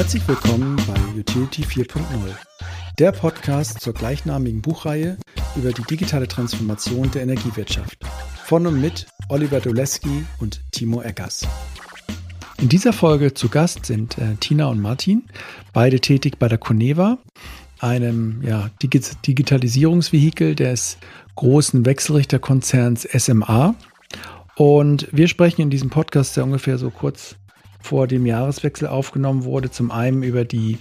Herzlich willkommen bei Utility 4.0, der Podcast zur gleichnamigen Buchreihe über die digitale Transformation der Energiewirtschaft. Von und mit Oliver Doleski und Timo Eggers. In dieser Folge zu Gast sind äh, Tina und Martin, beide tätig bei der Coneva, einem ja, Dig Digitalisierungsvehikel des großen Wechselrichterkonzerns SMA. Und wir sprechen in diesem Podcast, der ungefähr so kurz vor dem Jahreswechsel aufgenommen wurde, zum einen über die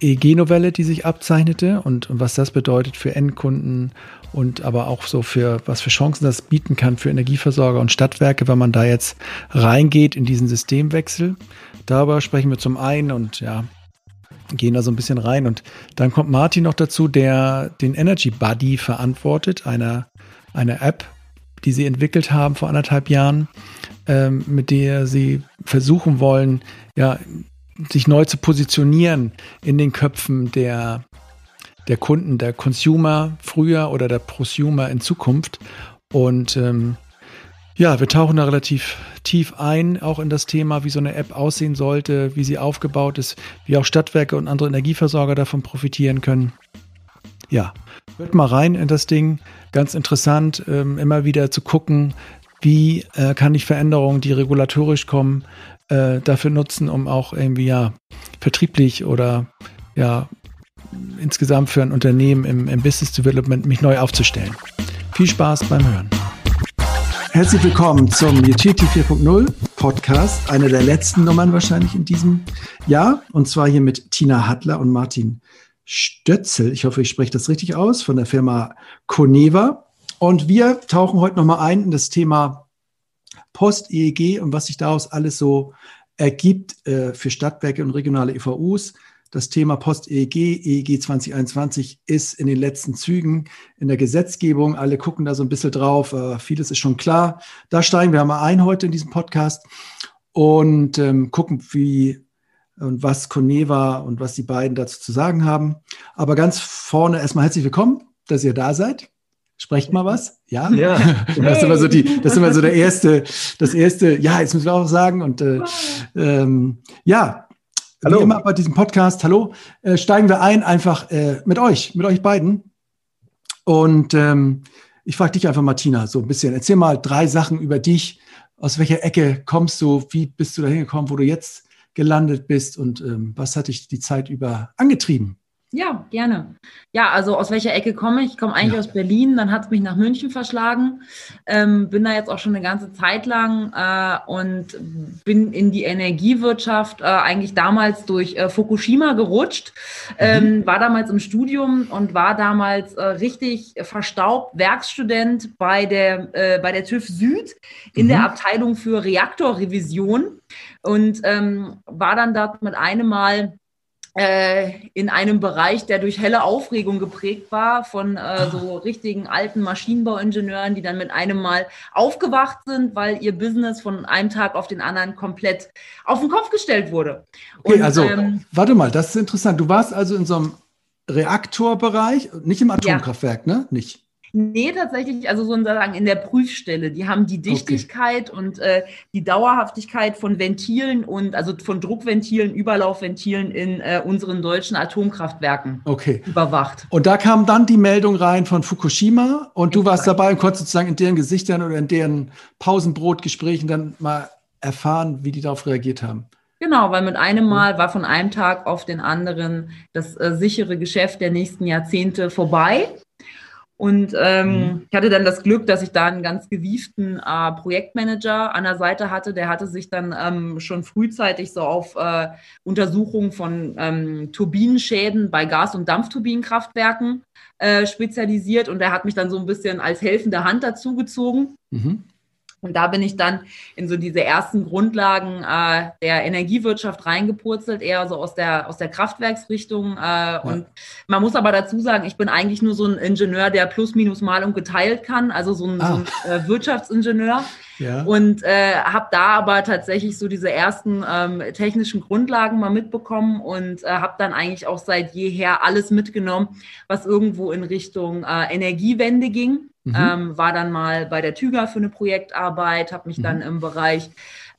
EEG-Novelle, die sich abzeichnete und, und, was das bedeutet für Endkunden und aber auch so für was für Chancen das bieten kann für Energieversorger und Stadtwerke, wenn man da jetzt reingeht in diesen Systemwechsel. Darüber sprechen wir zum einen und ja, gehen da so ein bisschen rein. Und dann kommt Martin noch dazu, der den Energy Buddy verantwortet, einer eine App, die sie entwickelt haben vor anderthalb Jahren, ähm, mit der sie versuchen wollen, ja, sich neu zu positionieren in den Köpfen der, der Kunden, der Consumer früher oder der Prosumer in Zukunft. Und ähm, ja, wir tauchen da relativ tief ein, auch in das Thema, wie so eine App aussehen sollte, wie sie aufgebaut ist, wie auch Stadtwerke und andere Energieversorger davon profitieren können. Ja, hört mal rein in das Ding. Ganz interessant, ähm, immer wieder zu gucken, wie äh, kann ich Veränderungen, die regulatorisch kommen, äh, dafür nutzen, um auch irgendwie ja vertrieblich oder ja insgesamt für ein Unternehmen im, im Business Development mich neu aufzustellen. Viel Spaß beim Hören. Herzlich willkommen zum Utility 4.0 Podcast, eine der letzten Nummern wahrscheinlich in diesem Jahr. Und zwar hier mit Tina Hattler und Martin Stötzel. Ich hoffe, ich spreche das richtig aus, von der Firma Coneva. Und wir tauchen heute nochmal ein in das Thema Post-EEG und was sich daraus alles so ergibt äh, für Stadtwerke und regionale EVUs. Das Thema Post-EEG, EEG 2021 ist in den letzten Zügen in der Gesetzgebung. Alle gucken da so ein bisschen drauf. Äh, vieles ist schon klar. Da steigen wir mal ein heute in diesem Podcast und ähm, gucken, wie und was Coneva und was die beiden dazu zu sagen haben. Aber ganz vorne erstmal herzlich willkommen, dass ihr da seid. Sprecht mal was? Ja. ja. Das ist immer so die, das ist immer so der erste, das erste, ja, jetzt müssen wir auch sagen. Und äh, ähm, ja, hallo. wie immer bei diesem Podcast, hallo, äh, steigen wir ein einfach äh, mit euch, mit euch beiden. Und ähm, ich frage dich einfach, Martina, so ein bisschen, erzähl mal drei Sachen über dich. Aus welcher Ecke kommst du? Wie bist du da hingekommen, wo du jetzt gelandet bist? Und ähm, was hat dich die Zeit über angetrieben? Ja, gerne. Ja, also aus welcher Ecke komme ich? Ich komme eigentlich ja. aus Berlin, dann hat es mich nach München verschlagen. Ähm, bin da jetzt auch schon eine ganze Zeit lang äh, und bin in die Energiewirtschaft äh, eigentlich damals durch äh, Fukushima gerutscht. Ähm, mhm. War damals im Studium und war damals äh, richtig verstaubt Werkstudent bei der, äh, bei der TÜV Süd in mhm. der Abteilung für Reaktorrevision und ähm, war dann dort mit einem Mal in einem Bereich, der durch helle Aufregung geprägt war, von äh, so richtigen alten Maschinenbauingenieuren, die dann mit einem Mal aufgewacht sind, weil ihr Business von einem Tag auf den anderen komplett auf den Kopf gestellt wurde. Okay, Und, also ähm, warte mal, das ist interessant. Du warst also in so einem Reaktorbereich, nicht im Atomkraftwerk, ja. ne? Nicht. Nee, tatsächlich, also sozusagen in der Prüfstelle. Die haben die Dichtigkeit okay. und äh, die Dauerhaftigkeit von Ventilen und also von Druckventilen, Überlaufventilen in äh, unseren deutschen Atomkraftwerken okay. überwacht. Und da kam dann die Meldung rein von Fukushima und du warst dabei und konntest sozusagen in deren Gesichtern oder in deren Pausenbrotgesprächen dann mal erfahren, wie die darauf reagiert haben. Genau, weil mit einem Mal war von einem Tag auf den anderen das äh, sichere Geschäft der nächsten Jahrzehnte vorbei. Und ähm, mhm. ich hatte dann das Glück, dass ich da einen ganz gewieften äh, Projektmanager an der Seite hatte. Der hatte sich dann ähm, schon frühzeitig so auf äh, Untersuchungen von ähm, Turbinenschäden bei Gas- und Dampfturbinenkraftwerken äh, spezialisiert. Und der hat mich dann so ein bisschen als helfende Hand dazugezogen. Mhm. Und da bin ich dann in so diese ersten Grundlagen äh, der Energiewirtschaft reingepurzelt, eher so aus der, aus der Kraftwerksrichtung. Äh, ja. Und man muss aber dazu sagen, ich bin eigentlich nur so ein Ingenieur, der plus minus mal und geteilt kann, also so ein, ah. so ein äh, Wirtschaftsingenieur. Ja. Und äh, habe da aber tatsächlich so diese ersten ähm, technischen Grundlagen mal mitbekommen und äh, habe dann eigentlich auch seit jeher alles mitgenommen, was irgendwo in Richtung äh, Energiewende ging. Mhm. Ähm, war dann mal bei der Tüger für eine Projektarbeit, habe mich mhm. dann im Bereich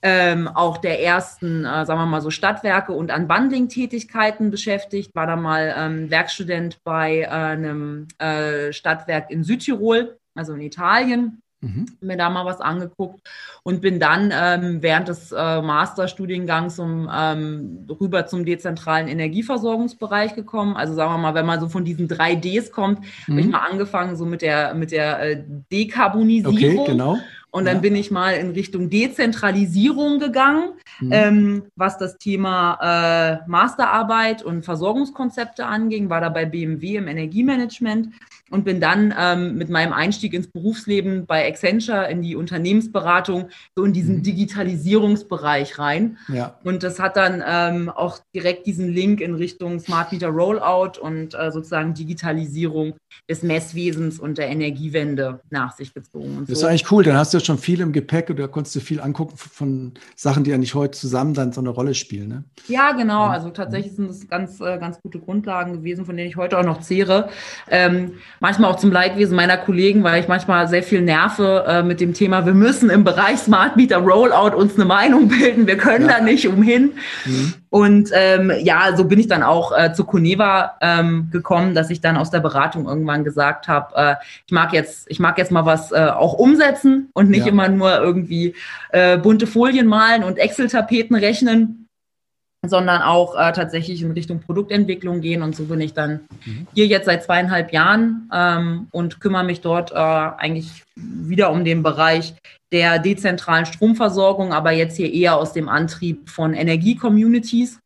ähm, auch der ersten, äh, sagen wir mal so, Stadtwerke und Unbundling-Tätigkeiten beschäftigt, war da mal ähm, Werkstudent bei äh, einem äh, Stadtwerk in Südtirol, also in Italien. Mhm. Mir da mal was angeguckt und bin dann ähm, während des äh, Masterstudiengangs um, ähm, rüber zum dezentralen Energieversorgungsbereich gekommen. Also sagen wir mal, wenn man so von diesen drei Ds kommt, mhm. habe ich mal angefangen so mit der, mit der äh, Dekarbonisierung. Okay, genau. Und dann ja. bin ich mal in Richtung Dezentralisierung gegangen, mhm. ähm, was das Thema äh, Masterarbeit und Versorgungskonzepte anging, war da bei BMW im Energiemanagement und bin dann ähm, mit meinem Einstieg ins Berufsleben bei Accenture in die Unternehmensberatung so in diesen mhm. Digitalisierungsbereich rein. Ja. Und das hat dann ähm, auch direkt diesen Link in Richtung Smart Meter Rollout und äh, sozusagen Digitalisierung des Messwesens und der Energiewende nach sich gezogen. Und das ist eigentlich cool, dann hast du ja schon viel im Gepäck oder konntest du viel angucken von Sachen, die ja nicht heute zusammen dann so eine Rolle spielen. Ne? Ja, genau. Also tatsächlich sind das ganz, äh, ganz gute Grundlagen gewesen, von denen ich heute auch noch zehre. Ähm, manchmal auch zum Leidwesen meiner Kollegen, weil ich manchmal sehr viel nerve äh, mit dem Thema, wir müssen im Bereich Smart Meter Rollout uns eine Meinung bilden, wir können ja. da nicht umhin. Mhm. Und ähm, ja, so bin ich dann auch äh, zu Coneva ähm, gekommen, dass ich dann aus der Beratung irgendwann gesagt habe, äh, ich mag jetzt, ich mag jetzt mal was äh, auch umsetzen und nicht ja. immer nur irgendwie äh, bunte Folien malen und Excel-Tapeten rechnen sondern auch äh, tatsächlich in Richtung Produktentwicklung gehen. Und so bin ich dann mhm. hier jetzt seit zweieinhalb Jahren ähm, und kümmere mich dort äh, eigentlich wieder um den Bereich der dezentralen Stromversorgung, aber jetzt hier eher aus dem Antrieb von Energiecommunities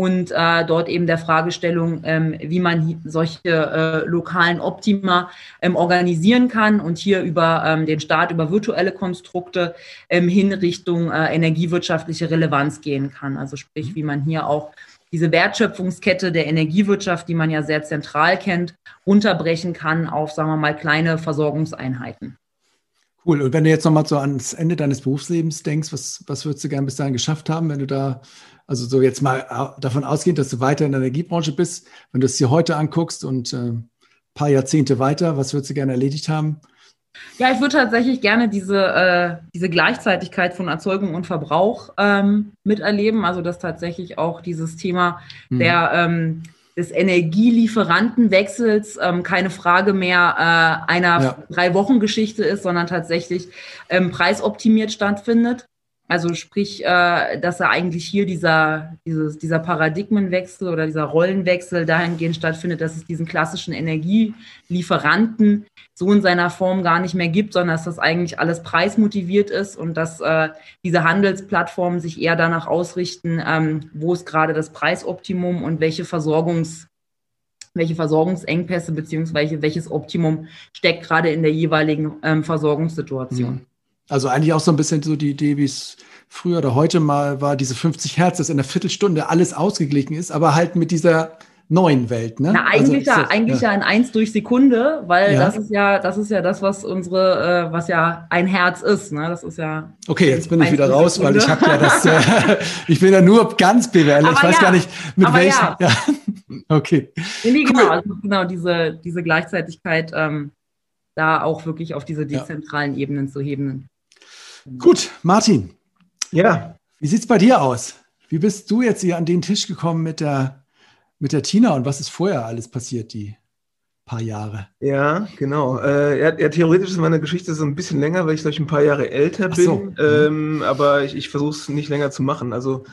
und äh, dort eben der Fragestellung, ähm, wie man solche äh, lokalen Optima ähm, organisieren kann und hier über ähm, den Staat, über virtuelle Konstrukte ähm, hin Richtung äh, energiewirtschaftliche Relevanz gehen kann. Also sprich, mhm. wie man hier auch diese Wertschöpfungskette der Energiewirtschaft, die man ja sehr zentral kennt, runterbrechen kann auf, sagen wir mal, kleine Versorgungseinheiten. Cool. Und wenn du jetzt nochmal so ans Ende deines Berufslebens denkst, was, was würdest du gern bis dahin geschafft haben, wenn du da, also so jetzt mal davon ausgehend, dass du weiter in der Energiebranche bist, wenn du es dir heute anguckst und äh, ein paar Jahrzehnte weiter, was würdest du gerne erledigt haben? Ja, ich würde tatsächlich gerne diese, äh, diese Gleichzeitigkeit von Erzeugung und Verbrauch ähm, miterleben. Also dass tatsächlich auch dieses Thema mhm. der ähm, des Energielieferantenwechsels ähm, keine Frage mehr äh, einer ja. Drei-Wochen-Geschichte ist, sondern tatsächlich ähm, preisoptimiert stattfindet. Also sprich, äh, dass er eigentlich hier dieser, dieses, dieser Paradigmenwechsel oder dieser Rollenwechsel dahingehend stattfindet, dass es diesen klassischen Energielieferanten so in seiner Form gar nicht mehr gibt, sondern dass das eigentlich alles preismotiviert ist und dass äh, diese Handelsplattformen sich eher danach ausrichten, ähm, wo ist gerade das Preisoptimum und welche Versorgungs welche Versorgungsengpässe beziehungsweise welches Optimum steckt gerade in der jeweiligen ähm, Versorgungssituation. Also eigentlich auch so ein bisschen so die Idee, wie es früher oder heute mal war, diese 50 Hertz, dass in einer Viertelstunde alles ausgeglichen ist, aber halt mit dieser neuen Welt, ne? Na, eigentlich also, ja, eigentlich ja. ja in eins durch Sekunde, weil ja. das ist ja, das ist ja das, was unsere, äh, was ja ein Herz ist, ne? Das ist ja. Okay, jetzt bin ich wieder raus, Sekunde. weil ich habe ja das, äh, ich bin ja nur ganz BWL, ich weiß gar nicht, mit aber welchen. Ja. Okay. Nee, genau, cool. also genau diese, diese Gleichzeitigkeit, ähm, da auch wirklich auf diese dezentralen Ebenen zu heben. Gut, Martin. Ja. Wie sieht es bei dir aus? Wie bist du jetzt hier an den Tisch gekommen mit der, mit der Tina und was ist vorher alles passiert, die paar Jahre? Ja, genau. Äh, ja, ja, theoretisch ist meine Geschichte so ein bisschen länger, weil ich gleich ein paar Jahre älter bin. So. Mhm. Ähm, aber ich, ich versuche es nicht länger zu machen. Also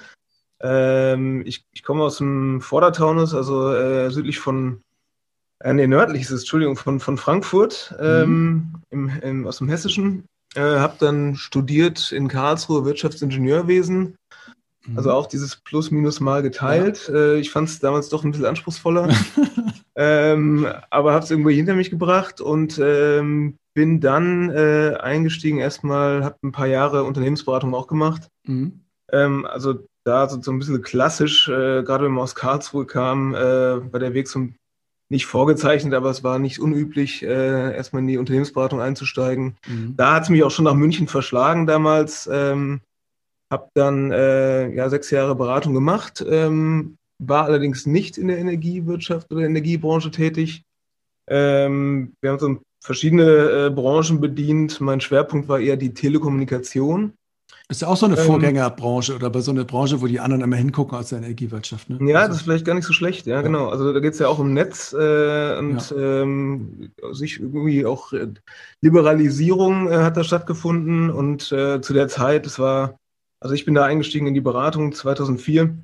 ähm, ich, ich komme aus dem Vordertaunus, also äh, südlich von, äh, nee, nördlich ist es, Entschuldigung, von, von Frankfurt, ähm, mhm. im, im, aus dem Hessischen. Äh, habe dann studiert in Karlsruhe Wirtschaftsingenieurwesen. Mhm. Also auch dieses Plus-Minus mal geteilt. Ja. Äh, ich fand es damals doch ein bisschen anspruchsvoller. ähm, aber habe es irgendwie hinter mich gebracht und ähm, bin dann äh, eingestiegen erstmal, habe ein paar Jahre Unternehmensberatung auch gemacht. Mhm. Ähm, also da so, so, ein bisschen klassisch, äh, gerade wenn man aus Karlsruhe kam, äh, war der Weg zum nicht vorgezeichnet, aber es war nicht unüblich, äh, erstmal in die Unternehmensberatung einzusteigen. Mhm. Da hat es mich auch schon nach München verschlagen damals. Ähm, habe dann äh, ja, sechs Jahre Beratung gemacht, ähm, war allerdings nicht in der Energiewirtschaft oder Energiebranche tätig. Ähm, wir haben so verschiedene äh, Branchen bedient. Mein Schwerpunkt war eher die Telekommunikation. Ist ja auch so eine ähm, Vorgängerbranche oder bei so einer Branche, wo die anderen immer hingucken aus der Energiewirtschaft. Ne? Ja, also. das ist vielleicht gar nicht so schlecht, ja, ja. genau. Also da geht es ja auch um Netz äh, und ja. ähm, sich irgendwie auch äh, Liberalisierung äh, hat da stattgefunden und äh, zu der Zeit, das war, also ich bin da eingestiegen in die Beratung 2004.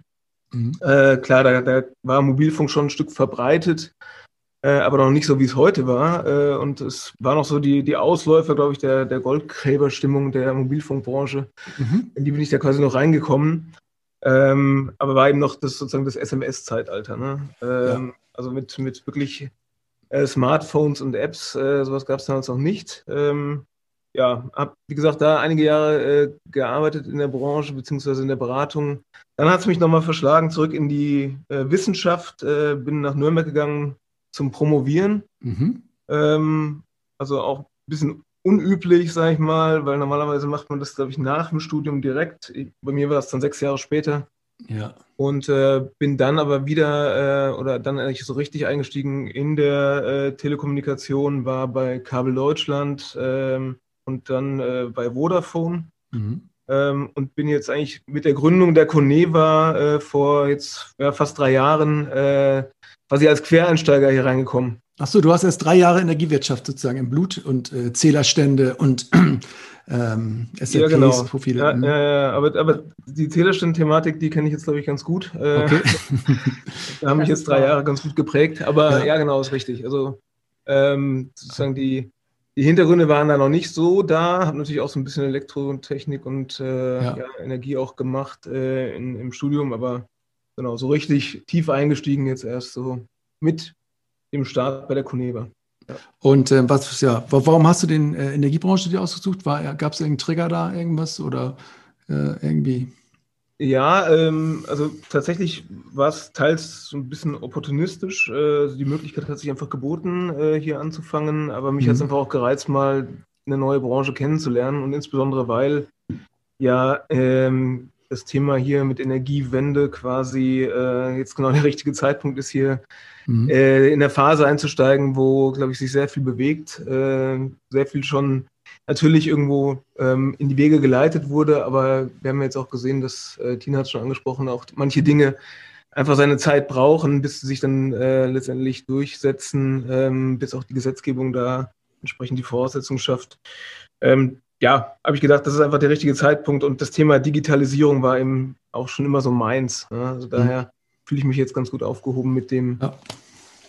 Mhm. Äh, klar, da, da war Mobilfunk schon ein Stück verbreitet äh, aber noch nicht so, wie es heute war. Äh, und es war noch so die, die Ausläufer, glaube ich, der, der Goldgräberstimmung der Mobilfunkbranche. Mhm. In die bin ich da quasi noch reingekommen. Ähm, aber war eben noch das sozusagen das SMS-Zeitalter. Ne? Ähm, ja. Also mit, mit wirklich äh, Smartphones und Apps, äh, sowas gab es damals noch nicht. Ähm, ja, habe, wie gesagt, da einige Jahre äh, gearbeitet in der Branche beziehungsweise in der Beratung. Dann hat es mich nochmal verschlagen zurück in die äh, Wissenschaft, äh, bin nach Nürnberg gegangen, zum Promovieren. Mhm. Ähm, also auch ein bisschen unüblich, sage ich mal, weil normalerweise macht man das, glaube ich, nach dem Studium direkt. Ich, bei mir war es dann sechs Jahre später. Ja. Und äh, bin dann aber wieder äh, oder dann eigentlich so richtig eingestiegen in der äh, Telekommunikation, war bei Kabel Deutschland ähm, und dann äh, bei Vodafone. Mhm. Ähm, und bin jetzt eigentlich mit der Gründung der Coneva äh, vor jetzt ja, fast drei Jahren äh, quasi als Quereinsteiger hier reingekommen. Achso, du hast erst drei Jahre Energiewirtschaft sozusagen im Blut und äh, Zählerstände und ähm, SAPs, ja, genau. Profile. Ja, mhm. ja, ja, aber, aber die Zählerstände-Thematik, die kenne ich jetzt, glaube ich, ganz gut. Äh, okay. da haben mich jetzt drei Jahre ganz gut geprägt. Aber ja, ja genau, ist richtig. Also ähm, sozusagen die, die Hintergründe waren da noch nicht so da. Habe natürlich auch so ein bisschen Elektrotechnik und äh, ja. Ja, Energie auch gemacht äh, in, im Studium, aber genau, so richtig tief eingestiegen jetzt erst so mit dem Start bei der Coneva. Ja. Und äh, was, ja, warum hast du den äh, Energiebranche dir ausgesucht? Gab es irgendeinen Trigger da, irgendwas oder äh, irgendwie? Ja, ähm, also tatsächlich war es teils so ein bisschen opportunistisch. Äh, also die Möglichkeit hat sich einfach geboten, äh, hier anzufangen, aber mich mhm. hat es einfach auch gereizt, mal eine neue Branche kennenzulernen und insbesondere, weil ja ähm, das Thema hier mit Energiewende quasi äh, jetzt genau der richtige Zeitpunkt ist, hier mhm. äh, in der Phase einzusteigen, wo, glaube ich, sich sehr viel bewegt, äh, sehr viel schon natürlich irgendwo ähm, in die Wege geleitet wurde, aber wir haben jetzt auch gesehen, dass äh, Tina hat es schon angesprochen, auch manche Dinge einfach seine Zeit brauchen, bis sie sich dann äh, letztendlich durchsetzen, ähm, bis auch die Gesetzgebung da entsprechend die Voraussetzungen schafft. Ähm, ja, habe ich gedacht, das ist einfach der richtige Zeitpunkt und das Thema Digitalisierung war eben auch schon immer so meins. Ne? Also daher fühle ich mich jetzt ganz gut aufgehoben mit dem ja.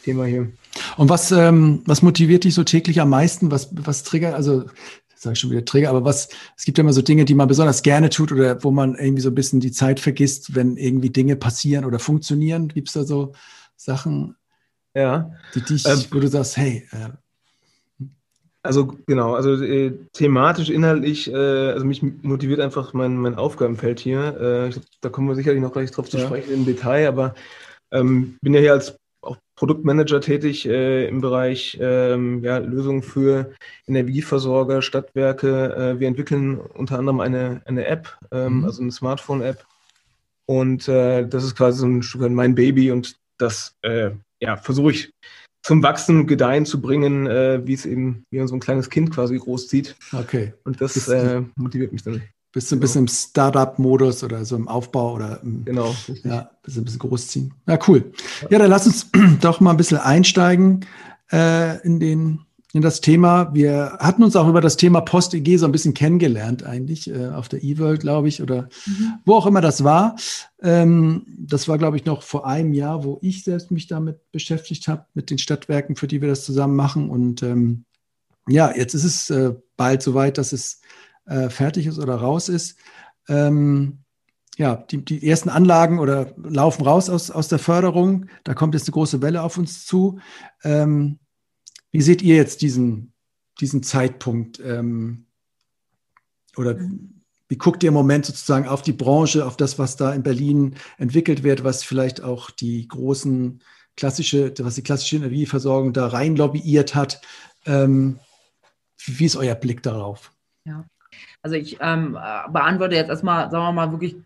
Thema hier. Und was, ähm, was motiviert dich so täglich am meisten? Was, was triggert, also sage ich schon wieder Trigger, aber was, es gibt ja immer so Dinge, die man besonders gerne tut oder wo man irgendwie so ein bisschen die Zeit vergisst, wenn irgendwie Dinge passieren oder funktionieren. Gibt es da so Sachen, ja. die dich, ähm, wo du sagst, hey, äh, also genau, also äh, thematisch, inhaltlich, äh, also mich motiviert einfach mein, mein Aufgabenfeld hier. Äh, glaub, da kommen wir sicherlich noch gleich drauf zu ja. sprechen im Detail, aber ähm, bin ja hier als auch Produktmanager tätig äh, im Bereich ähm, ja, Lösungen für Energieversorger, Stadtwerke. Äh, wir entwickeln unter anderem eine, eine App, ähm, mhm. also eine Smartphone-App. Und äh, das ist quasi so ein Stück mein Baby und das ja, versuche ich zum Wachsen und Gedeihen zu bringen, äh, wie es eben, wie man so ein kleines Kind quasi großzieht. Okay. Und das äh, motiviert mich dann. Bist du ein bisschen im Startup-Modus oder so im Aufbau oder im, genau, richtig. ja, bist ein bisschen großziehen. Ja, cool. Ja, dann lass uns doch mal ein bisschen einsteigen äh, in den in das Thema. Wir hatten uns auch über das Thema Post-EG so ein bisschen kennengelernt, eigentlich, äh, auf der E-World, glaube ich, oder mhm. wo auch immer das war. Ähm, das war, glaube ich, noch vor einem Jahr, wo ich selbst mich damit beschäftigt habe, mit den Stadtwerken, für die wir das zusammen machen. Und ähm, ja, jetzt ist es äh, bald soweit, dass es äh, fertig ist oder raus ist. Ähm, ja, die, die ersten Anlagen oder laufen raus aus, aus der Förderung. Da kommt jetzt eine große Welle auf uns zu. Ähm, wie seht ihr jetzt diesen, diesen Zeitpunkt? Ähm, oder wie guckt ihr im Moment sozusagen auf die Branche, auf das, was da in Berlin entwickelt wird, was vielleicht auch die großen klassische, was die klassische Energieversorgung da rein lobbyiert hat? Ähm, wie ist euer Blick darauf? Ja, also ich ähm, beantworte jetzt erstmal, sagen wir mal, wirklich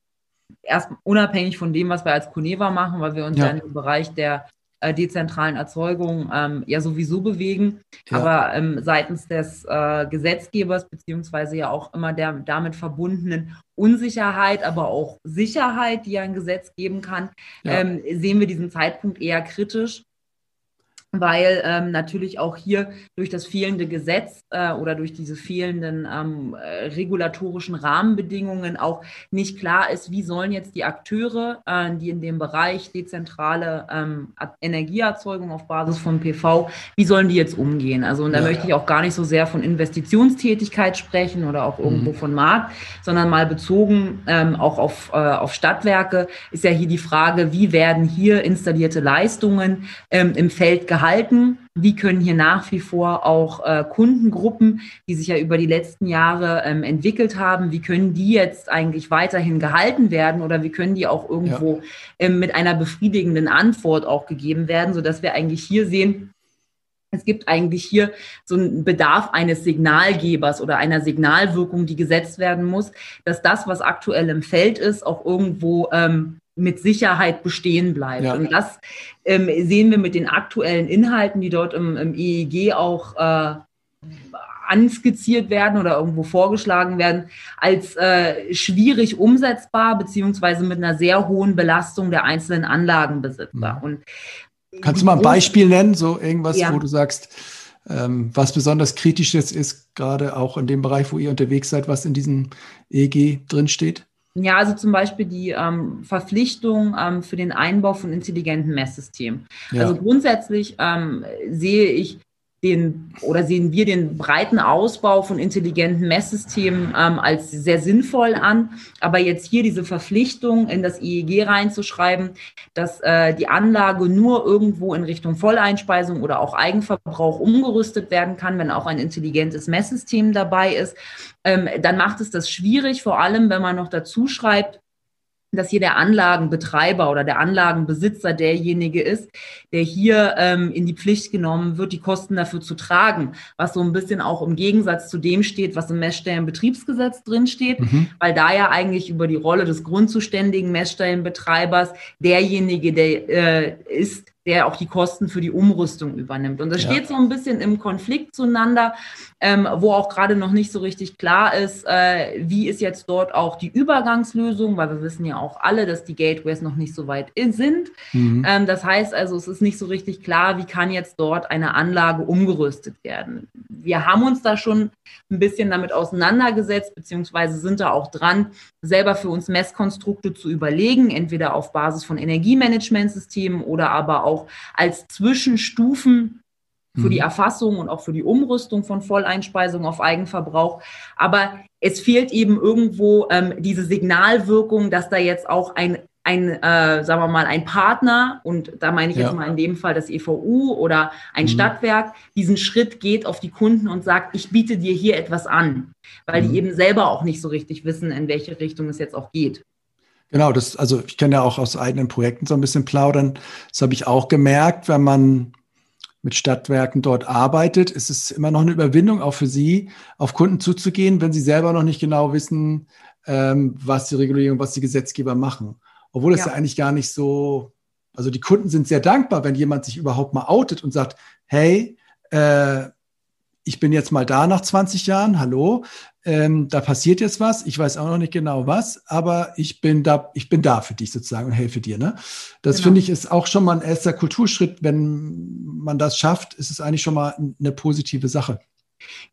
erst unabhängig von dem, was wir als Coneva machen, weil wir uns ja, ja im Bereich der äh, dezentralen Erzeugung ähm, ja sowieso bewegen. Ja. Aber ähm, seitens des äh, Gesetzgebers, beziehungsweise ja auch immer der damit verbundenen Unsicherheit, aber auch Sicherheit, die ein Gesetz geben kann, ja. ähm, sehen wir diesen Zeitpunkt eher kritisch weil ähm, natürlich auch hier durch das fehlende Gesetz äh, oder durch diese fehlenden ähm, äh, regulatorischen Rahmenbedingungen auch nicht klar ist, wie sollen jetzt die Akteure, äh, die in dem Bereich dezentrale ähm, Energieerzeugung auf Basis von PV, wie sollen die jetzt umgehen? Also und da ja, möchte ich auch gar nicht so sehr von Investitionstätigkeit sprechen oder auch irgendwo mhm. von Markt, sondern mal bezogen ähm, auch auf, äh, auf Stadtwerke ist ja hier die Frage, wie werden hier installierte Leistungen ähm, im Feld gehalten? Gehalten? Wie können hier nach wie vor auch äh, Kundengruppen, die sich ja über die letzten Jahre ähm, entwickelt haben, wie können die jetzt eigentlich weiterhin gehalten werden oder wie können die auch irgendwo ja. ähm, mit einer befriedigenden Antwort auch gegeben werden, sodass wir eigentlich hier sehen, es gibt eigentlich hier so einen Bedarf eines Signalgebers oder einer Signalwirkung, die gesetzt werden muss, dass das, was aktuell im Feld ist, auch irgendwo ähm, mit Sicherheit bestehen bleibt. Ja. Und das ähm, sehen wir mit den aktuellen Inhalten, die dort im, im EEG auch äh, anskizziert werden oder irgendwo vorgeschlagen werden, als äh, schwierig umsetzbar, beziehungsweise mit einer sehr hohen Belastung der einzelnen Anlagenbesitzer. Mhm. Und Kannst du mal ein Beispiel nennen, so irgendwas, ja. wo du sagst, ähm, was besonders kritisch jetzt ist, gerade auch in dem Bereich, wo ihr unterwegs seid, was in diesem EEG drinsteht? Ja, also zum Beispiel die ähm, Verpflichtung ähm, für den Einbau von intelligenten Messsystemen. Ja. Also grundsätzlich ähm, sehe ich den oder sehen wir den breiten Ausbau von intelligenten Messsystemen ähm, als sehr sinnvoll an. Aber jetzt hier diese Verpflichtung in das IEG reinzuschreiben, dass äh, die Anlage nur irgendwo in Richtung Volleinspeisung oder auch Eigenverbrauch umgerüstet werden kann, wenn auch ein intelligentes Messsystem dabei ist, ähm, dann macht es das schwierig, vor allem wenn man noch dazu schreibt, dass hier der Anlagenbetreiber oder der Anlagenbesitzer derjenige ist, der hier ähm, in die Pflicht genommen wird, die Kosten dafür zu tragen, was so ein bisschen auch im Gegensatz zu dem steht, was im Messstellenbetriebsgesetz drinsteht, mhm. weil da ja eigentlich über die Rolle des grundzuständigen Messstellenbetreibers derjenige, der äh, ist, der auch die Kosten für die Umrüstung übernimmt. Und das ja. steht so ein bisschen im Konflikt zueinander, ähm, wo auch gerade noch nicht so richtig klar ist, äh, wie ist jetzt dort auch die Übergangslösung, weil wir wissen ja auch alle, dass die Gateways noch nicht so weit sind. Mhm. Ähm, das heißt also, es ist nicht so richtig klar, wie kann jetzt dort eine Anlage umgerüstet werden. Wir haben uns da schon ein bisschen damit auseinandergesetzt, beziehungsweise sind da auch dran, selber für uns Messkonstrukte zu überlegen, entweder auf Basis von Energiemanagementsystemen oder aber auch als Zwischenstufen für die mhm. Erfassung und auch für die Umrüstung von Volleinspeisung auf Eigenverbrauch. Aber es fehlt eben irgendwo ähm, diese Signalwirkung, dass da jetzt auch ein ein, äh, sagen wir mal, ein Partner, und da meine ich ja. jetzt mal in dem Fall das EVU oder ein mhm. Stadtwerk, diesen Schritt geht auf die Kunden und sagt, ich biete dir hier etwas an, weil mhm. die eben selber auch nicht so richtig wissen, in welche Richtung es jetzt auch geht. Genau, das, also ich kann ja auch aus eigenen Projekten so ein bisschen plaudern. Das habe ich auch gemerkt, wenn man mit Stadtwerken dort arbeitet, ist es immer noch eine Überwindung auch für Sie, auf Kunden zuzugehen, wenn Sie selber noch nicht genau wissen, ähm, was die Regulierung, was die Gesetzgeber machen. Obwohl es ja. ja eigentlich gar nicht so, also die Kunden sind sehr dankbar, wenn jemand sich überhaupt mal outet und sagt, hey, äh, ich bin jetzt mal da nach 20 Jahren, hallo, ähm, da passiert jetzt was, ich weiß auch noch nicht genau was, aber ich bin da, ich bin da für dich sozusagen und helfe dir. Ne? Das genau. finde ich ist auch schon mal ein erster Kulturschritt. Wenn man das schafft, ist es eigentlich schon mal eine positive Sache.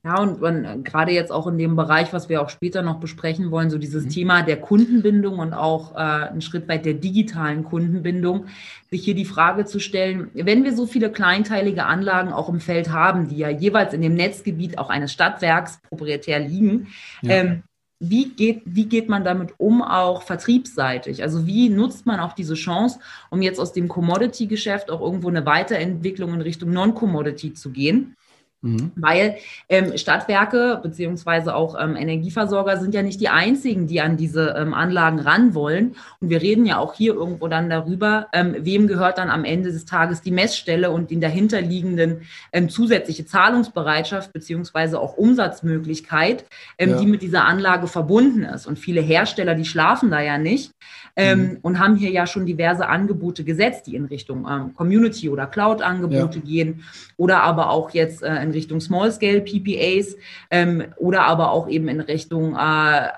Ja, und man, gerade jetzt auch in dem Bereich, was wir auch später noch besprechen wollen, so dieses mhm. Thema der Kundenbindung und auch äh, ein Schritt weit der digitalen Kundenbindung, sich hier die Frage zu stellen, wenn wir so viele kleinteilige Anlagen auch im Feld haben, die ja jeweils in dem Netzgebiet auch eines Stadtwerks proprietär liegen, ja. ähm, wie geht, wie geht man damit um, auch vertriebsseitig? Also wie nutzt man auch diese Chance, um jetzt aus dem Commodity-Geschäft auch irgendwo eine Weiterentwicklung in Richtung Non-Commodity zu gehen? Mhm. Weil ähm, Stadtwerke beziehungsweise auch ähm, Energieversorger sind ja nicht die einzigen, die an diese ähm, Anlagen ran wollen. Und wir reden ja auch hier irgendwo dann darüber, ähm, wem gehört dann am Ende des Tages die Messstelle und die dahinterliegenden ähm, zusätzliche Zahlungsbereitschaft beziehungsweise auch Umsatzmöglichkeit, ähm, ja. die mit dieser Anlage verbunden ist. Und viele Hersteller, die schlafen da ja nicht mhm. und haben hier ja schon diverse Angebote gesetzt, die in Richtung Community- oder Cloud-Angebote ja. gehen oder aber auch jetzt äh, in Richtung Small-Scale PPAs ähm, oder aber auch eben in Richtung äh,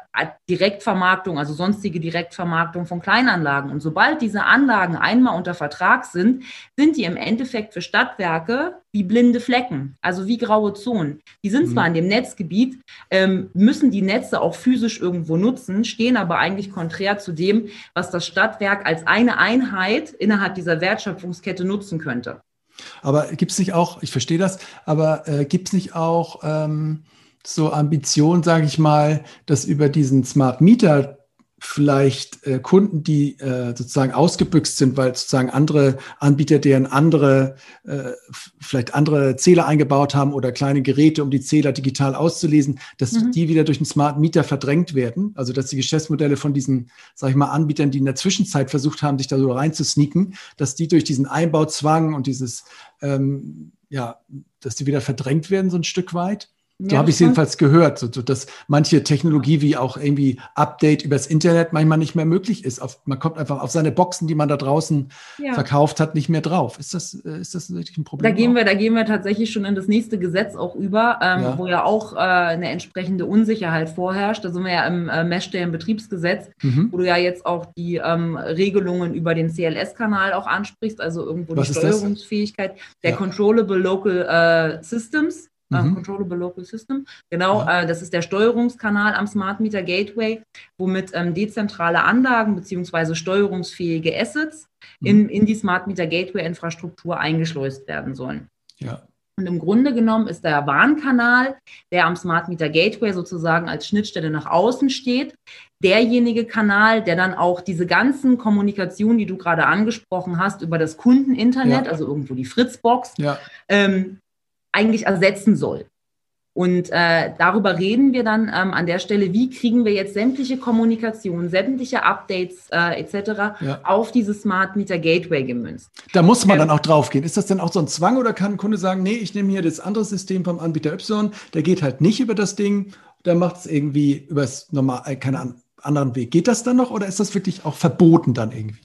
Direktvermarktung, also sonstige Direktvermarktung von Kleinanlagen. Und sobald diese Anlagen einmal unter Vertrag sind, sind die im Endeffekt für Stadtwerke wie blinde Flecken, also wie graue Zonen. Die sind mhm. zwar in dem Netzgebiet, ähm, müssen die Netze auch physisch irgendwo nutzen, stehen aber eigentlich konträr zu dem, was das Stadtwerk als eine Einheit innerhalb dieser Wertschöpfungskette nutzen könnte. Aber gibt es nicht auch, ich verstehe das, aber äh, gibt es nicht auch ähm, so Ambitionen, sage ich mal, dass über diesen Smart Meter vielleicht äh, Kunden, die äh, sozusagen ausgebüxt sind, weil sozusagen andere Anbieter, deren andere, äh, vielleicht andere Zähler eingebaut haben oder kleine Geräte, um die Zähler digital auszulesen, dass mhm. die wieder durch einen Smart Meter verdrängt werden. Also dass die Geschäftsmodelle von diesen, sage ich mal, Anbietern, die in der Zwischenzeit versucht haben, sich da so reinzusneaken, dass die durch diesen Einbauzwang und dieses, ähm, ja, dass die wieder verdrängt werden, so ein Stück weit. So ja, habe ich es jedenfalls gehört, so, so, dass manche Technologie wie auch irgendwie Update übers Internet manchmal nicht mehr möglich ist. Auf, man kommt einfach auf seine Boxen, die man da draußen ja. verkauft hat, nicht mehr drauf. Ist das, äh, ist das wirklich ein Problem? Da gehen, wir, da gehen wir tatsächlich schon in das nächste Gesetz auch über, ähm, ja. wo ja auch äh, eine entsprechende Unsicherheit vorherrscht. Da sind wir ja im äh, Messstellenbetriebsgesetz, mhm. wo du ja jetzt auch die ähm, Regelungen über den CLS-Kanal auch ansprichst, also irgendwo Was die Steuerungsfähigkeit der Controllable Local äh, Systems. Äh, mhm. Controllable Local System. Genau, ja. äh, das ist der Steuerungskanal am Smart Meter Gateway, womit ähm, dezentrale Anlagen bzw. steuerungsfähige Assets mhm. in, in die Smart Meter Gateway Infrastruktur eingeschleust werden sollen. Ja. Und im Grunde genommen ist der Warnkanal, der am Smart Meter Gateway sozusagen als Schnittstelle nach außen steht, derjenige Kanal, der dann auch diese ganzen Kommunikationen, die du gerade angesprochen hast, über das Kundeninternet, ja. also irgendwo die Fritzbox, ja. ähm, eigentlich ersetzen soll. Und äh, darüber reden wir dann ähm, an der Stelle, wie kriegen wir jetzt sämtliche Kommunikation, sämtliche Updates äh, etc. Ja. auf dieses Smart Meter Gateway gemünzt. Da muss man ähm, dann auch drauf gehen. Ist das denn auch so ein Zwang oder kann ein Kunde sagen, nee, ich nehme hier das andere System vom Anbieter Y, der geht halt nicht über das Ding, der macht es irgendwie über das normal, äh, keine anderen Weg. Geht das dann noch oder ist das wirklich auch verboten dann irgendwie?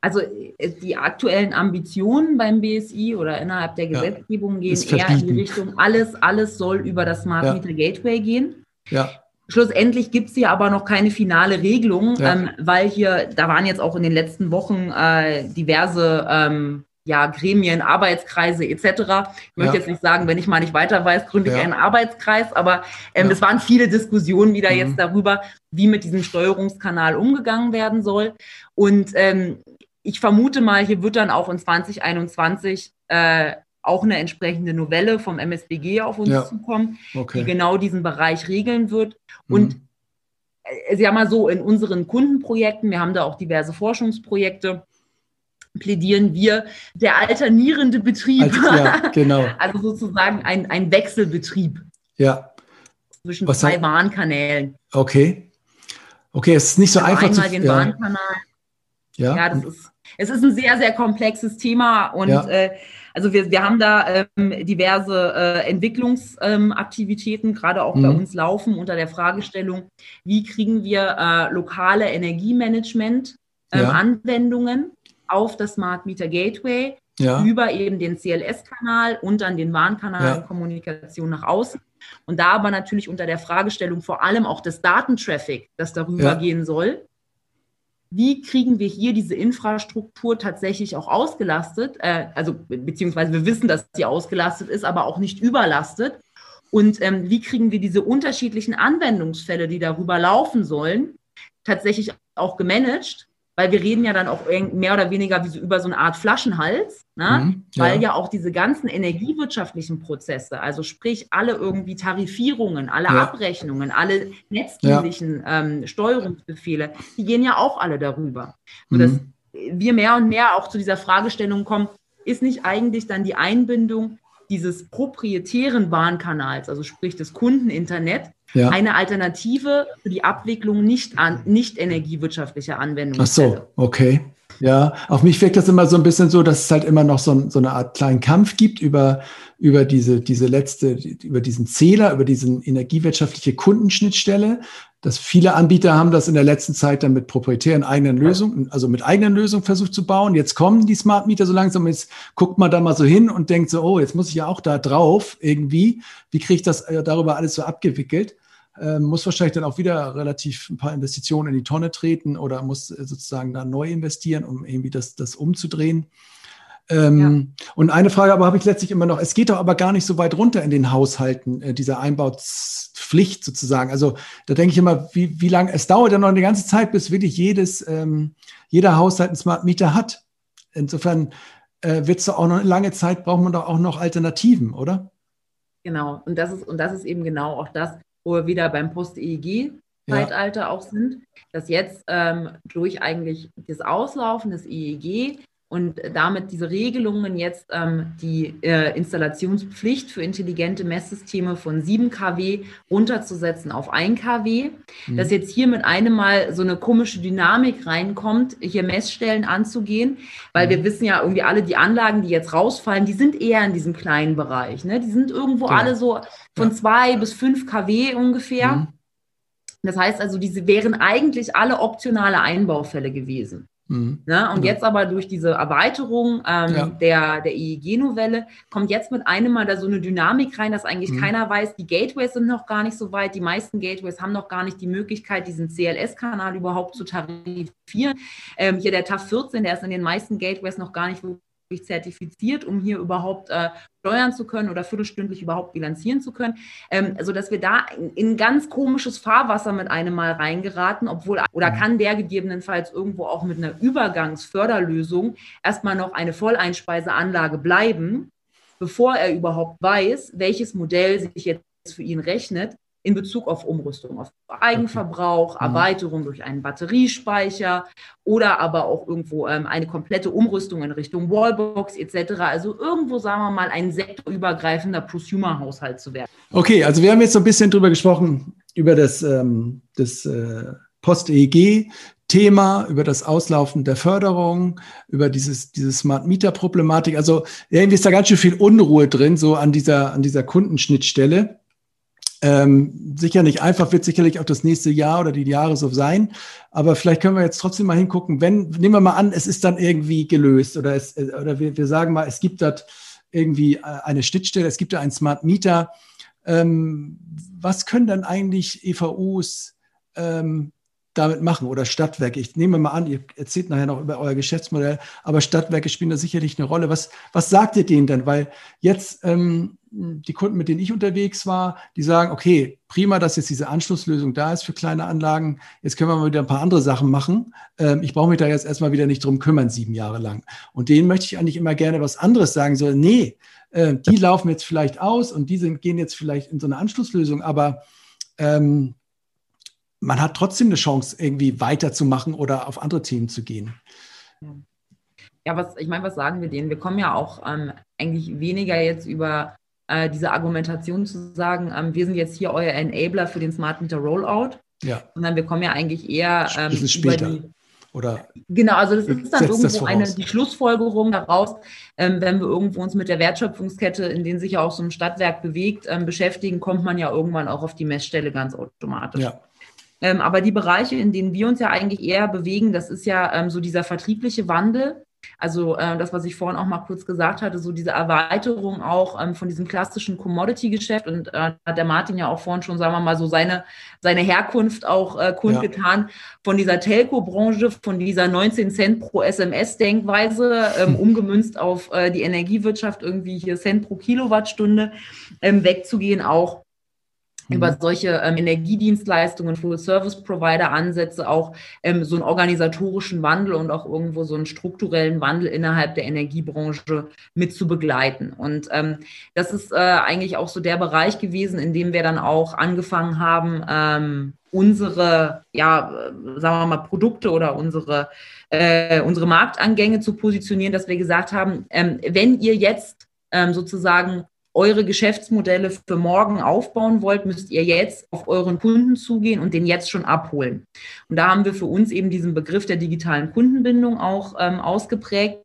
Also äh, die aktuellen Ambitionen beim BSI oder innerhalb der Gesetzgebung ja, gehen eher in die Richtung, alles, alles soll über das Smart ja. Meter Gateway gehen. Ja. Schlussendlich gibt es hier aber noch keine finale Regelung, ja. ähm, weil hier, da waren jetzt auch in den letzten Wochen äh, diverse ähm, ja, Gremien, Arbeitskreise etc. Ich möchte ja. jetzt nicht sagen, wenn ich mal nicht weiter weiß, gründe ich einen Arbeitskreis, aber ähm, ja. es waren viele Diskussionen wieder mhm. jetzt darüber, wie mit diesem Steuerungskanal umgegangen werden soll. Und ähm, ich vermute mal, hier wird dann auch in 2021 äh, auch eine entsprechende Novelle vom MSBG auf uns ja. zukommen, okay. die genau diesen Bereich regeln wird. Mhm. Und äh, Sie haben mal so in unseren Kundenprojekten, wir haben da auch diverse Forschungsprojekte, plädieren wir der alternierende Betrieb. Also, ja, genau. also sozusagen ein, ein Wechselbetrieb. Ja. Zwischen Was zwei Warnkanälen. Okay. Okay, es ist nicht so also einfach einmal zu... den ja. Warnkanal. Ja, ja das ist es ist ein sehr, sehr komplexes Thema und ja. äh, also wir, wir haben da ähm, diverse äh, Entwicklungsaktivitäten, ähm, gerade auch mhm. bei uns laufen unter der Fragestellung, wie kriegen wir äh, lokale Energiemanagement-Anwendungen ähm, ja. auf das Smart Meter Gateway ja. über eben den CLS-Kanal und dann den Warnkanal Kommunikation nach außen. Und da aber natürlich unter der Fragestellung vor allem auch des Datentraffic, das darüber gehen soll wie kriegen wir hier diese Infrastruktur tatsächlich auch ausgelastet? Äh, also beziehungsweise wir wissen, dass sie ausgelastet ist, aber auch nicht überlastet. Und ähm, wie kriegen wir diese unterschiedlichen Anwendungsfälle, die darüber laufen sollen, tatsächlich auch gemanagt? Weil wir reden ja dann auch mehr oder weniger wie so über so eine Art Flaschenhals, ne? Mhm, ja. weil ja auch diese ganzen energiewirtschaftlichen Prozesse, also sprich alle irgendwie Tarifierungen, alle ja. Abrechnungen, alle netzdienlichen ja. ähm, Steuerungsbefehle, die gehen ja auch alle darüber. Sodass mhm. wir mehr und mehr auch zu dieser Fragestellung kommen, ist nicht eigentlich dann die Einbindung dieses proprietären Bahnkanals, also sprich des Kundeninternet, ja. eine Alternative für die Abwicklung nicht, an, nicht energiewirtschaftlicher Anwendungen. Ach so, okay. Ja, auf mich wirkt das immer so ein bisschen so, dass es halt immer noch so, so eine Art kleinen Kampf gibt über, über diese, diese letzte, über diesen Zähler, über diesen energiewirtschaftliche Kundenschnittstelle. Dass viele Anbieter haben das in der letzten Zeit dann mit proprietären eigenen Lösungen, also mit eigenen Lösungen versucht zu bauen. Jetzt kommen die Smart Meter so langsam, jetzt guckt man da mal so hin und denkt so, oh, jetzt muss ich ja auch da drauf irgendwie. Wie kriege ich das äh, darüber alles so abgewickelt? ähm, muss wahrscheinlich dann auch wieder relativ ein paar Investitionen in die Tonne treten oder muss äh, sozusagen da neu investieren, um irgendwie das, das umzudrehen. Ähm, ja. Und eine Frage aber habe ich letztlich immer noch, es geht doch aber gar nicht so weit runter in den Haushalten, äh, dieser Einbaupflicht sozusagen. Also da denke ich immer, wie, wie lange, es dauert ja noch eine ganze Zeit, bis wirklich jedes, ähm, jeder Haushalt einen Smart Meter hat. Insofern äh, wird es doch auch noch eine lange Zeit, braucht man doch auch noch Alternativen, oder? Genau, und das ist, und das ist eben genau auch das, wo wir wieder beim Post-EEG-Zeitalter ja. auch sind, dass jetzt ähm, durch eigentlich das Auslaufen des EEG und damit diese Regelungen jetzt ähm, die äh, Installationspflicht für intelligente Messsysteme von 7 kW runterzusetzen auf 1 kW, mhm. dass jetzt hier mit einem Mal so eine komische Dynamik reinkommt, hier Messstellen anzugehen, weil mhm. wir wissen ja irgendwie alle, die Anlagen, die jetzt rausfallen, die sind eher in diesem kleinen Bereich. Ne? Die sind irgendwo genau. alle so von 2 ja. bis 5 kW ungefähr. Mhm. Das heißt also, diese wären eigentlich alle optionale Einbaufälle gewesen. Mhm. Ne? Und ja. jetzt aber durch diese Erweiterung ähm, ja. der, der EEG-Novelle kommt jetzt mit einem Mal da so eine Dynamik rein, dass eigentlich mhm. keiner weiß, die Gateways sind noch gar nicht so weit. Die meisten Gateways haben noch gar nicht die Möglichkeit, diesen CLS-Kanal überhaupt zu tarifieren. Ähm, hier der TAF 14, der ist in den meisten Gateways noch gar nicht zertifiziert, um hier überhaupt äh, steuern zu können oder viertelstündlich überhaupt bilanzieren zu können. Ähm, also dass wir da in, in ganz komisches Fahrwasser mit einem Mal reingeraten, obwohl oder kann der gegebenenfalls irgendwo auch mit einer Übergangsförderlösung erstmal noch eine Volleinspeiseanlage bleiben, bevor er überhaupt weiß, welches Modell sich jetzt für ihn rechnet in Bezug auf Umrüstung, auf Eigenverbrauch, okay. Mhm. Erweiterung durch einen Batteriespeicher oder aber auch irgendwo ähm, eine komplette Umrüstung in Richtung Wallbox etc. Also irgendwo, sagen wir mal, ein sektorübergreifender Prosumer-Haushalt zu werden. Okay, also wir haben jetzt so ein bisschen drüber gesprochen, über das, ähm, das äh, Post-EEG, Thema, über das Auslaufen der Förderung, über dieses, diese Smart Meter Problematik. Also irgendwie ist da ganz schön viel Unruhe drin, so an dieser, an dieser Kundenschnittstelle. Ähm, sicher nicht einfach, wird sicherlich auch das nächste Jahr oder die Jahre so sein. Aber vielleicht können wir jetzt trotzdem mal hingucken, wenn, nehmen wir mal an, es ist dann irgendwie gelöst oder, es, oder wir, wir sagen mal, es gibt dort irgendwie äh, eine Schnittstelle, es gibt da einen Smart Meter. Ähm, was können dann eigentlich EVUs ähm, damit machen oder Stadtwerke. Ich nehme mal an, ihr erzählt nachher noch über euer Geschäftsmodell, aber Stadtwerke spielen da sicherlich eine Rolle. Was, was sagt ihr denen denn? Weil jetzt ähm, die Kunden, mit denen ich unterwegs war, die sagen, okay, prima, dass jetzt diese Anschlusslösung da ist für kleine Anlagen. Jetzt können wir mal wieder ein paar andere Sachen machen. Ähm, ich brauche mich da jetzt erstmal wieder nicht drum kümmern, sieben Jahre lang. Und denen möchte ich eigentlich immer gerne was anderes sagen. So, nee, äh, die laufen jetzt vielleicht aus und die sind, gehen jetzt vielleicht in so eine Anschlusslösung, aber ähm, man hat trotzdem eine Chance, irgendwie weiterzumachen oder auf andere Themen zu gehen. Ja, was, ich meine, was sagen wir denen? Wir kommen ja auch ähm, eigentlich weniger jetzt über äh, diese Argumentation zu sagen, ähm, wir sind jetzt hier euer Enabler für den Smart Meter Rollout, ja. sondern wir kommen ja eigentlich eher ähm, über die oder genau, also das ist dann irgendwo eine die Schlussfolgerung daraus, ähm, wenn wir irgendwo uns mit der Wertschöpfungskette, in denen sich ja auch so ein Stadtwerk bewegt, ähm, beschäftigen, kommt man ja irgendwann auch auf die Messstelle ganz automatisch. Ja. Ähm, aber die Bereiche, in denen wir uns ja eigentlich eher bewegen, das ist ja ähm, so dieser vertriebliche Wandel. Also äh, das, was ich vorhin auch mal kurz gesagt hatte, so diese Erweiterung auch ähm, von diesem klassischen Commodity-Geschäft. Und äh, hat der Martin ja auch vorhin schon, sagen wir mal, so seine, seine Herkunft auch äh, kundgetan ja. von dieser Telco-Branche, von dieser 19 Cent pro SMS-Denkweise, ähm, hm. umgemünzt auf äh, die Energiewirtschaft, irgendwie hier Cent pro Kilowattstunde, ähm, wegzugehen auch über mhm. solche ähm, Energiedienstleistungen, Full-Service-Provider-Ansätze auch ähm, so einen organisatorischen Wandel und auch irgendwo so einen strukturellen Wandel innerhalb der Energiebranche mit zu begleiten. Und ähm, das ist äh, eigentlich auch so der Bereich gewesen, in dem wir dann auch angefangen haben, ähm, unsere, ja, sagen wir mal, Produkte oder unsere, äh, unsere Marktangänge zu positionieren, dass wir gesagt haben, ähm, wenn ihr jetzt ähm, sozusagen eure Geschäftsmodelle für morgen aufbauen wollt, müsst ihr jetzt auf euren Kunden zugehen und den jetzt schon abholen. Und da haben wir für uns eben diesen Begriff der digitalen Kundenbindung auch ähm, ausgeprägt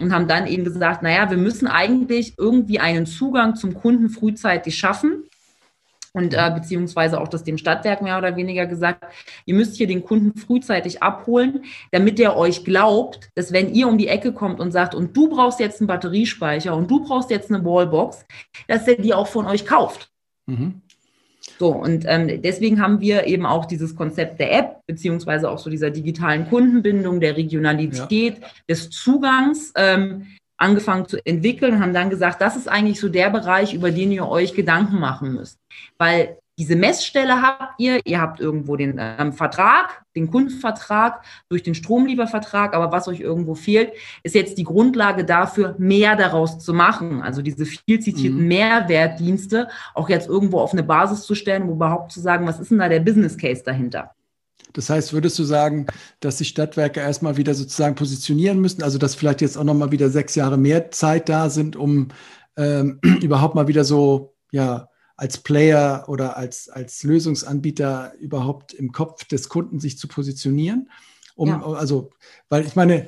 und haben dann eben gesagt, naja, wir müssen eigentlich irgendwie einen Zugang zum Kunden frühzeitig schaffen und äh, beziehungsweise auch das dem Stadtwerk mehr oder weniger gesagt, ihr müsst hier den Kunden frühzeitig abholen, damit er euch glaubt, dass wenn ihr um die Ecke kommt und sagt, und du brauchst jetzt einen Batteriespeicher und du brauchst jetzt eine Wallbox, dass er die auch von euch kauft. Mhm. So, und ähm, deswegen haben wir eben auch dieses Konzept der App, beziehungsweise auch so dieser digitalen Kundenbindung, der Regionalität, ja. des Zugangs. Ähm, angefangen zu entwickeln und haben dann gesagt, das ist eigentlich so der Bereich, über den ihr euch Gedanken machen müsst. Weil diese Messstelle habt ihr, ihr habt irgendwo den ähm, Vertrag, den Kundenvertrag durch den Stromliefervertrag, aber was euch irgendwo fehlt, ist jetzt die Grundlage dafür, mehr daraus zu machen. Also diese viel zitierten mhm. Mehrwertdienste auch jetzt irgendwo auf eine Basis zu stellen, um überhaupt zu sagen, was ist denn da der Business Case dahinter? Das heißt, würdest du sagen, dass die Stadtwerke erstmal wieder sozusagen positionieren müssen, also dass vielleicht jetzt auch nochmal wieder sechs Jahre mehr Zeit da sind, um ähm, überhaupt mal wieder so, ja, als Player oder als, als Lösungsanbieter überhaupt im Kopf des Kunden sich zu positionieren? Um, ja. Also, weil ich meine,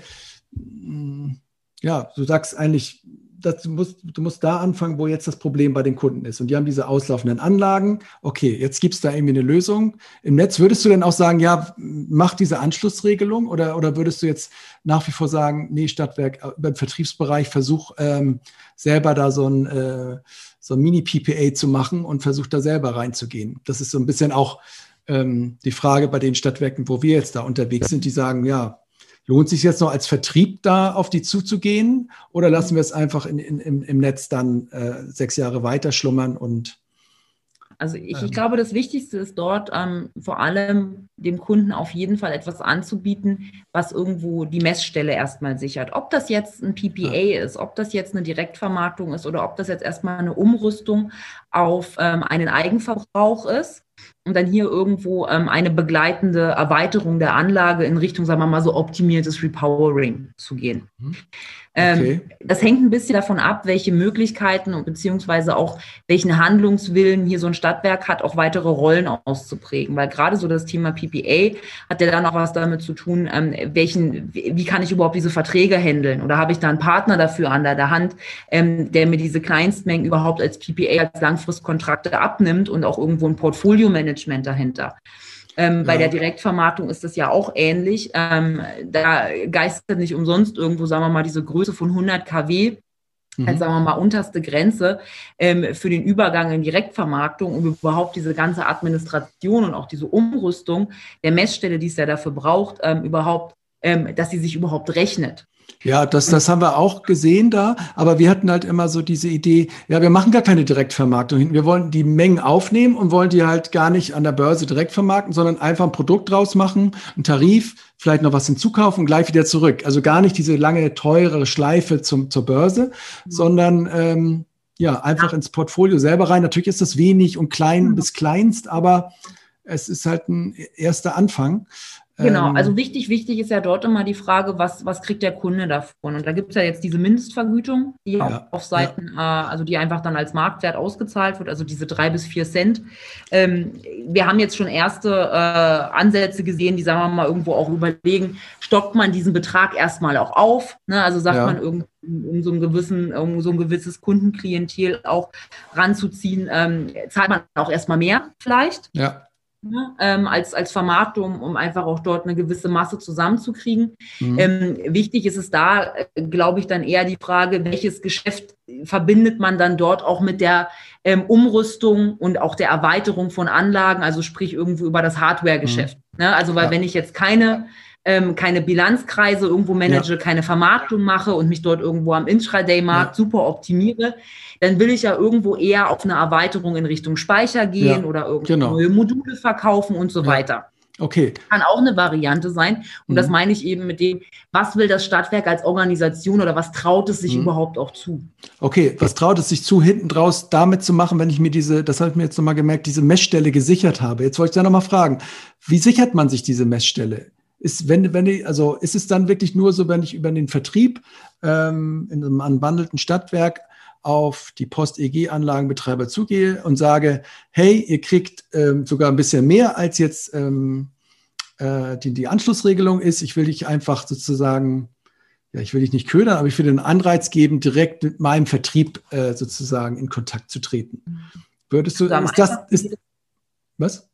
ja, du sagst eigentlich, das, du, musst, du musst da anfangen, wo jetzt das Problem bei den Kunden ist. Und die haben diese auslaufenden Anlagen. Okay, jetzt gibt es da irgendwie eine Lösung. Im Netz würdest du denn auch sagen, ja, mach diese Anschlussregelung oder, oder würdest du jetzt nach wie vor sagen, nee, Stadtwerk äh, über den Vertriebsbereich versuch ähm, selber da so ein, äh, so ein Mini-PPA zu machen und versuch da selber reinzugehen? Das ist so ein bisschen auch ähm, die Frage bei den Stadtwerken, wo wir jetzt da unterwegs sind, die sagen, ja, Lohnt sich jetzt noch als Vertrieb da auf die zuzugehen oder lassen wir es einfach in, in, im, im Netz dann äh, sechs Jahre weiter schlummern und also ich, ich, ähm. glaube, das Wichtigste ist dort ähm, vor allem dem Kunden auf jeden Fall etwas anzubieten, was irgendwo die Messstelle erstmal sichert. Ob das jetzt ein PPA ist, ob das jetzt eine Direktvermarktung ist oder ob das jetzt erstmal eine Umrüstung auf ähm, einen Eigenverbrauch ist und dann hier irgendwo ähm, eine begleitende Erweiterung der Anlage in Richtung, sagen wir mal, so optimiertes Repowering zu gehen. Mhm. Ähm, okay. das hängt ein bisschen davon ab, welche Möglichkeiten und beziehungsweise auch welchen Handlungswillen hier so ein Stadtwerk hat, auch weitere Rollen auszuprägen. Weil gerade so das Thema PPA hat ja dann auch was damit zu tun, ähm, welchen, wie kann ich überhaupt diese Verträge handeln? Oder habe ich da einen Partner dafür an der, der Hand, ähm, der mir diese Kleinstmengen überhaupt als PPA, als Langfristkontrakte abnimmt und auch irgendwo ein Portfolio-Management dahinter? Ähm, ja. Bei der Direktvermarktung ist das ja auch ähnlich. Ähm, da geistert nicht umsonst irgendwo, sagen wir mal, diese Größe von 100 kW als mhm. sagen wir mal unterste Grenze ähm, für den Übergang in Direktvermarktung, um überhaupt diese ganze Administration und auch diese Umrüstung der Messstelle, die es ja dafür braucht, ähm, überhaupt, ähm, dass sie sich überhaupt rechnet. Ja, das, das haben wir auch gesehen da, aber wir hatten halt immer so diese Idee, ja, wir machen gar keine Direktvermarktung. Wir wollen die Mengen aufnehmen und wollen die halt gar nicht an der Börse direkt vermarkten, sondern einfach ein Produkt draus machen, einen Tarif, vielleicht noch was hinzukaufen und gleich wieder zurück. Also gar nicht diese lange, teure Schleife zum, zur Börse, mhm. sondern ähm, ja, einfach ins Portfolio selber rein. Natürlich ist das wenig und klein mhm. bis kleinst, aber es ist halt ein erster Anfang. Genau, ähm, also wichtig, wichtig ist ja dort immer die Frage, was, was kriegt der Kunde davon? Und da gibt es ja jetzt diese Mindestvergütung, die ja, auf Seiten, ja. äh, also die einfach dann als Marktwert ausgezahlt wird, also diese drei bis vier Cent. Ähm, wir haben jetzt schon erste äh, Ansätze gesehen, die, sagen wir mal, irgendwo auch überlegen, stockt man diesen Betrag erstmal auch auf? Ne? Also sagt ja. man irgendwie, um so, einen gewissen, um so ein gewisses Kundenklientel auch ranzuziehen, ähm, zahlt man auch erstmal mehr vielleicht. Ja ne, ähm, als, als Vermarktung, um einfach auch dort eine gewisse Masse zusammenzukriegen. Mhm. Ähm, wichtig ist es da, äh, glaube ich, dann eher die Frage, welches Geschäft verbindet man dann dort auch mit der ähm, Umrüstung und auch der Erweiterung von Anlagen, also sprich irgendwo über das Hardware-Geschäft. Mhm. Ne? Also weil ja. wenn ich jetzt keine ähm, keine Bilanzkreise irgendwo manage, ja. keine Vermarktung mache und mich dort irgendwo am Intraday-Markt ja. super optimiere, dann will ich ja irgendwo eher auf eine Erweiterung in Richtung Speicher gehen ja. oder irgendwo genau. neue Module verkaufen und so weiter. Okay. Kann auch eine Variante sein. Und mhm. das meine ich eben mit dem, was will das Stadtwerk als Organisation oder was traut es sich mhm. überhaupt auch zu? Okay, was traut es sich zu, hinten draus damit zu machen, wenn ich mir diese, das habe ich mir jetzt nochmal gemerkt, diese Messstelle gesichert habe. Jetzt wollte ich da nochmal fragen, wie sichert man sich diese Messstelle? Ist, wenn, wenn ich, also ist es dann wirklich nur so, wenn ich über den Vertrieb ähm, in einem unbundelten Stadtwerk auf die Post-EG-Anlagenbetreiber zugehe und sage, hey, ihr kriegt ähm, sogar ein bisschen mehr als jetzt ähm, äh, die, die Anschlussregelung ist. Ich will dich einfach sozusagen, ja, ich will dich nicht ködern, aber ich will dir einen Anreiz geben, direkt mit meinem Vertrieb äh, sozusagen in Kontakt zu treten. Würdest du, also ist das, ist, was?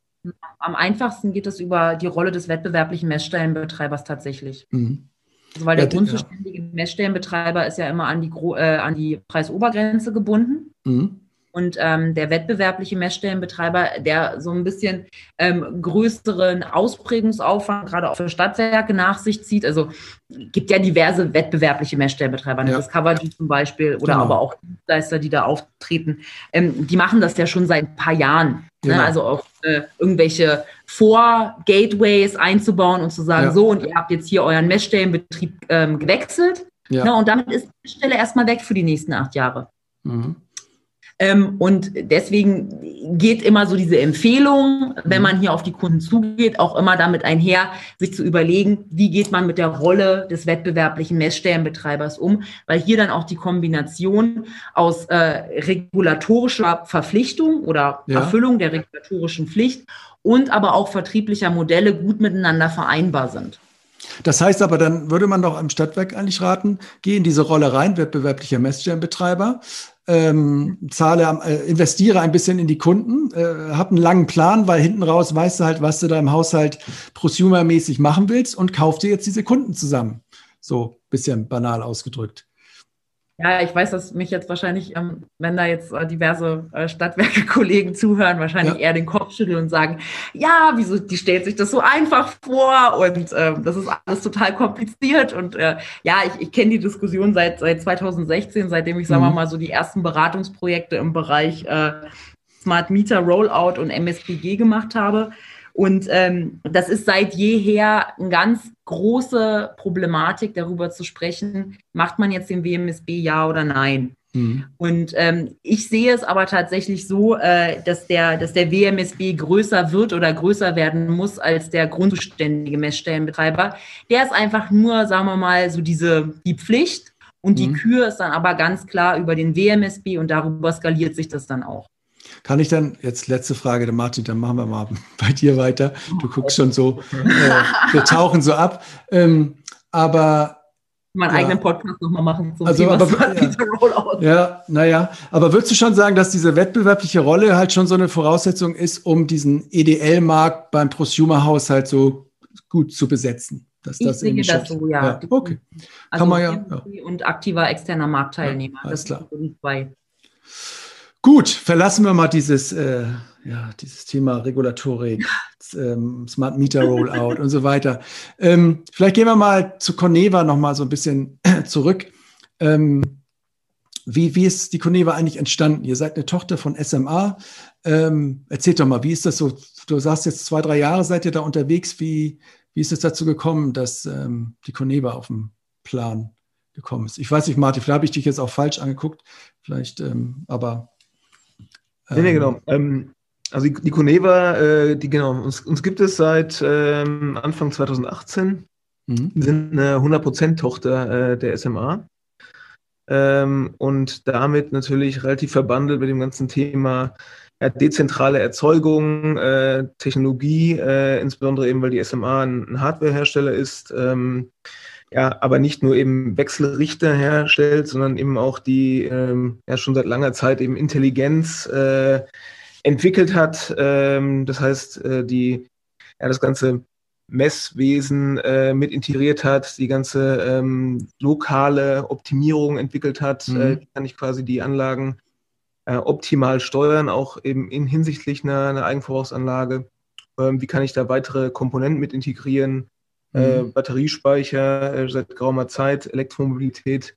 Am einfachsten geht es über die Rolle des wettbewerblichen Messstellenbetreibers tatsächlich. Mhm. Also weil der ja, grundzuständige ja. Messstellenbetreiber ist ja immer an die, äh, an die Preisobergrenze gebunden. Mhm. Und ähm, der wettbewerbliche Messstellenbetreiber, der so ein bisschen ähm, größeren Ausprägungsaufwand gerade auch für Stadtwerke nach sich zieht. Also gibt ja diverse wettbewerbliche Messstellenbetreiber, ne? ja. Discovergy zum Beispiel oder genau. aber auch Dienstleister, die da auftreten. Ähm, die machen das ja schon seit ein paar Jahren. Ne? Genau. Ne? Also auch äh, irgendwelche Vor-Gateways einzubauen und zu sagen, ja. so und ihr habt jetzt hier euren Messstellenbetrieb ähm, gewechselt. Ja. Ne? Und damit ist die Stelle erstmal weg für die nächsten acht Jahre. Mhm. Ähm, und deswegen geht immer so diese Empfehlung, wenn man hier auf die Kunden zugeht, auch immer damit einher, sich zu überlegen, wie geht man mit der Rolle des wettbewerblichen Messstellenbetreibers um, weil hier dann auch die Kombination aus äh, regulatorischer Verpflichtung oder ja. Erfüllung der regulatorischen Pflicht und aber auch vertrieblicher Modelle gut miteinander vereinbar sind. Das heißt aber, dann würde man doch am Stadtwerk eigentlich raten, geh in diese Rolle rein, wettbewerblicher Messstellenbetreiber, ähm, zahle, äh, investiere ein bisschen in die Kunden, äh, hab einen langen Plan, weil hinten raus weißt du halt, was du da im Haushalt prosumermäßig machen willst und kauf dir jetzt diese Kunden zusammen. So bisschen banal ausgedrückt. Ja, ich weiß, dass mich jetzt wahrscheinlich, ähm, wenn da jetzt äh, diverse äh, Stadtwerke-Kollegen zuhören, wahrscheinlich ja. eher den Kopf schütteln und sagen, ja, wieso, die stellt sich das so einfach vor und äh, das ist alles total kompliziert. Und äh, ja, ich, ich kenne die Diskussion seit, seit 2016, seitdem ich, sagen wir mhm. mal, so die ersten Beratungsprojekte im Bereich äh, Smart Meter Rollout und MSPG gemacht habe. Und ähm, das ist seit jeher eine ganz große Problematik, darüber zu sprechen, macht man jetzt den WMSB ja oder nein? Mhm. Und ähm, ich sehe es aber tatsächlich so, äh, dass, der, dass der WMSB größer wird oder größer werden muss als der grundständige Messstellenbetreiber. Der ist einfach nur, sagen wir mal, so diese die Pflicht und die mhm. Kür ist dann aber ganz klar über den WMSB und darüber skaliert sich das dann auch. Kann ich dann, jetzt letzte Frage, der Martin, dann machen wir mal bei dir weiter. Du guckst schon so, äh, wir tauchen so ab. Ähm, aber meinen ja. eigenen Podcast nochmal machen zum also, Thema aber, ja. Rollout. Ja, naja. Aber würdest du schon sagen, dass diese wettbewerbliche Rolle halt schon so eine Voraussetzung ist, um diesen EDL-Markt beim Prosumer-Haushalt so gut zu besetzen? Dass ich das sehe das so, ja. ja. Okay. Also Kann man ja. Und aktiver externer Marktteilnehmer. Ja, das klar. sind zwei. Gut, verlassen wir mal dieses, äh, ja, dieses Thema Regulatorik, ähm, Smart Meter Rollout und so weiter. Ähm, vielleicht gehen wir mal zu Coneva noch mal so ein bisschen zurück. Ähm, wie, wie ist die Coneva eigentlich entstanden? Ihr seid eine Tochter von SMA. Ähm, erzählt doch mal, wie ist das so? Du sagst jetzt zwei, drei Jahre seid ihr da unterwegs. Wie, wie ist es dazu gekommen, dass ähm, die Coneva auf den Plan gekommen ist? Ich weiß nicht, Martin, vielleicht habe ich dich jetzt auch falsch angeguckt. Vielleicht, ähm, aber Nee, nee, genau. Ähm, also die, die Coneva, äh, die genau, uns, uns gibt es seit ähm, Anfang 2018. Mhm. Wir sind eine 100%-Tochter äh, der SMA. Ähm, und damit natürlich relativ verbandelt mit dem ganzen Thema ja, dezentrale Erzeugung, äh, Technologie, äh, insbesondere eben, weil die SMA ein, ein Hardwarehersteller ist, ähm, ja, aber nicht nur eben Wechselrichter herstellt, sondern eben auch die ähm, ja schon seit langer Zeit eben Intelligenz äh, entwickelt hat. Ähm, das heißt, äh, die ja das ganze Messwesen äh, mit integriert hat, die ganze ähm, lokale Optimierung entwickelt hat. Mhm. Äh, kann ich quasi die Anlagen äh, optimal steuern, auch eben in hinsichtlich einer, einer Eigenverbrauchsanlage. Ähm, wie kann ich da weitere Komponenten mit integrieren? Äh, mhm. Batteriespeicher äh, seit geraumer Zeit, Elektromobilität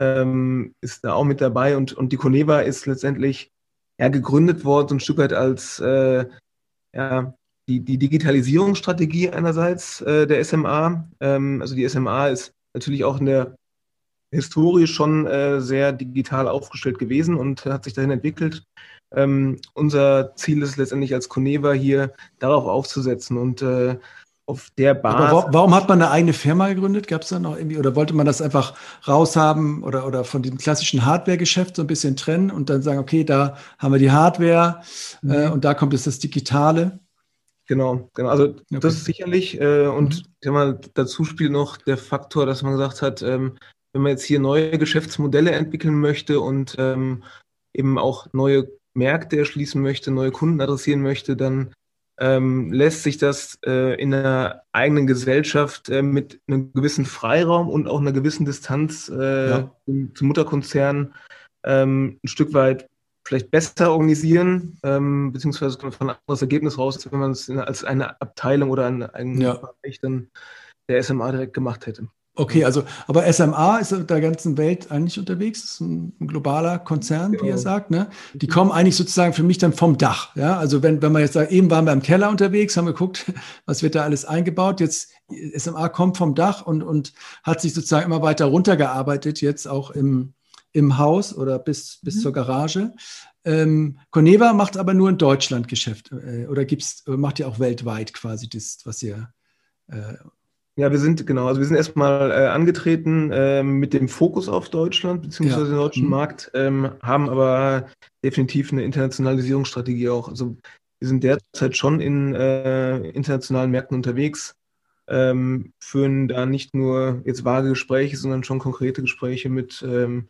ähm, ist da auch mit dabei und, und die Coneva ist letztendlich ja, gegründet worden, so ein Stück weit als äh, ja, die, die Digitalisierungsstrategie einerseits äh, der SMA. Ähm, also die SMA ist natürlich auch in der Historie schon äh, sehr digital aufgestellt gewesen und hat sich dahin entwickelt. Ähm, unser Ziel ist letztendlich als Coneva hier darauf aufzusetzen und äh, auf der Basis. Aber warum hat man eine eigene Firma gegründet? Gab es da noch irgendwie, oder wollte man das einfach raushaben oder, oder von dem klassischen Hardware-Geschäft so ein bisschen trennen und dann sagen, okay, da haben wir die Hardware mhm. äh, und da kommt jetzt das Digitale? Genau, genau. Also okay. das ist sicherlich, äh, und mhm. mal, dazu spielt noch der Faktor, dass man gesagt hat, ähm, wenn man jetzt hier neue Geschäftsmodelle entwickeln möchte und ähm, eben auch neue Märkte erschließen möchte, neue Kunden adressieren möchte, dann ähm, lässt sich das äh, in einer eigenen Gesellschaft äh, mit einem gewissen Freiraum und auch einer gewissen Distanz äh, ja. zum, zum, Mutterkonzern ähm, ein Stück weit vielleicht besser organisieren, ähm, beziehungsweise von ein anderes Ergebnis raus, wenn man es als eine Abteilung oder ein, ein ja. Bereich dann der SMA direkt gemacht hätte. Okay, also, aber SMA ist in der ganzen Welt eigentlich unterwegs, das ist ein, ein globaler Konzern, genau. wie ihr sagt, ne? Die kommen eigentlich sozusagen für mich dann vom Dach, ja? Also wenn, wenn man jetzt sagt, eben waren wir im Keller unterwegs, haben wir geguckt, was wird da alles eingebaut, jetzt SMA kommt vom Dach und, und hat sich sozusagen immer weiter runtergearbeitet, jetzt auch im, im Haus oder bis, bis mhm. zur Garage. Ähm, Coneva macht aber nur in Deutschland Geschäft äh, oder gibt's, macht ihr auch weltweit quasi das, was ihr äh, ja, wir sind, genau, also wir sind erstmal äh, angetreten äh, mit dem Fokus auf Deutschland beziehungsweise ja. den deutschen mhm. Markt, ähm, haben aber definitiv eine Internationalisierungsstrategie auch. Also wir sind derzeit schon in äh, internationalen Märkten unterwegs, ähm, führen da nicht nur jetzt vage Gespräche, sondern schon konkrete Gespräche mit ähm,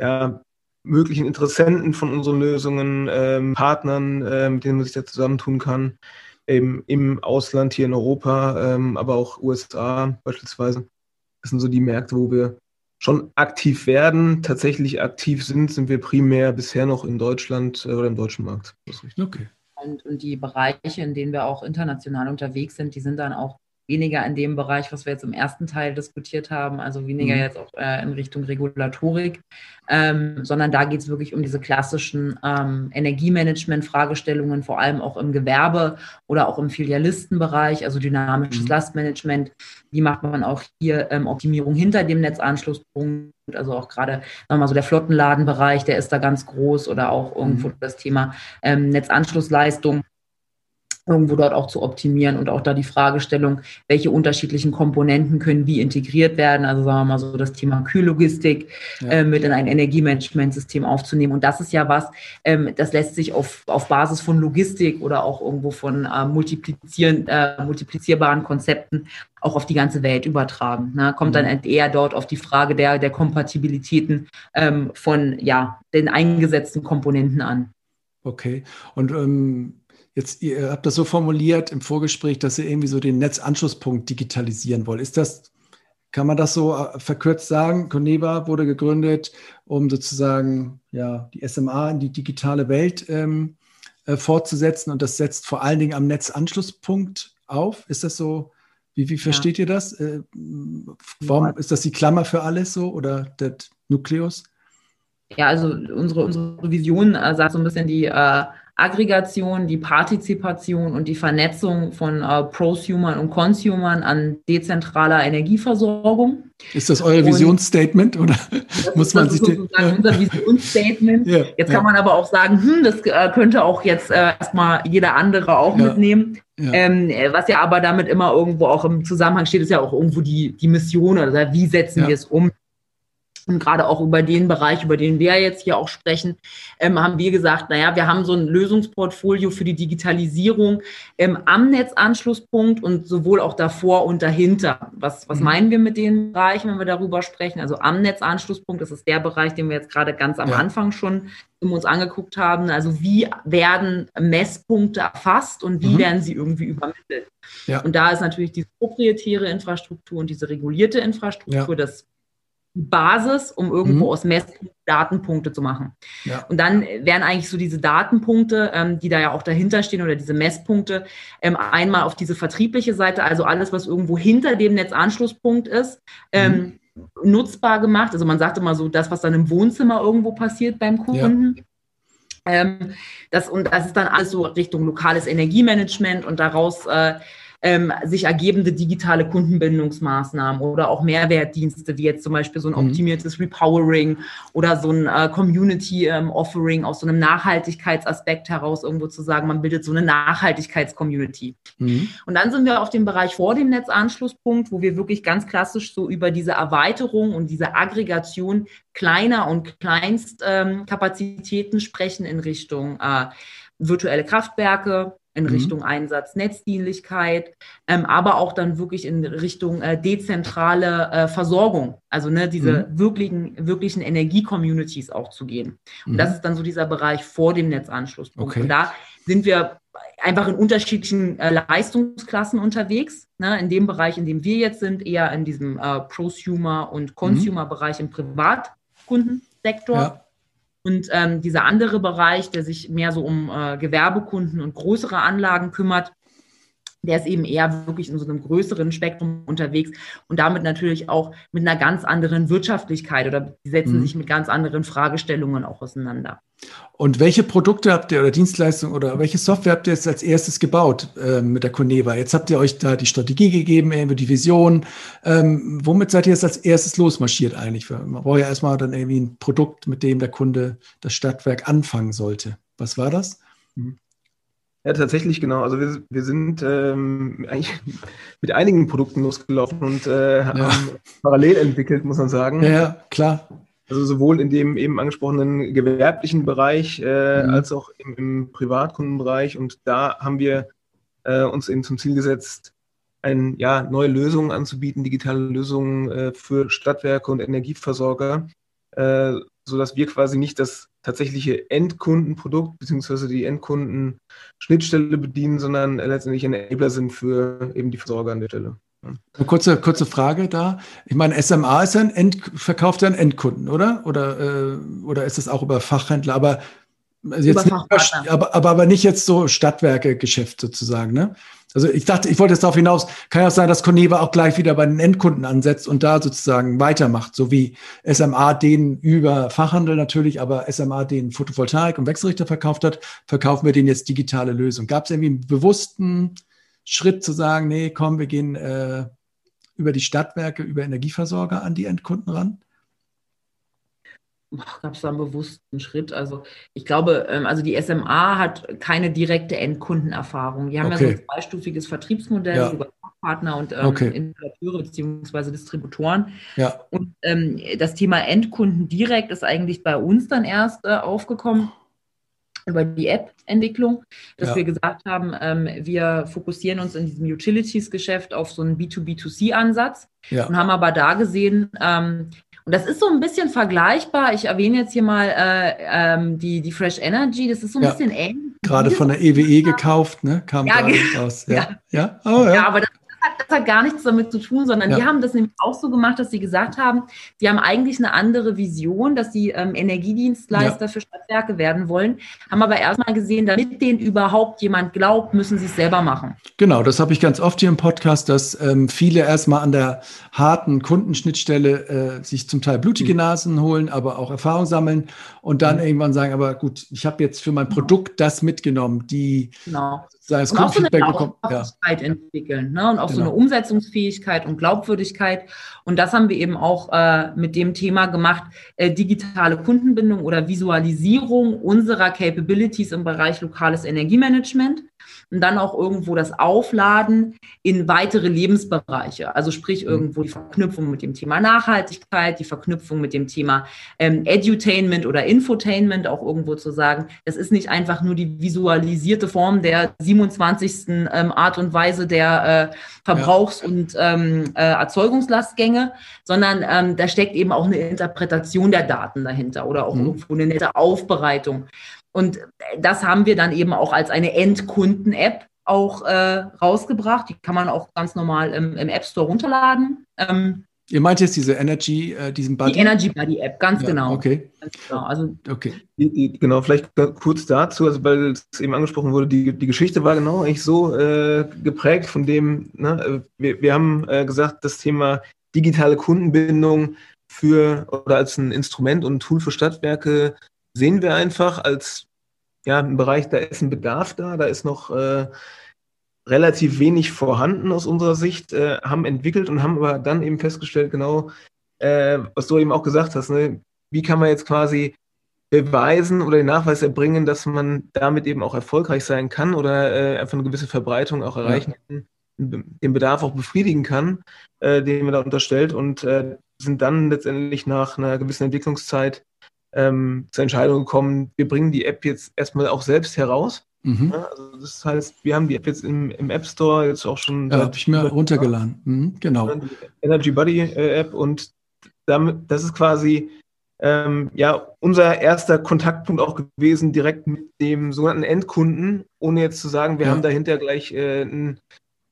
ja, möglichen Interessenten von unseren Lösungen, ähm, Partnern, äh, mit denen man sich da zusammentun kann im, im Ausland, hier in Europa, ähm, aber auch USA beispielsweise. Das sind so die Märkte, wo wir schon aktiv werden. Tatsächlich aktiv sind, sind wir primär bisher noch in Deutschland äh, oder im deutschen Markt. Okay. Und, und die Bereiche, in denen wir auch international unterwegs sind, die sind dann auch weniger in dem Bereich, was wir jetzt im ersten Teil diskutiert haben, also weniger mhm. jetzt auch äh, in Richtung Regulatorik, ähm, sondern da geht es wirklich um diese klassischen ähm, Energiemanagement-Fragestellungen, vor allem auch im Gewerbe oder auch im Filialistenbereich, also dynamisches mhm. Lastmanagement. Wie macht man auch hier ähm, Optimierung hinter dem Netzanschlusspunkt? Also auch gerade, sagen wir mal so, der Flottenladenbereich, der ist da ganz groß oder auch irgendwo mhm. das Thema ähm, Netzanschlussleistung irgendwo dort auch zu optimieren und auch da die Fragestellung, welche unterschiedlichen Komponenten können wie integriert werden. Also sagen wir mal so das Thema Kühllogistik ja. äh, mit in ein Energiemanagementsystem aufzunehmen. Und das ist ja was, ähm, das lässt sich auf, auf Basis von Logistik oder auch irgendwo von äh, multiplizieren, äh, multiplizierbaren Konzepten auch auf die ganze Welt übertragen. Ne? Kommt mhm. dann halt eher dort auf die Frage der, der Kompatibilitäten ähm, von ja, den eingesetzten Komponenten an. Okay. Und ähm Jetzt, ihr habt das so formuliert im Vorgespräch, dass ihr irgendwie so den Netzanschlusspunkt digitalisieren wollt. Ist das, kann man das so äh, verkürzt sagen? Coneva wurde gegründet, um sozusagen ja, die SMA in die digitale Welt ähm, äh, fortzusetzen und das setzt vor allen Dingen am Netzanschlusspunkt auf. Ist das so? Wie, wie versteht ja. ihr das? Äh, warum ist das die Klammer für alles so oder der Nukleus? Ja, also unsere, unsere Vision äh, sagt so ein bisschen die äh, Aggregation, die Partizipation und die Vernetzung von äh, Prosumern und Consumern an dezentraler Energieversorgung. Ist das euer Visionsstatement oder muss man sich das ist sozusagen unser Visionsstatement. ja, jetzt ja. kann man aber auch sagen, hm, das äh, könnte auch jetzt äh, erstmal jeder andere auch ja. mitnehmen. Ja. Ähm, was ja aber damit immer irgendwo auch im Zusammenhang steht, ist ja auch irgendwo die, die Mission oder also wie setzen wir es um und gerade auch über den Bereich, über den wir jetzt hier auch sprechen, ähm, haben wir gesagt, naja, wir haben so ein Lösungsportfolio für die Digitalisierung ähm, am Netzanschlusspunkt und sowohl auch davor und dahinter. Was, was mhm. meinen wir mit den Bereichen, wenn wir darüber sprechen? Also am Netzanschlusspunkt, das ist der Bereich, den wir jetzt gerade ganz am ja. Anfang schon uns angeguckt haben. Also wie werden Messpunkte erfasst und wie mhm. werden sie irgendwie übermittelt? Ja. Und da ist natürlich diese proprietäre Infrastruktur und diese regulierte Infrastruktur ja. das Basis, um irgendwo mhm. aus Messpunkten Datenpunkte zu machen. Ja. Und dann wären eigentlich so diese Datenpunkte, ähm, die da ja auch dahinter stehen oder diese Messpunkte, ähm, einmal auf diese vertriebliche Seite, also alles, was irgendwo hinter dem Netzanschlusspunkt ist, ähm, mhm. nutzbar gemacht. Also man sagt immer so, das, was dann im Wohnzimmer irgendwo passiert beim Kunden. Ja. Ähm, das, und das ist dann alles so Richtung lokales Energiemanagement und daraus äh, ähm, sich ergebende digitale Kundenbindungsmaßnahmen oder auch Mehrwertdienste, wie jetzt zum Beispiel so ein mhm. optimiertes Repowering oder so ein äh, Community-Offering ähm, aus so einem Nachhaltigkeitsaspekt heraus irgendwo zu sagen, man bildet so eine Nachhaltigkeitscommunity. Mhm. Und dann sind wir auf dem Bereich vor dem Netzanschlusspunkt, wo wir wirklich ganz klassisch so über diese Erweiterung und diese Aggregation kleiner und Kleinstkapazitäten ähm, sprechen in Richtung äh, virtuelle Kraftwerke, in mhm. Richtung Einsatz Netzdienlichkeit, ähm, aber auch dann wirklich in Richtung äh, dezentrale äh, Versorgung, also ne, diese mhm. wirklichen, wirklichen Energie-Communities auch zu gehen. Und mhm. das ist dann so dieser Bereich vor dem Netzanschlusspunkt. Okay. Und da sind wir einfach in unterschiedlichen äh, Leistungsklassen unterwegs. Ne? In dem Bereich, in dem wir jetzt sind, eher in diesem äh, Prosumer- und mhm. Consumer-Bereich im Privatkundensektor. Ja. Und ähm, dieser andere Bereich, der sich mehr so um äh, Gewerbekunden und größere Anlagen kümmert, der ist eben eher wirklich in so einem größeren Spektrum unterwegs und damit natürlich auch mit einer ganz anderen Wirtschaftlichkeit oder die setzen mhm. sich mit ganz anderen Fragestellungen auch auseinander. Und welche Produkte habt ihr oder Dienstleistungen oder welche Software habt ihr jetzt als erstes gebaut äh, mit der Coneva? Jetzt habt ihr euch da die Strategie gegeben, irgendwie die Vision. Ähm, womit seid ihr jetzt als erstes losmarschiert eigentlich? Man braucht ja erstmal dann irgendwie ein Produkt, mit dem der Kunde das Stadtwerk anfangen sollte. Was war das? Mhm. Ja, tatsächlich, genau. Also wir, wir sind ähm, eigentlich mit einigen Produkten losgelaufen und äh, ja. haben parallel entwickelt, muss man sagen. Ja, klar. Also sowohl in dem eben angesprochenen gewerblichen Bereich äh, mhm. als auch im, im, Privatkundenbereich. Und da haben wir äh, uns eben zum Ziel gesetzt, ein, ja, neue Lösungen anzubieten, digitale Lösungen äh, für Stadtwerke und Energieversorger, äh, sodass wir quasi nicht das tatsächliche Endkundenprodukt bzw. die Endkundenschnittstelle bedienen, sondern letztendlich ein Enabler sind für eben die Versorger an der Stelle. Eine kurze, kurze Frage da. Ich meine, SMA ist ja ein End, verkauft ja einen Endkunden, oder? Oder, äh, oder ist das auch über Fachhändler? Aber jetzt nicht, aber, aber, aber nicht jetzt so Stadtwerke-Geschäft sozusagen, ne? Also ich dachte, ich wollte jetzt darauf hinaus, kann ja auch sein, dass Coneva auch gleich wieder bei den Endkunden ansetzt und da sozusagen weitermacht, so wie SMA den über Fachhandel natürlich, aber SMA den Photovoltaik und Wechselrichter verkauft hat, verkaufen wir den jetzt digitale Lösung. Gab es irgendwie einen bewussten Schritt zu sagen, nee, komm, wir gehen äh, über die Stadtwerke, über Energieversorger an die Endkunden ran? Gab es da einen bewussten Schritt. Also ich glaube, ähm, also die SMA hat keine direkte Endkundenerfahrung. Die haben okay. ja so ein zweistufiges Vertriebsmodell ja. über Partner und ähm, okay. Installateure bzw. Distributoren. Ja. Und ähm, das Thema Endkunden direkt ist eigentlich bei uns dann erst äh, aufgekommen über die App-Entwicklung, dass ja. wir gesagt haben, ähm, wir fokussieren uns in diesem Utilities-Geschäft auf so einen B2B2C-Ansatz ja. und haben aber da gesehen, ähm, und das ist so ein bisschen vergleichbar. Ich erwähne jetzt hier mal äh, ähm, die, die Fresh Energy. Das ist so ein ja. bisschen ähnlich. Gerade von der EWE e gekauft, ne? Kam ja, da raus. Ja. Ja. Ja? Oh, ja. ja, aber das hat, das hat gar nichts damit zu tun, sondern ja. die haben das nämlich auch so gemacht, dass sie gesagt haben, sie haben eigentlich eine andere Vision, dass sie ähm, Energiedienstleister ja. für Stadtwerke werden wollen, haben aber erstmal gesehen, damit denen überhaupt jemand glaubt, müssen sie es selber machen. Genau, das habe ich ganz oft hier im Podcast, dass ähm, viele erstmal an der harten Kundenschnittstelle äh, sich zum Teil blutige mhm. Nasen holen, aber auch Erfahrung sammeln und dann mhm. irgendwann sagen, aber gut, ich habe jetzt für mein Produkt das mitgenommen, die genau sei es Kundenfeedback so bekommen. Ja. entwickeln ne? und auch genau. so eine Umsetzungsfähigkeit und Glaubwürdigkeit. Und das haben wir eben auch äh, mit dem Thema gemacht, äh, digitale Kundenbindung oder Visualisierung unserer Capabilities im Bereich lokales Energiemanagement und dann auch irgendwo das Aufladen in weitere Lebensbereiche. Also sprich mhm. irgendwo die Verknüpfung mit dem Thema Nachhaltigkeit, die Verknüpfung mit dem Thema ähm, Edutainment oder Infotainment, auch irgendwo zu sagen, das ist nicht einfach nur die visualisierte Form der 27. Ähm, Art und Weise der äh, Verbrauchs- und ähm, äh, Erzeugungslastgänge, sondern ähm, da steckt eben auch eine Interpretation der Daten dahinter oder auch mhm. irgendwo eine nette Aufbereitung. Und das haben wir dann eben auch als eine Endkunden-App auch äh, rausgebracht. Die kann man auch ganz normal im, im App Store runterladen. Ähm, Ihr meint jetzt diese Energy, äh, diesen Buddy? Die Energy Buddy App, ganz ja, genau. Okay. Ganz genau. Also, okay. Genau, vielleicht kurz dazu, also weil es eben angesprochen wurde, die, die Geschichte war genau eigentlich so äh, geprägt von dem, ne, wir, wir haben äh, gesagt, das Thema digitale Kundenbindung für oder als ein Instrument und ein Tool für Stadtwerke sehen wir einfach als ja, im Bereich, da ist ein Bedarf da, da ist noch äh, relativ wenig vorhanden aus unserer Sicht, äh, haben entwickelt und haben aber dann eben festgestellt, genau, äh, was du eben auch gesagt hast, ne? wie kann man jetzt quasi beweisen oder den Nachweis erbringen, dass man damit eben auch erfolgreich sein kann oder äh, einfach eine gewisse Verbreitung auch erreichen ja. kann, den Bedarf auch befriedigen kann, äh, den man da unterstellt und äh, sind dann letztendlich nach einer gewissen Entwicklungszeit ähm, zur Entscheidung gekommen, wir bringen die App jetzt erstmal auch selbst heraus. Mhm. Ja, also das heißt, wir haben die App jetzt im, im App Store jetzt auch schon. Ja, habe ich mir runtergeladen. Mhm, genau. Die Energy Buddy äh, App und damit, das ist quasi ähm, ja, unser erster Kontaktpunkt auch gewesen, direkt mit dem sogenannten Endkunden, ohne jetzt zu sagen, wir ja. haben dahinter gleich äh, ein,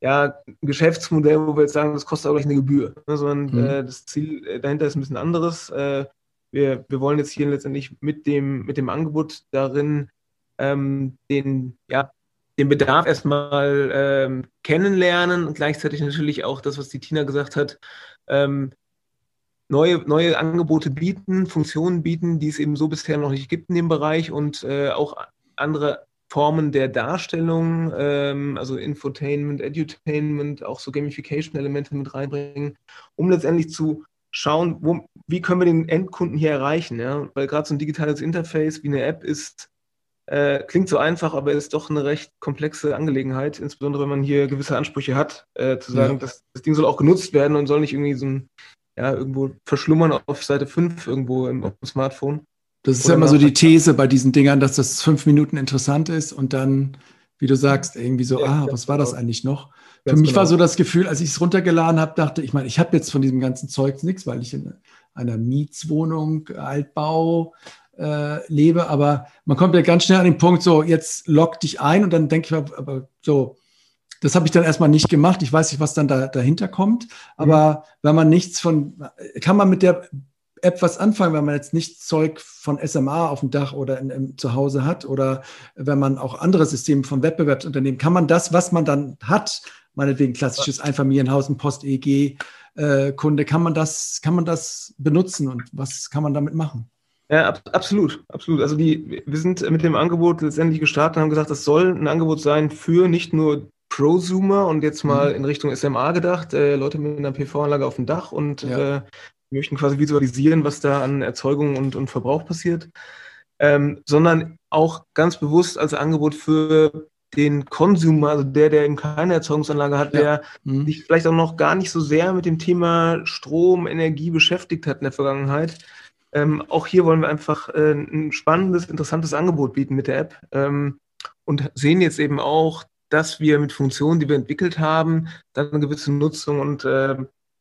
ja, Geschäftsmodell, wo wir jetzt sagen, das kostet auch gleich eine Gebühr, ne, sondern mhm. äh, das Ziel äh, dahinter ist ein bisschen anderes. Äh, wir, wir wollen jetzt hier letztendlich mit dem, mit dem Angebot darin ähm, den, ja, den Bedarf erstmal ähm, kennenlernen und gleichzeitig natürlich auch das, was die Tina gesagt hat, ähm, neue, neue Angebote bieten, Funktionen bieten, die es eben so bisher noch nicht gibt in dem Bereich und äh, auch andere Formen der Darstellung, ähm, also Infotainment, Edutainment, auch so Gamification-Elemente mit reinbringen, um letztendlich zu schauen, wo, wie können wir den Endkunden hier erreichen. Ja? Weil gerade so ein digitales Interface wie eine App ist, äh, klingt so einfach, aber ist doch eine recht komplexe Angelegenheit, insbesondere wenn man hier gewisse Ansprüche hat, äh, zu sagen, ja. das, das Ding soll auch genutzt werden und soll nicht irgendwie so ein ja, irgendwo verschlummern auf Seite 5 irgendwo im, auf dem Smartphone. Das ist ja immer so die These bei diesen Dingern, dass das fünf Minuten interessant ist und dann, wie du sagst, irgendwie so, ja, ah, was war das genau. eigentlich noch? Für mich genau. war so das Gefühl, als ich es runtergeladen habe, dachte ich, meine, ich habe jetzt von diesem ganzen Zeug nichts, weil ich in einer Mietswohnung, Altbau äh, lebe, aber man kommt ja ganz schnell an den Punkt, so, jetzt lock dich ein und dann denke ich, aber so, das habe ich dann erstmal nicht gemacht. Ich weiß nicht, was dann da, dahinter kommt. Aber mhm. wenn man nichts von, kann man mit der App was anfangen, wenn man jetzt nicht Zeug von SMA auf dem Dach oder in, in, zu Hause hat oder wenn man auch andere Systeme von Wettbewerbsunternehmen, kann man das, was man dann hat, meinetwegen klassisches Einfamilienhaus, ein Post-EG, äh, kann man das, kann man das benutzen und was kann man damit machen? Ja, ab, absolut, absolut. Also die, wir sind mit dem Angebot letztendlich gestartet und haben gesagt, das soll ein Angebot sein für nicht nur Prosumer und jetzt mal mhm. in Richtung SMA gedacht, äh, Leute mit einer PV-Anlage auf dem Dach und ja. äh, möchten quasi visualisieren, was da an Erzeugung und, und Verbrauch passiert, ähm, sondern auch ganz bewusst als Angebot für den Consumer, also der, der eben keine Erzeugungsanlage hat, ja. der mhm. sich vielleicht auch noch gar nicht so sehr mit dem Thema Strom, Energie beschäftigt hat in der Vergangenheit. Ähm, auch hier wollen wir einfach äh, ein spannendes, interessantes Angebot bieten mit der App ähm, und sehen jetzt eben auch, dass wir mit Funktionen, die wir entwickelt haben, dann eine gewisse Nutzung und äh,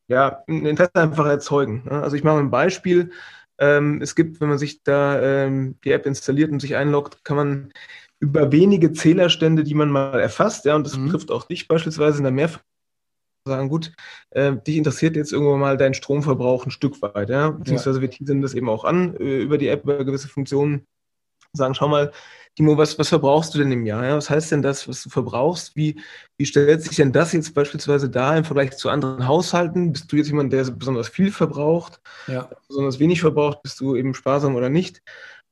ja, ein Interesse einfach erzeugen. Ne? Also ich mache ein Beispiel. Ähm, es gibt, wenn man sich da ähm, die App installiert und sich einloggt, kann man über wenige Zählerstände, die man mal erfasst, ja, und das mhm. betrifft auch dich beispielsweise in der Mehrfach sagen, gut, äh, dich interessiert jetzt irgendwann mal dein Stromverbrauch ein Stück weit, ja, beziehungsweise ja. wir teasern das eben auch an äh, über die App, über gewisse Funktionen, sagen, schau mal, Timo, was, was verbrauchst du denn im Jahr? Ja? Was heißt denn das, was du verbrauchst? Wie, wie stellt sich denn das jetzt beispielsweise da im Vergleich zu anderen Haushalten? Bist du jetzt jemand, der besonders viel verbraucht, ja. besonders wenig verbraucht? Bist du eben sparsam oder nicht?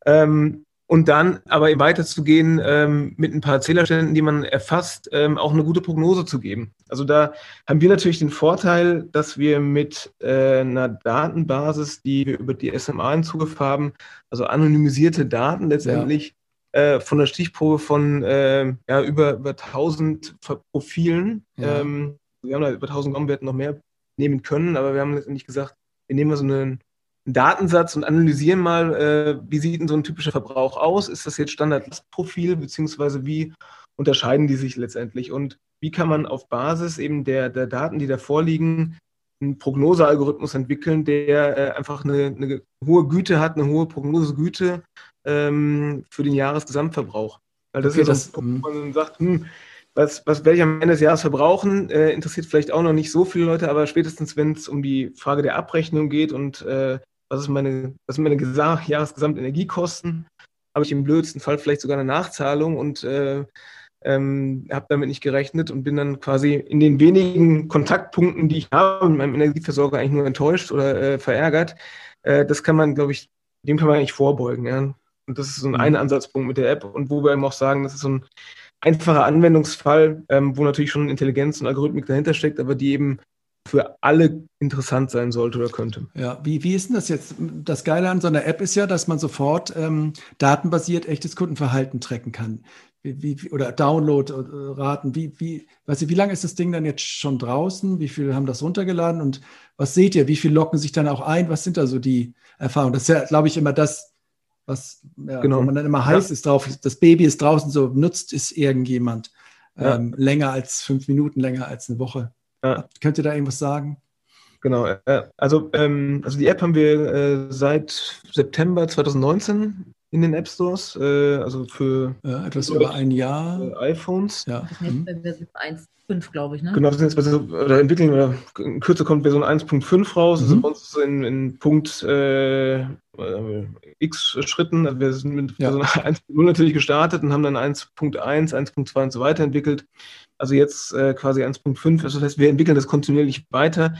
Ähm, und dann aber weiterzugehen ähm, mit ein paar Zählerständen, die man erfasst, ähm, auch eine gute Prognose zu geben. Also da haben wir natürlich den Vorteil, dass wir mit äh, einer Datenbasis, die wir über die SMA in Zugriff haben, also anonymisierte Daten letztendlich, äh, von der Stichprobe von äh, ja, über, über 1000 Profilen. Ja. Ähm, wir haben da über 1000 Grammwerten noch mehr nehmen können, aber wir haben letztendlich gesagt, wir nehmen mal so einen Datensatz und analysieren mal, äh, wie sieht denn so ein typischer Verbrauch aus? Ist das jetzt Standardprofil, beziehungsweise wie unterscheiden die sich letztendlich? Und wie kann man auf Basis eben der, der Daten, die da vorliegen, einen Prognosealgorithmus entwickeln, der äh, einfach eine, eine, hohe Güte hat, eine hohe Prognosegüte ähm, für den Jahresgesamtverbrauch. Weil das okay, ist ja das, Punkt, wo man sagt, hm, was, was werde ich am Ende des Jahres verbrauchen, äh, interessiert vielleicht auch noch nicht so viele Leute, aber spätestens, wenn es um die Frage der Abrechnung geht und äh, was, ist meine, was sind meine Gesa Jahresgesamtenergiekosten, habe ich im blödsten Fall vielleicht sogar eine Nachzahlung und äh, ähm, habe damit nicht gerechnet und bin dann quasi in den wenigen Kontaktpunkten, die ich habe, mit meinem Energieversorger eigentlich nur enttäuscht oder äh, verärgert. Äh, das kann man, glaube ich, dem kann man eigentlich vorbeugen. Ja? Und das ist so ein, mhm. ein Ansatzpunkt mit der App und wo wir eben auch sagen, das ist so ein einfacher Anwendungsfall, ähm, wo natürlich schon Intelligenz und Algorithmik dahinter steckt, aber die eben für alle interessant sein sollte oder könnte. Ja, wie, wie ist denn das jetzt? Das Geile an so einer App ist ja, dass man sofort ähm, datenbasiert echtes Kundenverhalten tracken kann. Wie, wie, oder Download-Raten. Wie, wie, weißt du, wie lange ist das Ding dann jetzt schon draußen? Wie viele haben das runtergeladen? Und was seht ihr? Wie viele locken sich dann auch ein? Was sind da so die Erfahrungen? Das ist ja, glaube ich, immer das, was ja, genau. man dann immer heiß ja. ist drauf. Das Baby ist draußen, so nutzt es irgendjemand ja. ähm, länger als fünf Minuten, länger als eine Woche. Könnt ihr da irgendwas sagen? Genau, äh, also, ähm, also die App haben wir äh, seit September 2019 in den App Stores, äh, also für ja, etwas über ein Jahr iPhones. Ja. Das ist bei Version 1.5, glaube ich, ne? Genau, das sind jetzt oder entwickeln oder in Kürze kommt Version 1.5 raus. Also mhm. Also bei uns in, in Punkt äh, äh, X Schritten. Also wir sind mit ja. Version 1.0 natürlich gestartet und haben dann 1.1, 1.2 und so weiter entwickelt. Also jetzt äh, quasi 1.5. Also das heißt, wir entwickeln das kontinuierlich weiter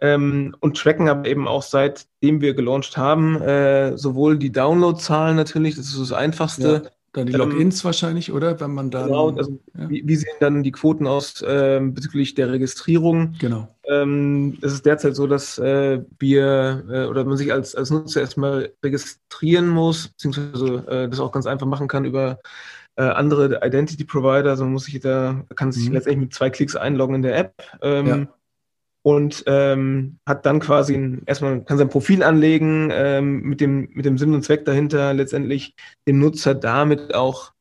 ähm, und tracken aber eben auch seitdem wir gelauncht haben, äh, sowohl die Downloadzahlen natürlich, das ist das Einfachste. Ja, dann die Logins ähm, wahrscheinlich, oder? Wenn man dann. Genau, also ja. wie, wie, sehen dann die Quoten aus äh, bezüglich der Registrierung? Genau. Ähm, es ist derzeit so, dass äh, wir äh, oder man sich als, als Nutzer erstmal registrieren muss, beziehungsweise äh, das auch ganz einfach machen kann über äh, andere Identity Provider. Also man muss sich da, kann sich mhm. letztendlich mit zwei Klicks einloggen in der App. Ähm, ja und ähm, hat dann quasi ein, erstmal kann sein Profil anlegen ähm, mit dem mit dem Sinn und Zweck dahinter letztendlich dem Nutzer damit auch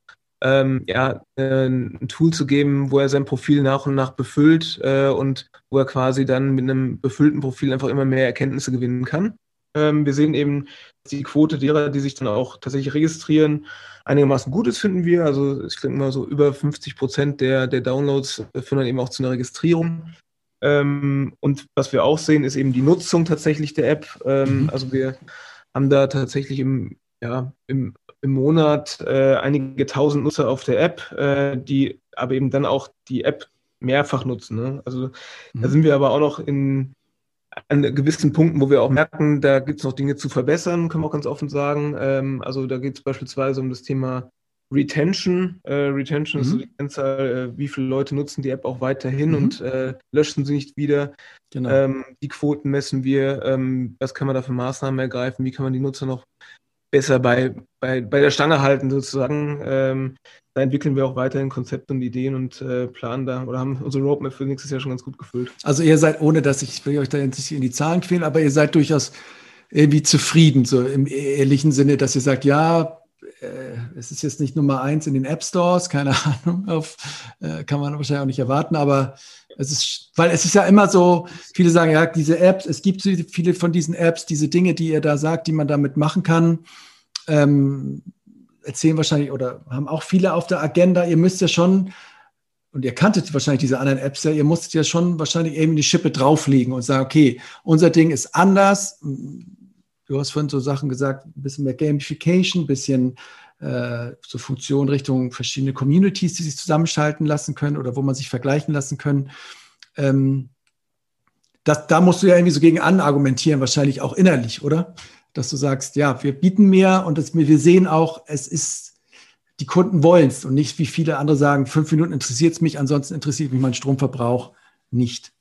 ähm, ja äh, ein Tool zu geben, wo er sein Profil nach und nach befüllt äh, und wo er quasi dann mit einem befüllten Profil einfach immer mehr Erkenntnisse gewinnen kann. Ähm, wir sehen eben, die Quote derer, die sich dann auch tatsächlich registrieren, einigermaßen gut ist, finden wir. Also ich denke mal so über 50 Prozent der, der Downloads führen dann eben auch zu einer Registrierung. Ähm, und was wir auch sehen, ist eben die Nutzung tatsächlich der App. Ähm, mhm. Also wir haben da tatsächlich im, ja, im, im Monat äh, einige tausend Nutzer auf der App, äh, die aber eben dann auch die App mehrfach nutzen. Ne? Also mhm. da sind wir aber auch noch in an gewissen Punkten, wo wir auch merken, da gibt es noch Dinge zu verbessern, können wir auch ganz offen sagen. Ähm, also da geht es beispielsweise um das Thema Retention. Äh, Retention mhm. ist so die Kennzahl, äh, wie viele Leute nutzen die App auch weiterhin mhm. und äh, löschen sie nicht wieder. Genau. Ähm, die Quoten messen wir. Ähm, was kann man da für Maßnahmen ergreifen? Wie kann man die Nutzer noch besser bei, bei, bei der Stange halten sozusagen? Ähm, da entwickeln wir auch weiterhin Konzepte und Ideen und äh, planen da oder haben unsere Roadmap für nächstes Jahr schon ganz gut gefüllt. Also ihr seid, ohne dass ich, will euch da jetzt in die Zahlen quälen, aber ihr seid durchaus irgendwie zufrieden, so im ehrlichen Sinne, dass ihr sagt, ja, es ist jetzt nicht Nummer eins in den App Stores, keine Ahnung, auf, äh, kann man wahrscheinlich auch nicht erwarten, aber es ist, weil es ist ja immer so, viele sagen, ja, diese Apps, es gibt viele von diesen Apps, diese Dinge, die ihr da sagt, die man damit machen kann, ähm, erzählen wahrscheinlich oder haben auch viele auf der Agenda. Ihr müsst ja schon, und ihr kanntet wahrscheinlich diese anderen Apps ja, ihr musstet ja schon wahrscheinlich eben die Schippe drauflegen und sagen, okay, unser Ding ist anders, du hast vorhin so Sachen gesagt, ein bisschen mehr Gamification, ein bisschen äh, so Funktionen Richtung verschiedene Communities, die sich zusammenschalten lassen können oder wo man sich vergleichen lassen können. Ähm, das, da musst du ja irgendwie so gegen anargumentieren, wahrscheinlich auch innerlich, oder? Dass du sagst, ja, wir bieten mehr und das, wir sehen auch, es ist, die Kunden wollen es und nicht wie viele andere sagen, fünf Minuten interessiert es mich, ansonsten interessiert mich mein Stromverbrauch nicht.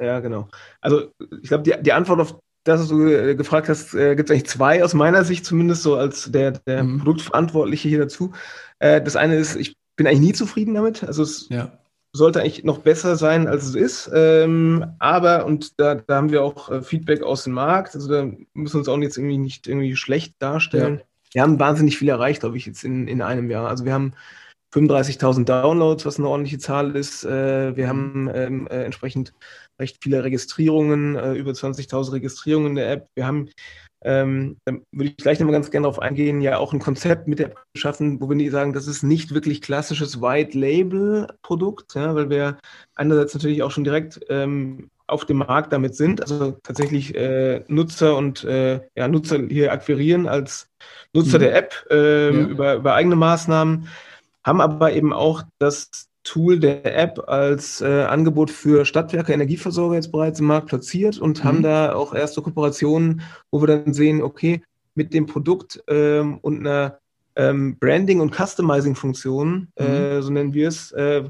Ja, genau. Also ich glaube, die, die Antwort auf dass du äh, gefragt hast, äh, gibt es eigentlich zwei aus meiner Sicht zumindest so als der, der mhm. Produktverantwortliche hier dazu. Äh, das eine ist, ich bin eigentlich nie zufrieden damit. Also es ja. sollte eigentlich noch besser sein, als es ist. Ähm, aber, und da, da haben wir auch Feedback aus dem Markt, also da müssen wir uns auch jetzt irgendwie nicht irgendwie schlecht darstellen. Ja. Wir haben wahnsinnig viel erreicht, glaube ich, jetzt in, in einem Jahr. Also wir haben 35.000 Downloads, was eine ordentliche Zahl ist. Wir haben ähm, äh, entsprechend recht viele Registrierungen, äh, über 20.000 Registrierungen in der App. Wir haben, ähm, da würde ich gleich nochmal ganz gerne darauf eingehen, ja auch ein Konzept mit der App geschaffen, wo wir sagen, das ist nicht wirklich klassisches White-Label-Produkt, ja, weil wir einerseits natürlich auch schon direkt ähm, auf dem Markt damit sind, also tatsächlich äh, Nutzer und äh, ja, Nutzer hier akquirieren als Nutzer mhm. der App äh, ja. über, über eigene Maßnahmen, haben aber eben auch das Tool der App als äh, Angebot für Stadtwerke, Energieversorger jetzt bereits im Markt platziert und mhm. haben da auch erste Kooperationen, wo wir dann sehen, okay, mit dem Produkt ähm, und einer ähm, Branding- und Customizing-Funktionen, mhm. äh, so nennen wir es, äh,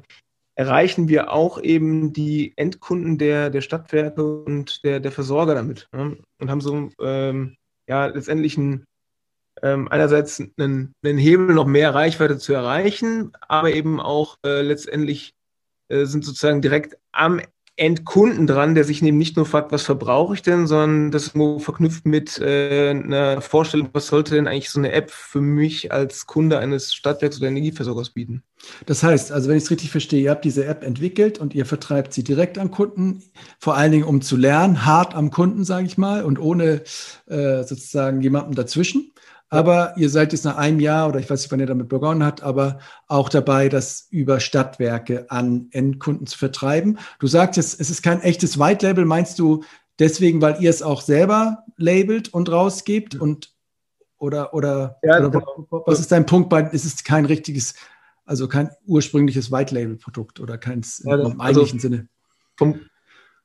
erreichen wir auch eben die Endkunden der, der Stadtwerke und der, der Versorger damit. Ne? Und haben so ähm, ja letztendlich einen, ähm, einerseits einen, einen Hebel, noch mehr Reichweite zu erreichen, aber eben auch äh, letztendlich äh, sind sozusagen direkt am Endkunden dran, der sich eben nicht nur fragt, was verbrauche ich denn, sondern das ist verknüpft mit äh, einer Vorstellung, was sollte denn eigentlich so eine App für mich als Kunde eines Stadtwerks oder Energieversorgers bieten. Das heißt, also wenn ich es richtig verstehe, ihr habt diese App entwickelt und ihr vertreibt sie direkt an Kunden, vor allen Dingen um zu lernen, hart am Kunden, sage ich mal, und ohne äh, sozusagen jemanden dazwischen. Aber ihr seid jetzt nach einem Jahr oder ich weiß nicht, wann ihr damit begonnen habt, aber auch dabei, das über Stadtwerke an Endkunden zu vertreiben. Du sagst jetzt, es ist kein echtes White Label. Meinst du deswegen, weil ihr es auch selber labelt und rausgebt und oder oder, ja, oder genau. was ist dein Punkt bei? Ist es kein richtiges, also kein ursprüngliches White Label Produkt oder keins ja, im also eigentlichen Sinne? Vom,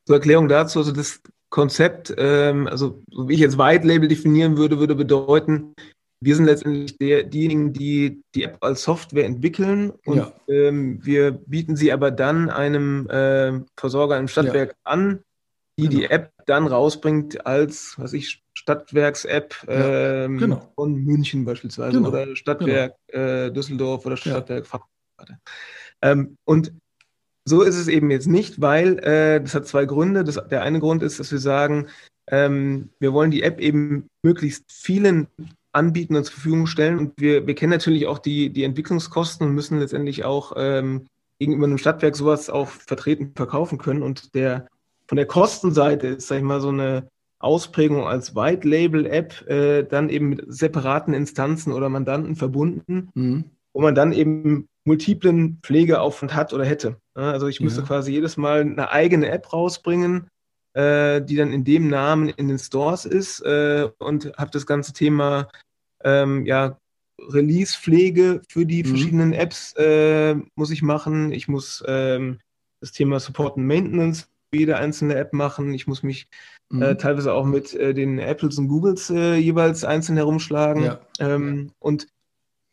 zur Erklärung dazu, also das Konzept, ähm, also so wie ich jetzt White Label definieren würde, würde bedeuten, wir sind letztendlich der, diejenigen, die die App als Software entwickeln und ja. ähm, wir bieten sie aber dann einem äh, Versorger im Stadtwerk ja. an, die genau. die App dann rausbringt als, was ich, Stadtwerks-App ja. ähm, genau. von München beispielsweise genau. oder Stadtwerk genau. äh, Düsseldorf oder Stadtwerk ja. ähm, und so ist es eben jetzt nicht, weil äh, das hat zwei Gründe. Das, der eine Grund ist, dass wir sagen, ähm, wir wollen die App eben möglichst vielen anbieten und zur Verfügung stellen. Und wir, wir kennen natürlich auch die, die Entwicklungskosten und müssen letztendlich auch ähm, gegenüber einem Stadtwerk sowas auch vertreten verkaufen können. Und der von der Kostenseite ist, sag ich mal, so eine Ausprägung als White Label App äh, dann eben mit separaten Instanzen oder Mandanten verbunden, mhm. wo man dann eben multiplen Pflegeaufwand hat oder hätte. Also ich müsste ja. quasi jedes Mal eine eigene App rausbringen, äh, die dann in dem Namen in den Stores ist äh, und habe das ganze Thema ähm, ja, Release-Pflege für die mhm. verschiedenen Apps äh, muss ich machen. Ich muss ähm, das Thema Support und Maintenance für jede einzelne App machen. Ich muss mich äh, mhm. teilweise auch mit äh, den Apples und Googles äh, jeweils einzeln herumschlagen. Ja. Ähm, und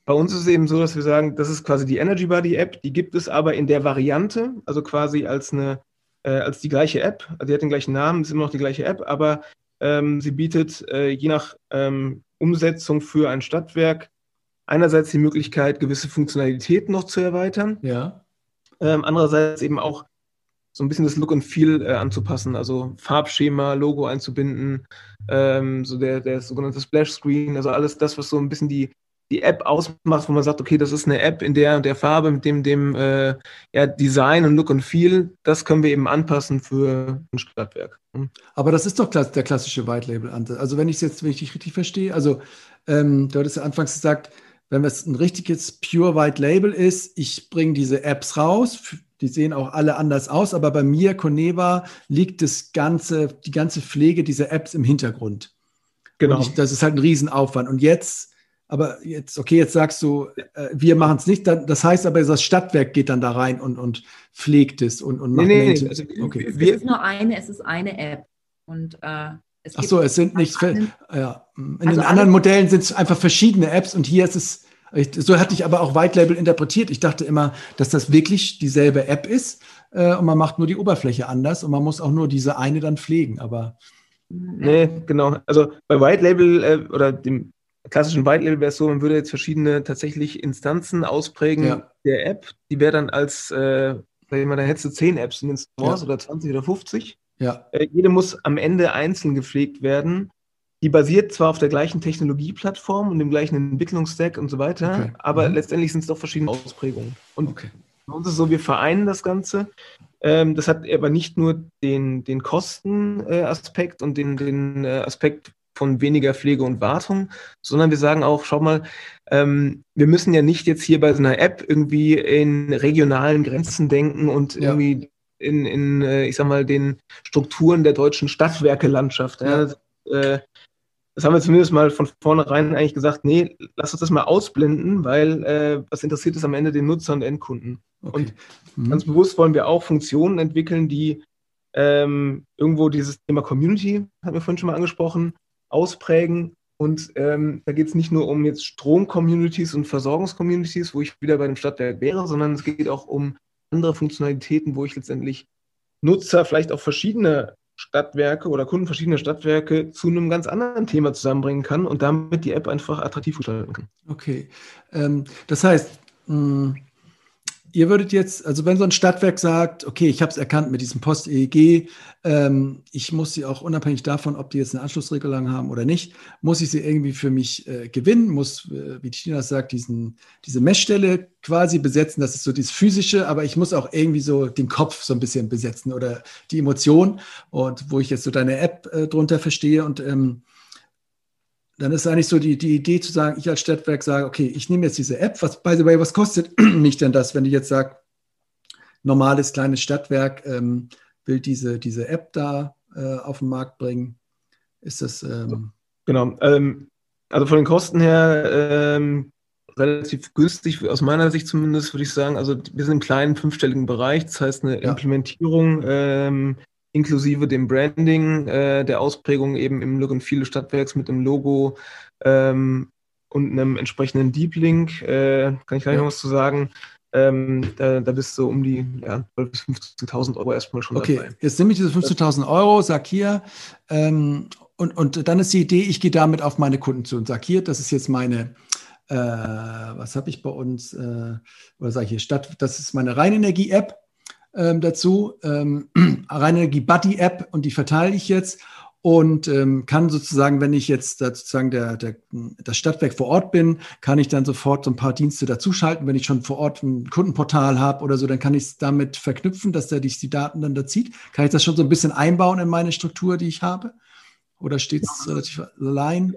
bei uns ist es eben so, dass wir sagen, das ist quasi die Energy Buddy App, die gibt es aber in der Variante, also quasi als eine äh, als die gleiche App. Also die hat den gleichen Namen, ist immer noch die gleiche App, aber ähm, sie bietet äh, je nach ähm, Umsetzung für ein Stadtwerk einerseits die Möglichkeit, gewisse Funktionalitäten noch zu erweitern. Ja. Ähm, andererseits eben auch so ein bisschen das Look und Feel äh, anzupassen, also Farbschema, Logo einzubinden, ähm, so der, der sogenannte Splash Screen, also alles das, was so ein bisschen die, die App ausmacht, wo man sagt, okay, das ist eine App in der der Farbe, mit dem, dem äh, ja, Design und Look und Feel, das können wir eben anpassen für ein Stadtwerk. Hm. Aber das ist doch der klassische White Label Ansatz. Also wenn ich es jetzt, wenn ich dich richtig verstehe, also ähm, du hattest ja anfangs gesagt, wenn es ein richtiges Pure White Label ist, ich bringe diese Apps raus, die sehen auch alle anders aus, aber bei mir, Coneva, liegt das ganze, die ganze Pflege dieser Apps im Hintergrund. Genau. Ich, das ist halt ein Riesenaufwand. Und jetzt aber jetzt, okay, jetzt sagst du, äh, wir machen es nicht. Dann, das heißt aber, das Stadtwerk geht dann da rein und, und pflegt es und, und macht nee, nee, also, okay. Es ist nur eine, es ist eine App. Und äh, es Ach so, es sind nicht, einen, ja. In also den anderen Modellen sind es einfach verschiedene Apps und hier ist es, so hatte ich aber auch White Label interpretiert. Ich dachte immer, dass das wirklich dieselbe App ist äh, und man macht nur die Oberfläche anders und man muss auch nur diese eine dann pflegen, aber. Nee, genau. Also bei White Label äh, oder dem klassischen White Label wäre es so, man würde jetzt verschiedene tatsächlich Instanzen ausprägen ja. der App. Die wäre dann als, äh, sag ich mal, da hättest du 10 Apps in den Stores ja. oder 20 oder 50. Ja. Äh, jede muss am Ende einzeln gepflegt werden. Die basiert zwar auf der gleichen Technologieplattform und dem gleichen Entwicklungsstack und so weiter, okay. aber mhm. letztendlich sind es doch verschiedene Ausprägungen. Und okay. bei uns ist es so, wir vereinen das Ganze. Ähm, das hat aber nicht nur den, den Kostenaspekt äh, und den, den äh, Aspekt von weniger Pflege und Wartung, sondern wir sagen auch, schau mal, ähm, wir müssen ja nicht jetzt hier bei so einer App irgendwie in regionalen Grenzen denken und ja. irgendwie in, in äh, ich sag mal, den Strukturen der deutschen Stadtwerke-Landschaft. Ja. Äh, das haben wir zumindest mal von vornherein eigentlich gesagt, nee, lass uns das mal ausblenden, weil äh, was interessiert ist am Ende den Nutzer und Endkunden. Okay. Und mhm. ganz bewusst wollen wir auch Funktionen entwickeln, die ähm, irgendwo dieses Thema Community, haben wir vorhin schon mal angesprochen, ausprägen, Und ähm, da geht es nicht nur um jetzt Strom-Communities und Versorgungs-Communities, wo ich wieder bei dem Stadtwerk wäre, sondern es geht auch um andere Funktionalitäten, wo ich letztendlich Nutzer vielleicht auch verschiedene Stadtwerke oder Kunden verschiedener Stadtwerke zu einem ganz anderen Thema zusammenbringen kann und damit die App einfach attraktiv gestalten kann. Okay. Ähm, das heißt, mh, hm, ihr würdet jetzt, also wenn so ein Stadtwerk sagt, okay, ich habe es erkannt mit diesem Post-EEG, ähm, ich muss sie auch unabhängig davon, ob die jetzt eine Anschlussregelung haben oder nicht, muss ich sie irgendwie für mich äh, gewinnen, muss, äh, wie Tina sagt, diesen, diese Messstelle quasi besetzen, das ist so dieses Physische, aber ich muss auch irgendwie so den Kopf so ein bisschen besetzen oder die Emotion. Und wo ich jetzt so deine App äh, drunter verstehe und ähm, dann ist eigentlich so die, die Idee zu sagen, ich als Stadtwerk sage, okay, ich nehme jetzt diese App, was, by the way, was kostet mich denn das, wenn ich jetzt sage, normales kleines Stadtwerk ähm, will diese, diese App da äh, auf den Markt bringen? Ist das. Ähm genau. Ähm, also von den Kosten her ähm, relativ günstig, aus meiner Sicht zumindest, würde ich sagen. Also wir sind im kleinen fünfstelligen Bereich, das heißt eine ja. Implementierung ähm, inklusive dem Branding, äh, der Ausprägung eben im Look and Feel des Stadtwerks mit dem Logo ähm, und einem entsprechenden Deep Link, äh, kann ich gleich ja. noch was zu sagen. Ähm, da, da, bist du um die ja, 12.000 bis 15.000 Euro erstmal schon okay, dabei. Okay, jetzt nehme ich diese 15.000 Euro, sag hier, ähm, und, und dann ist die Idee, ich gehe damit auf meine Kunden zu und sag hier, das ist jetzt meine, äh, was habe ich bei uns, äh, oder sage ich hier, Stadt, das ist meine Reinenergie-App ähm, dazu, ähm, Reinenergie Buddy App und die verteile ich jetzt und ähm, kann sozusagen, wenn ich jetzt da sozusagen der, der, das Stadtwerk vor Ort bin, kann ich dann sofort so ein paar Dienste dazuschalten. Wenn ich schon vor Ort ein Kundenportal habe oder so, dann kann ich es damit verknüpfen, dass der die Daten dann da zieht. Kann ich das schon so ein bisschen einbauen in meine Struktur, die ich habe? Oder steht es relativ allein?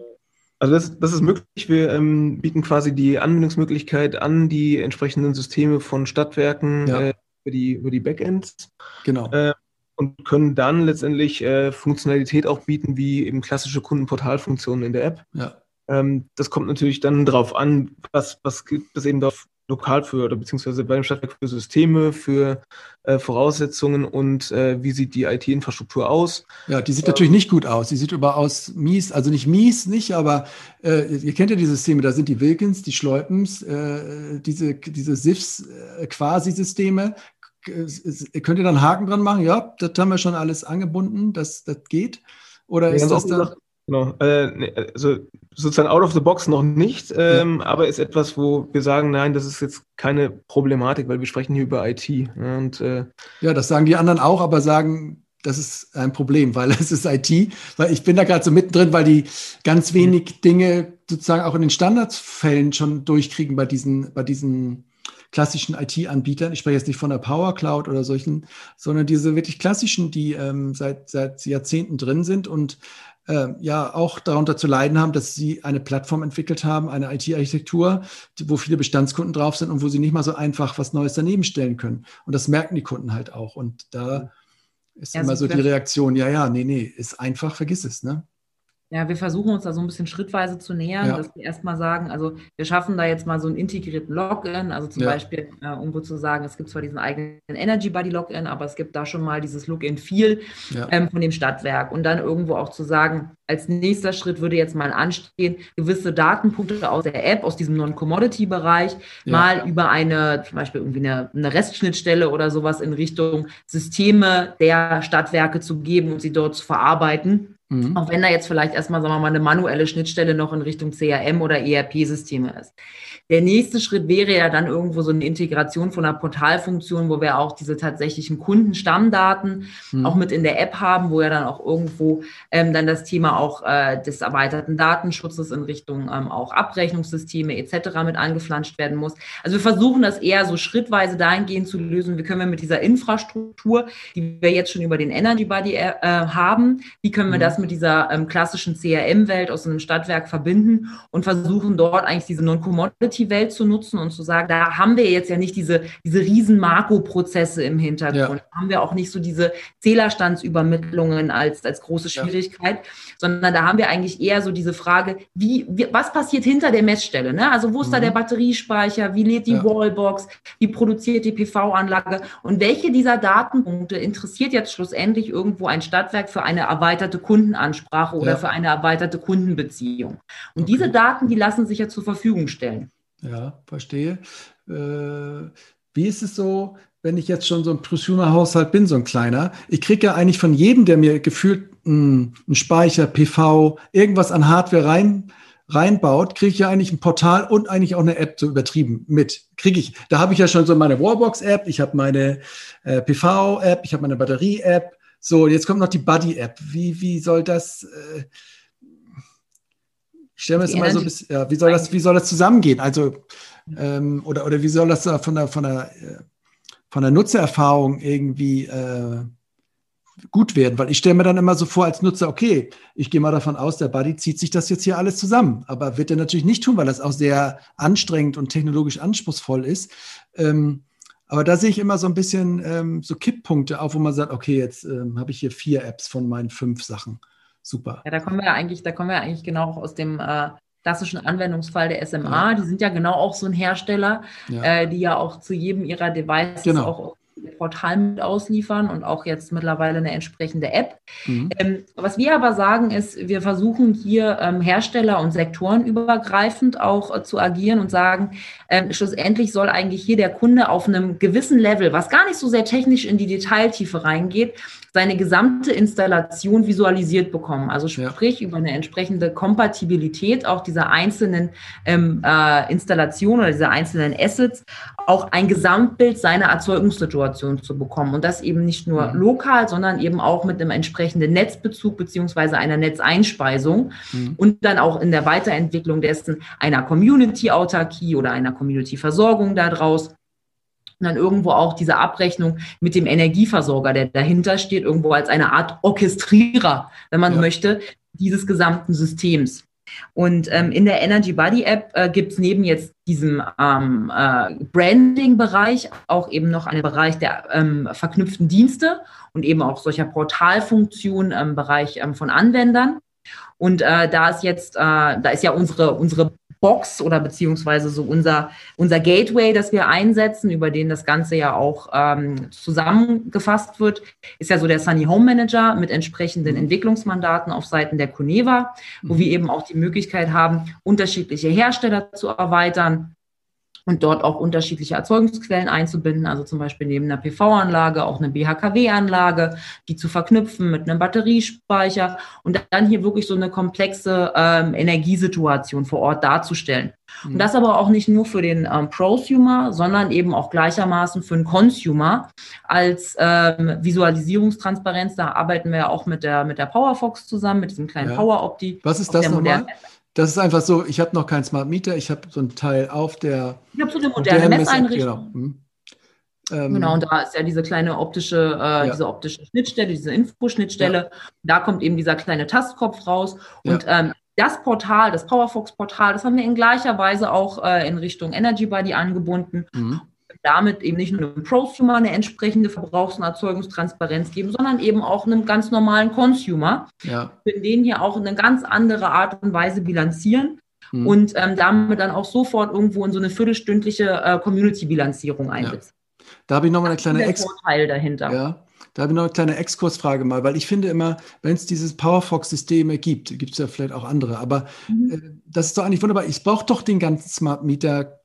Also das, das ist möglich. Wir ähm, bieten quasi die Anwendungsmöglichkeit an die entsprechenden Systeme von Stadtwerken, ja. äh, über die, über die Backends. Genau. Äh, und können dann letztendlich äh, Funktionalität auch bieten, wie eben klassische Kundenportalfunktionen in der App. Ja. Ähm, das kommt natürlich dann darauf an, was, was gibt es eben dort lokal für oder beziehungsweise bei dem Stadtwerk für Systeme, für äh, Voraussetzungen und äh, wie sieht die IT-Infrastruktur aus? Ja, die sieht ähm, natürlich nicht gut aus. Die sieht überaus mies, also nicht mies, nicht, aber äh, ihr kennt ja die Systeme, da sind die Wilkins, die Schleupens, äh, diese, diese SIFs-Quasi-Systeme. Äh, könnt ihr dann Haken dran machen? Ja, das haben wir schon alles angebunden, das, das geht. Oder ja, ist das dann. Genau, äh, also sozusagen out of the box noch nicht, ähm, ja. aber ist etwas, wo wir sagen, nein, das ist jetzt keine Problematik, weil wir sprechen hier über IT. Ja, und, äh, ja, das sagen die anderen auch, aber sagen, das ist ein Problem, weil es ist IT, weil ich bin da gerade so mittendrin, weil die ganz wenig Dinge sozusagen auch in den Standardsfällen schon durchkriegen bei diesen, bei diesen klassischen IT-Anbietern. Ich spreche jetzt nicht von der Power Cloud oder solchen, sondern diese wirklich klassischen, die ähm, seit, seit Jahrzehnten drin sind und äh, ja auch darunter zu leiden haben, dass sie eine Plattform entwickelt haben, eine IT-Architektur, wo viele Bestandskunden drauf sind und wo sie nicht mal so einfach was Neues daneben stellen können. Und das merken die Kunden halt auch. Und da ist ja, immer so die Reaktion, ja, ja, nee, nee, ist einfach, vergiss es, ne? Ja, wir versuchen uns da so ein bisschen schrittweise zu nähern, ja. dass wir erstmal sagen, also wir schaffen da jetzt mal so einen integrierten Login, also zum ja. Beispiel äh, irgendwo zu sagen, es gibt zwar diesen eigenen Energy Buddy Login, aber es gibt da schon mal dieses Look-in Feel ja. ähm, von dem Stadtwerk und dann irgendwo auch zu sagen, als nächster Schritt würde jetzt mal anstehen, gewisse Datenpunkte aus der App, aus diesem Non-Commodity-Bereich, mal über eine, zum Beispiel irgendwie eine, eine Restschnittstelle oder sowas in Richtung Systeme der Stadtwerke zu geben und sie dort zu verarbeiten Mhm. Auch wenn da jetzt vielleicht erstmal, sagen wir mal, eine manuelle Schnittstelle noch in Richtung CRM oder ERP-Systeme ist. Der nächste Schritt wäre ja dann irgendwo so eine Integration von einer Portalfunktion, wo wir auch diese tatsächlichen Kundenstammdaten mhm. auch mit in der App haben, wo ja dann auch irgendwo ähm, dann das Thema auch äh, des erweiterten Datenschutzes in Richtung ähm, auch Abrechnungssysteme etc. mit angeflanscht werden muss. Also wir versuchen das eher so schrittweise dahingehend zu lösen, wie können wir mit dieser Infrastruktur, die wir jetzt schon über den Energy Buddy äh, haben, wie können wir mhm. das mit dieser ähm, klassischen CRM-Welt aus einem Stadtwerk verbinden und versuchen dort eigentlich diese Non-Commodity-Welt zu nutzen und zu sagen, da haben wir jetzt ja nicht diese, diese riesen Makro-Prozesse im Hintergrund, ja. haben wir auch nicht so diese Zählerstandsübermittlungen als, als große Schwierigkeit, ja. sondern da haben wir eigentlich eher so diese Frage, wie, wie was passiert hinter der Messstelle? Ne? Also wo ist mhm. da der Batteriespeicher? Wie lädt die ja. Wallbox? Wie produziert die PV-Anlage? Und welche dieser Datenpunkte interessiert jetzt schlussendlich irgendwo ein Stadtwerk für eine erweiterte Kunden Kundenansprache oder für eine erweiterte Kundenbeziehung. Und okay. diese Daten, die lassen sich ja zur Verfügung stellen. Ja, verstehe. Äh, wie ist es so, wenn ich jetzt schon so ein Prosumer-Haushalt bin, so ein kleiner? Ich kriege ja eigentlich von jedem, der mir gefühlt einen Speicher, PV, irgendwas an Hardware rein reinbaut, kriege ich ja eigentlich ein Portal und eigentlich auch eine App so übertrieben mit. Kriege ich. Da habe ich ja schon so meine Warbox-App, ich habe meine äh, PV-App, ich habe meine Batterie-App. So, jetzt kommt noch die Buddy-App. Wie, wie soll das? Äh, ich stelle mir das immer so ein bisschen, ja, wie soll das, wie soll das zusammengehen? Also, ähm, oder, oder wie soll das von der, von der, äh, von der Nutzererfahrung irgendwie äh, gut werden, weil ich stelle mir dann immer so vor als Nutzer, okay, ich gehe mal davon aus, der Buddy zieht sich das jetzt hier alles zusammen, aber wird er natürlich nicht tun, weil das auch sehr anstrengend und technologisch anspruchsvoll ist. Ähm, aber da sehe ich immer so ein bisschen ähm, so Kipppunkte auf, wo man sagt, okay, jetzt ähm, habe ich hier vier Apps von meinen fünf Sachen. Super. Ja, da kommen wir ja eigentlich, da kommen wir eigentlich genau aus dem äh, klassischen Anwendungsfall der SMA. Ja. Die sind ja genau auch so ein Hersteller. Äh, die ja auch zu jedem ihrer Devices genau. auch Portal mit ausliefern und auch jetzt mittlerweile eine entsprechende App. Mhm. Ähm, was wir aber sagen ist, wir versuchen hier ähm, Hersteller und sektorenübergreifend auch äh, zu agieren und sagen, ähm, schlussendlich soll eigentlich hier der Kunde auf einem gewissen Level, was gar nicht so sehr technisch in die Detailtiefe reingeht, seine gesamte Installation visualisiert bekommen. Also sprich ja. über eine entsprechende Kompatibilität auch dieser einzelnen ähm, äh, Installationen oder dieser einzelnen Assets auch ein Gesamtbild seiner Erzeugungssituation zu bekommen. Und das eben nicht nur mhm. lokal, sondern eben auch mit einem entsprechenden Netzbezug beziehungsweise einer Netzeinspeisung mhm. und dann auch in der Weiterentwicklung dessen einer Community-Autarkie oder einer Community-Versorgung daraus und dann irgendwo auch diese Abrechnung mit dem Energieversorger, der dahinter steht, irgendwo als eine Art Orchestrierer, wenn man ja. möchte, dieses gesamten Systems. Und ähm, in der Energy Buddy App äh, gibt es neben jetzt diesem ähm, äh, Branding-Bereich auch eben noch einen Bereich der ähm, verknüpften Dienste und eben auch solcher Portalfunktionen im Bereich ähm, von Anwendern. Und äh, da ist jetzt, äh, da ist ja unsere, unsere Box oder beziehungsweise so unser, unser Gateway, das wir einsetzen, über den das Ganze ja auch ähm, zusammengefasst wird, ist ja so der Sunny Home Manager mit entsprechenden mhm. Entwicklungsmandaten auf Seiten der Coneva, wo wir mhm. eben auch die Möglichkeit haben, unterschiedliche Hersteller zu erweitern und dort auch unterschiedliche Erzeugungsquellen einzubinden, also zum Beispiel neben einer PV-Anlage auch eine BHKW-Anlage, die zu verknüpfen mit einem Batteriespeicher und dann hier wirklich so eine komplexe ähm, Energiesituation vor Ort darzustellen. Und das aber auch nicht nur für den ähm, Prosumer, sondern eben auch gleichermaßen für den Consumer als ähm, Visualisierungstransparenz. Da arbeiten wir ja auch mit der, mit der PowerFox zusammen, mit diesem kleinen ja. Power Opti. Was ist das nochmal? Das ist einfach so, ich habe noch keinen Smart Meter, ich habe so ein Teil auf der. Ich habe so eine moderne Messeinrichtung. Genau. Hm. Ähm, genau, und da ist ja diese kleine optische, äh, ja. diese optische Schnittstelle, diese Infoschnittstelle. Ja. Da kommt eben dieser kleine Tastkopf raus. Und ja. ähm, das Portal, das PowerFox-Portal, das haben wir in gleicher Weise auch äh, in Richtung Energy Buddy angebunden. Mhm damit eben nicht nur einem Prosumer eine entsprechende Verbrauchs- und Erzeugungstransparenz geben, sondern eben auch einem ganz normalen Consumer, ja. für den hier auch eine ganz andere Art und Weise bilanzieren mhm. und ähm, damit dann auch sofort irgendwo in so eine viertelstündliche äh, Community-Bilanzierung einsetzen. Ja. Da habe ich nochmal eine kleine Ex Vorteil dahinter. Ja. Da habe ich noch eine kleine Exkursfrage mal, weil ich finde immer, wenn es dieses PowerFox-System gibt, gibt es ja vielleicht auch andere, aber mhm. äh, das ist doch eigentlich wunderbar. Ich brauche doch den ganzen Smart Meter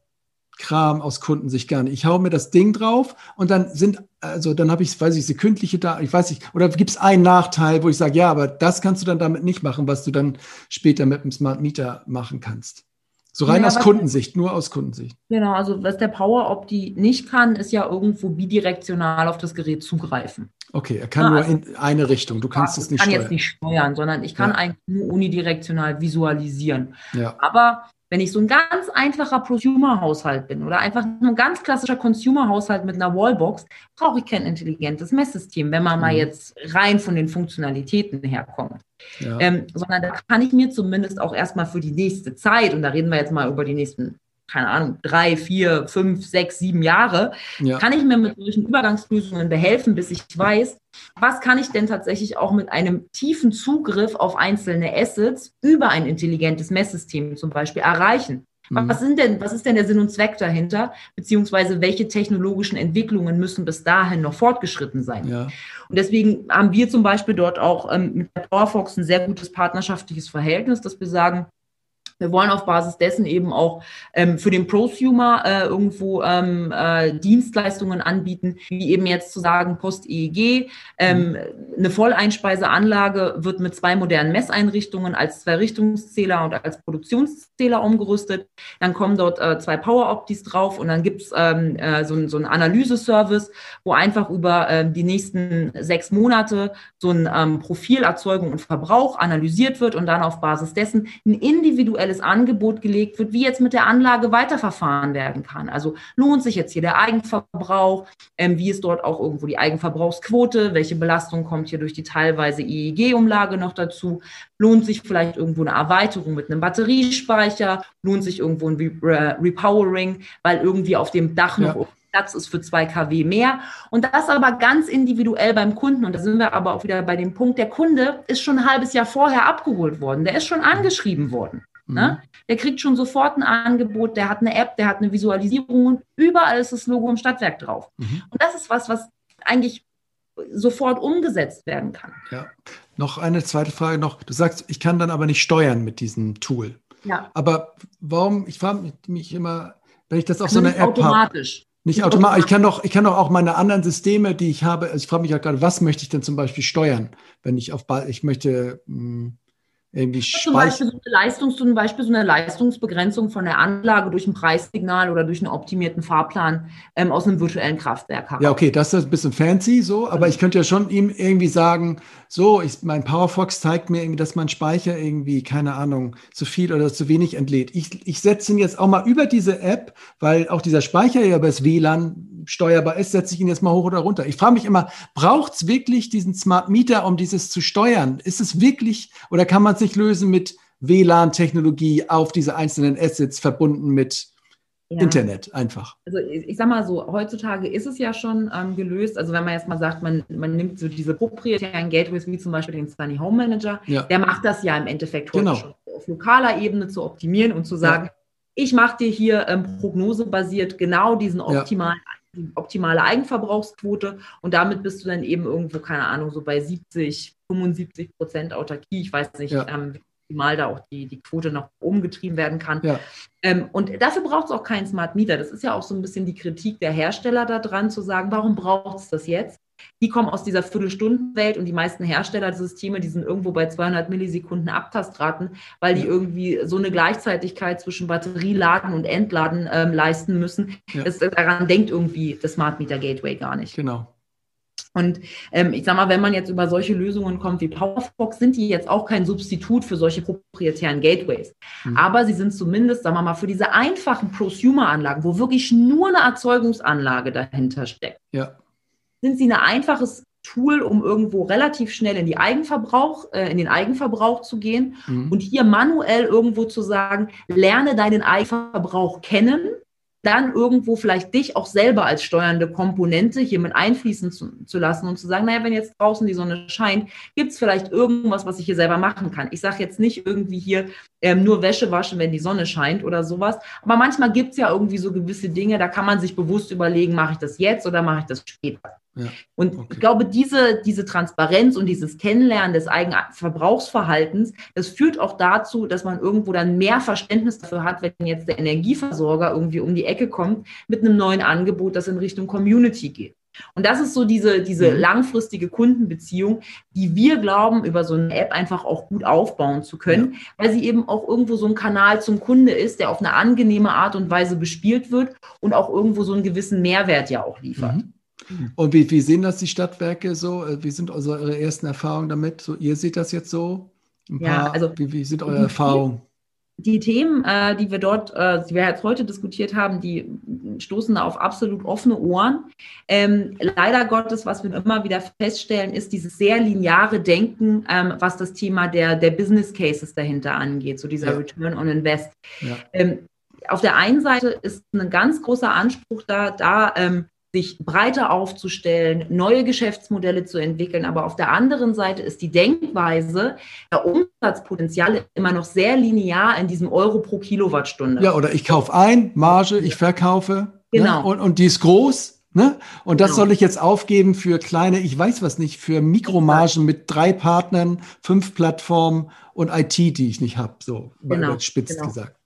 Kram aus Kundensicht gar nicht. Ich hau mir das Ding drauf und dann sind, also dann habe ich, weiß ich, sekündliche Daten, ich weiß nicht, oder gibt es einen Nachteil, wo ich sage, ja, aber das kannst du dann damit nicht machen, was du dann später mit dem Smart Meter machen kannst. So rein ja, aus Kundensicht, nur aus Kundensicht. Genau, also was der Power Opti nicht kann, ist ja irgendwo bidirektional auf das Gerät zugreifen. Okay, er kann ja, nur also, in eine Richtung. Du kannst es nicht steuern. Ich kann jetzt nicht steuern, sondern ich kann eigentlich nur unidirektional visualisieren. Ja. Aber wenn ich so ein ganz einfacher Prosumer-Haushalt bin oder einfach nur ein ganz klassischer Consumer-Haushalt mit einer Wallbox, brauche ich kein intelligentes Messsystem, wenn man mhm. mal jetzt rein von den Funktionalitäten herkommt. Ja. Ähm, sondern da kann ich mir zumindest auch erstmal für die nächste Zeit, und da reden wir jetzt mal über die nächsten keine Ahnung, drei, vier, fünf, sechs, sieben Jahre, ja. kann ich mir mit solchen Übergangslösungen behelfen, bis ich weiß, was kann ich denn tatsächlich auch mit einem tiefen Zugriff auf einzelne Assets über ein intelligentes Messsystem zum Beispiel erreichen. Mhm. Was, sind denn, was ist denn der Sinn und Zweck dahinter? Beziehungsweise welche technologischen Entwicklungen müssen bis dahin noch fortgeschritten sein? Ja. Und deswegen haben wir zum Beispiel dort auch ähm, mit der PowerFox ein sehr gutes partnerschaftliches Verhältnis, dass wir sagen, wir wollen auf Basis dessen eben auch ähm, für den Prosumer äh, irgendwo ähm, äh, Dienstleistungen anbieten, wie eben jetzt zu sagen Post-EEG. Ähm, mhm. Eine Volleinspeiseanlage wird mit zwei modernen Messeinrichtungen als Zwei-Richtungszähler und als Produktionszähler umgerüstet. Dann kommen dort äh, zwei Power-Optis drauf und dann gibt's ähm, äh, so, so einen Analyse-Service, wo einfach über äh, die nächsten sechs Monate so ein ähm, Profil Erzeugung und Verbrauch analysiert wird und dann auf Basis dessen ein individuelles individuelles Angebot gelegt wird, wie jetzt mit der Anlage weiterverfahren werden kann. Also lohnt sich jetzt hier der Eigenverbrauch, ähm, wie ist dort auch irgendwo die Eigenverbrauchsquote, welche Belastung kommt hier durch die teilweise EEG-Umlage noch dazu, lohnt sich vielleicht irgendwo eine Erweiterung mit einem Batteriespeicher, lohnt sich irgendwo ein Re Repowering, weil irgendwie auf dem Dach noch ja. Platz ist für 2 kW mehr. Und das aber ganz individuell beim Kunden. Und da sind wir aber auch wieder bei dem Punkt, der Kunde ist schon ein halbes Jahr vorher abgeholt worden. Der ist schon angeschrieben worden. Ne? Mhm. Der kriegt schon sofort ein Angebot, der hat eine App, der hat eine Visualisierung und überall ist das Logo im Stadtwerk drauf. Mhm. Und das ist was, was eigentlich sofort umgesetzt werden kann. Ja. Noch eine zweite Frage noch. Du sagst, ich kann dann aber nicht steuern mit diesem Tool. Ja. Aber warum, ich frage mich immer, wenn ich das auf also so einer App habe. Nicht, nicht automatisch. Ich kann doch, ich kann doch auch meine anderen Systeme, die ich habe, also ich frage mich ja gerade, was möchte ich denn zum Beispiel steuern, wenn ich auf, ich möchte, mh, hm, irgendwie zum Beispiel, so eine Leistungs, zum Beispiel so eine Leistungsbegrenzung von der Anlage durch ein Preissignal oder durch einen optimierten Fahrplan ähm, aus einem virtuellen Kraftwerk haben. Ja, okay, das ist ein bisschen fancy so, aber ich könnte ja schon ihm irgendwie sagen, so, ich, mein PowerFox zeigt mir irgendwie, dass mein Speicher irgendwie, keine Ahnung, zu viel oder zu wenig entlädt. Ich, ich setze ihn jetzt auch mal über diese App, weil auch dieser Speicher ja über das WLAN steuerbar ist, setze ich ihn jetzt mal hoch oder runter. Ich frage mich immer, braucht es wirklich diesen Smart Meter, um dieses zu steuern? Ist es wirklich oder kann man sich lösen mit WLAN-Technologie auf diese einzelnen Assets verbunden mit ja. Internet einfach. Also ich, ich sag mal so, heutzutage ist es ja schon ähm, gelöst. Also wenn man jetzt mal sagt, man, man nimmt so diese proprietären Gateways, wie zum Beispiel den Sunny Home Manager, ja. der macht das ja im Endeffekt heute genau. schon auf lokaler Ebene zu optimieren und zu sagen, ja. ich mache dir hier ähm, prognosebasiert genau diesen optimalen die optimale Eigenverbrauchsquote und damit bist du dann eben irgendwo, keine Ahnung, so bei 70, 75 Prozent Autarkie. Ich weiß nicht, ja. ähm, optimal da auch die, die Quote noch umgetrieben werden kann. Ja. Ähm, und dafür braucht es auch keinen Smart Meter. Das ist ja auch so ein bisschen die Kritik der Hersteller daran, zu sagen, warum braucht es das jetzt? Die kommen aus dieser Viertelstundenwelt und die meisten Herstellersysteme, die sind irgendwo bei 200 Millisekunden Abtastraten, weil die irgendwie so eine Gleichzeitigkeit zwischen Batterieladen und Entladen ähm, leisten müssen. Ja. Das, daran denkt irgendwie das Smart Meter Gateway gar nicht. Genau. Und ähm, ich sage mal, wenn man jetzt über solche Lösungen kommt wie PowerFox, sind die jetzt auch kein Substitut für solche proprietären Gateways. Mhm. Aber sie sind zumindest, sagen wir mal, für diese einfachen Prosumer-Anlagen, wo wirklich nur eine Erzeugungsanlage dahinter steckt, ja. sind sie ein einfaches Tool, um irgendwo relativ schnell in, die Eigenverbrauch, äh, in den Eigenverbrauch zu gehen mhm. und hier manuell irgendwo zu sagen, lerne deinen Eigenverbrauch kennen dann irgendwo vielleicht dich auch selber als steuernde Komponente hier mit einfließen zu, zu lassen und zu sagen, naja, wenn jetzt draußen die Sonne scheint, gibt es vielleicht irgendwas, was ich hier selber machen kann. Ich sage jetzt nicht irgendwie hier ähm, nur Wäsche waschen, wenn die Sonne scheint oder sowas, aber manchmal gibt es ja irgendwie so gewisse Dinge, da kann man sich bewusst überlegen, mache ich das jetzt oder mache ich das später. Ja, und okay. ich glaube, diese, diese Transparenz und dieses Kennenlernen des eigenen Verbrauchsverhaltens, das führt auch dazu, dass man irgendwo dann mehr Verständnis dafür hat, wenn jetzt der Energieversorger irgendwie um die Ecke kommt mit einem neuen Angebot, das in Richtung Community geht. Und das ist so diese, diese mhm. langfristige Kundenbeziehung, die wir glauben, über so eine App einfach auch gut aufbauen zu können, ja. weil sie eben auch irgendwo so ein Kanal zum Kunde ist, der auf eine angenehme Art und Weise bespielt wird und auch irgendwo so einen gewissen Mehrwert ja auch liefert. Mhm. Und wie, wie sehen das die Stadtwerke so? Äh, wie sind eure ersten Erfahrungen damit? So, ihr seht das jetzt so? Ein ja, paar, also wie, wie sind eure Erfahrungen? Die Themen, äh, die wir dort, äh, die wir jetzt heute diskutiert haben, die stoßen da auf absolut offene Ohren. Ähm, leider Gottes, was wir immer wieder feststellen, ist dieses sehr lineare Denken, ähm, was das Thema der, der Business Cases dahinter angeht, so dieser ja. Return on Invest. Ja. Ähm, auf der einen Seite ist ein ganz großer Anspruch da, da ähm, sich breiter aufzustellen, neue Geschäftsmodelle zu entwickeln. Aber auf der anderen Seite ist die Denkweise der Umsatzpotenziale immer noch sehr linear in diesem Euro pro Kilowattstunde. Ja, oder ich kaufe ein, Marge, ich verkaufe. Ne? Genau. Ne? Und, und die ist groß. Ne? Und das genau. soll ich jetzt aufgeben für kleine, ich weiß was nicht, für Mikromargen mit drei Partnern, fünf Plattformen und IT, die ich nicht habe, so genau. spitz genau. gesagt.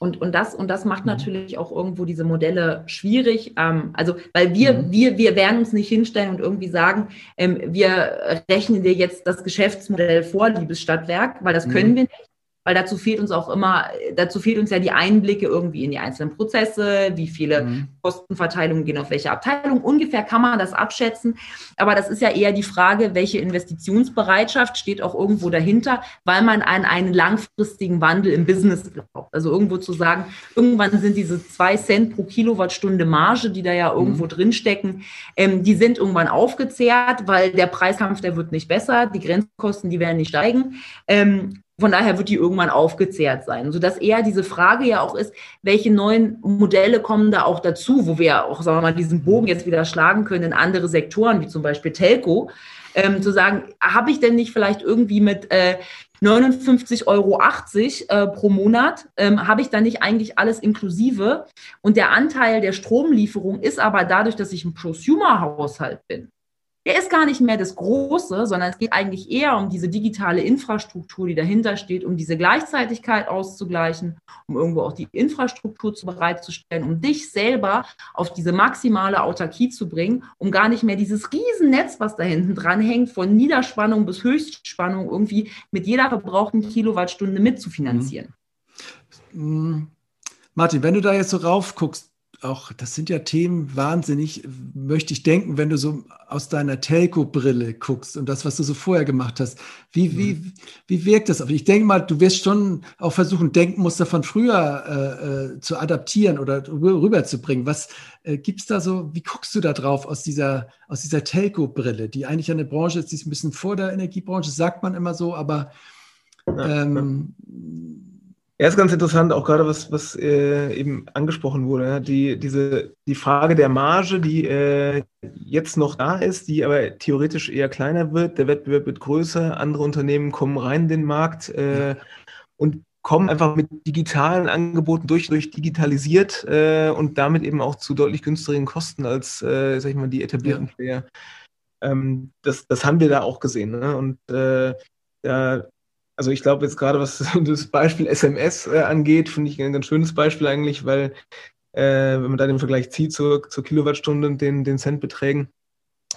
Und, und, das, und das macht mhm. natürlich auch irgendwo diese Modelle schwierig. Ähm, also, weil wir, mhm. wir, wir werden uns nicht hinstellen und irgendwie sagen, ähm, wir rechnen dir jetzt das Geschäftsmodell vor, liebes Stadtwerk, weil das mhm. können wir nicht weil dazu fehlt uns auch immer, dazu fehlt uns ja die Einblicke irgendwie in die einzelnen Prozesse, wie viele mhm. Kostenverteilungen gehen auf welche Abteilung. Ungefähr kann man das abschätzen, aber das ist ja eher die Frage, welche Investitionsbereitschaft steht auch irgendwo dahinter, weil man an einen langfristigen Wandel im Business glaubt. Also irgendwo zu sagen, irgendwann sind diese zwei Cent pro Kilowattstunde Marge, die da ja irgendwo mhm. drinstecken, ähm, die sind irgendwann aufgezehrt, weil der Preiskampf, der wird nicht besser, die Grenzkosten, die werden nicht steigen. Ähm, von daher wird die irgendwann aufgezehrt sein, sodass eher diese Frage ja auch ist, welche neuen Modelle kommen da auch dazu, wo wir auch, sagen wir mal, diesen Bogen jetzt wieder schlagen können in andere Sektoren, wie zum Beispiel Telco, ähm, zu sagen, habe ich denn nicht vielleicht irgendwie mit äh, 59,80 Euro äh, pro Monat, ähm, habe ich da nicht eigentlich alles inklusive? Und der Anteil der Stromlieferung ist aber dadurch, dass ich ein Prosumer-Haushalt bin, der ist gar nicht mehr das Große, sondern es geht eigentlich eher um diese digitale Infrastruktur, die dahinter steht, um diese Gleichzeitigkeit auszugleichen, um irgendwo auch die Infrastruktur zu bereitzustellen, um dich selber auf diese maximale Autarkie zu bringen, um gar nicht mehr dieses Riesennetz, was da hinten dran hängt, von Niederspannung bis Höchstspannung irgendwie mit jeder verbrauchten Kilowattstunde mitzufinanzieren. Mhm. Martin, wenn du da jetzt so rauf guckst, auch, das sind ja Themen wahnsinnig, möchte ich denken, wenn du so aus deiner Telco-Brille guckst und das, was du so vorher gemacht hast. Wie, mhm. wie, wie wirkt das? Ich denke mal, du wirst schon auch versuchen, Denkmuster von früher äh, äh zu adaptieren oder rüberzubringen. Was äh, gibt es da so, wie guckst du da drauf aus dieser, aus dieser Telco-Brille, die eigentlich eine Branche ist, die ist ein bisschen vor der Energiebranche, sagt man immer so, aber ähm, ja, ist ganz interessant, auch gerade was, was äh, eben angesprochen wurde, ja, die, diese, die Frage der Marge, die äh, jetzt noch da ist, die aber theoretisch eher kleiner wird, der Wettbewerb wird größer, andere Unternehmen kommen rein in den Markt äh, und kommen einfach mit digitalen Angeboten durch, durch digitalisiert äh, und damit eben auch zu deutlich günstigeren Kosten als, äh, sag ich mal, die etablierten ja. Player. Ähm, das, das haben wir da auch gesehen. Ne? Und äh, da also ich glaube jetzt gerade, was das Beispiel SMS äh, angeht, finde ich ein ganz schönes Beispiel eigentlich, weil äh, wenn man da den Vergleich zieht zur, zur Kilowattstunde und den, den Centbeträgen,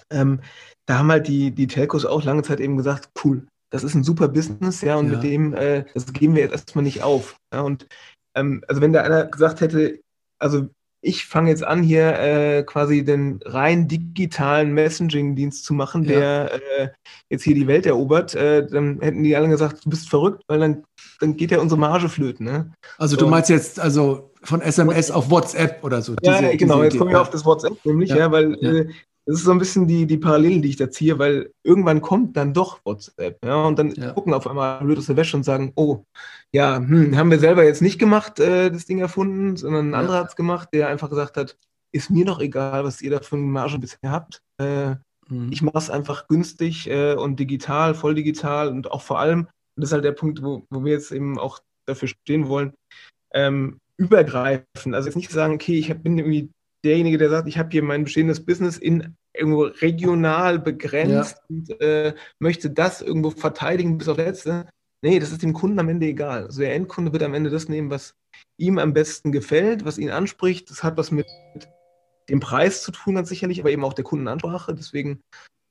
ähm, da haben halt die, die Telcos auch lange Zeit eben gesagt, cool, das ist ein super Business, ja, und ja. mit dem, äh, das geben wir jetzt erstmal nicht auf. Ja, und ähm, also wenn da einer gesagt hätte, also ich fange jetzt an, hier äh, quasi den rein digitalen Messaging-Dienst zu machen, ja. der äh, jetzt hier die Welt erobert, äh, dann hätten die alle gesagt, du bist verrückt, weil dann, dann geht ja unsere Marge flöten. Ne? Also so. du meinst jetzt also von SMS auf WhatsApp oder so? Ja, diese, genau, diese jetzt kommen wir auf das WhatsApp nämlich, ja, ja weil. Äh, das ist so ein bisschen die, die Parallele, die ich da ziehe, weil irgendwann kommt dann doch WhatsApp. Ja, und dann ja. gucken auf einmal blöd aus der Wäsche und sagen, oh, ja, hm, haben wir selber jetzt nicht gemacht, äh, das Ding erfunden, sondern ein anderer hat es gemacht, der einfach gesagt hat, ist mir doch egal, was ihr da für eine Marge bisher habt. Äh, mhm. Ich mache es einfach günstig äh, und digital, voll digital und auch vor allem, und das ist halt der Punkt, wo, wo wir jetzt eben auch dafür stehen wollen, ähm, übergreifen. Also jetzt nicht sagen, okay, ich bin irgendwie derjenige, der sagt, ich habe hier mein bestehendes Business in irgendwo regional begrenzt ja. und äh, möchte das irgendwo verteidigen bis auf letzte. Nee, das ist dem Kunden am Ende egal. Also der Endkunde wird am Ende das nehmen, was ihm am besten gefällt, was ihn anspricht. Das hat was mit dem Preis zu tun, ganz sicherlich, aber eben auch der Kundenansprache. Deswegen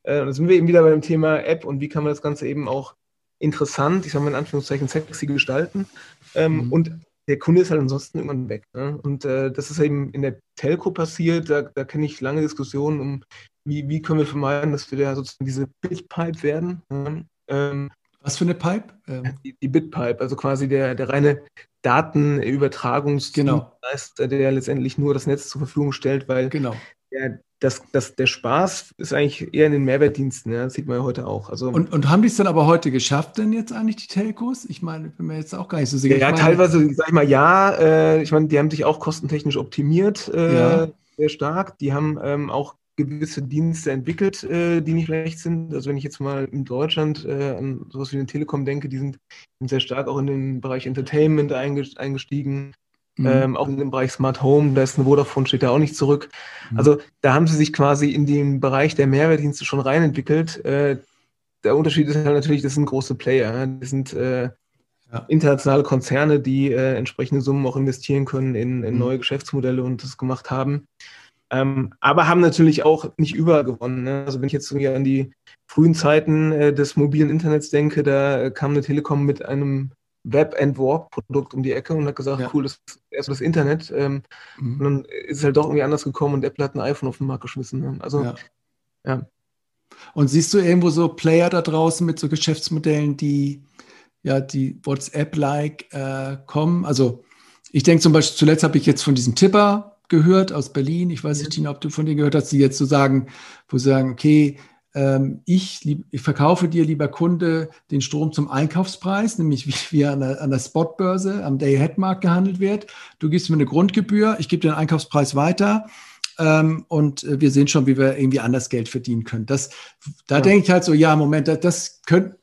äh, sind wir eben wieder bei dem Thema App und wie kann man das Ganze eben auch interessant, ich sage mal in Anführungszeichen sexy gestalten. Ähm, mhm. Und der Kunde ist halt ansonsten irgendwann weg. Ne? Und äh, das ist eben in der Telco passiert. Da, da kenne ich lange Diskussionen um, wie, wie können wir vermeiden, dass wir da sozusagen diese Bitpipe werden. Ne? Ähm, Was für eine Pipe? Ähm, die, die, Bitpipe, also quasi der, der reine Datenübertragungsdienstleister, genau. der letztendlich nur das Netz zur Verfügung stellt, weil genau. Der, das, das, der Spaß ist eigentlich eher in den Mehrwertdiensten, ja? das sieht man ja heute auch. Also, und, und haben die es dann aber heute geschafft, denn jetzt eigentlich die Telcos? Ich meine, ich bin mir jetzt auch gar nicht so sicher. Ja, meine, teilweise, sag ich mal, ja. Äh, ich meine, die haben sich auch kostentechnisch optimiert. Äh, ja. sehr stark. Die haben ähm, auch gewisse Dienste entwickelt, äh, die nicht schlecht sind. Also wenn ich jetzt mal in Deutschland äh, an sowas wie den Telekom denke, die sind, sehr stark auch in den Bereich Entertainment eingestiegen. Mhm. Ähm, auch in dem Bereich Smart Home, da ist ein Vodafone, steht da auch nicht zurück. Mhm. Also da haben sie sich quasi in den Bereich der Mehrwertdienste schon reinentwickelt. Äh, der Unterschied ist halt natürlich, das sind große Player. Das sind äh, ja. internationale Konzerne, die äh, entsprechende Summen auch investieren können in, in mhm. neue Geschäftsmodelle und das gemacht haben. Ähm, aber haben natürlich auch nicht überall gewonnen. Ne? Also wenn ich jetzt an die frühen Zeiten äh, des mobilen Internets denke, da kam eine Telekom mit einem Web-and-Walk-Produkt um die Ecke und hat gesagt, ja. cool, das ist erst das Internet. Ähm, mhm. Und dann ist es halt doch irgendwie anders gekommen und Apple hat ein iPhone auf den Markt geschmissen. Ne? Also, ja. ja. Und siehst du irgendwo so Player da draußen mit so Geschäftsmodellen, die ja, die WhatsApp-like äh, kommen? Also ich denke zum Beispiel, zuletzt habe ich jetzt von diesem Tipper gehört aus Berlin. Ich weiß nicht, Tina, ob du von denen gehört hast, die jetzt so sagen, wo sie sagen, okay, ich, ich, verkaufe dir, lieber Kunde, den Strom zum Einkaufspreis, nämlich wie, wie an, der, an der Spotbörse am Day-Ahead-Markt gehandelt wird. Du gibst mir eine Grundgebühr, ich gebe dir den Einkaufspreis weiter ähm, und äh, wir sehen schon, wie wir irgendwie anders Geld verdienen können. Das, da ja. denke ich halt so, ja, Moment, das, das könnte,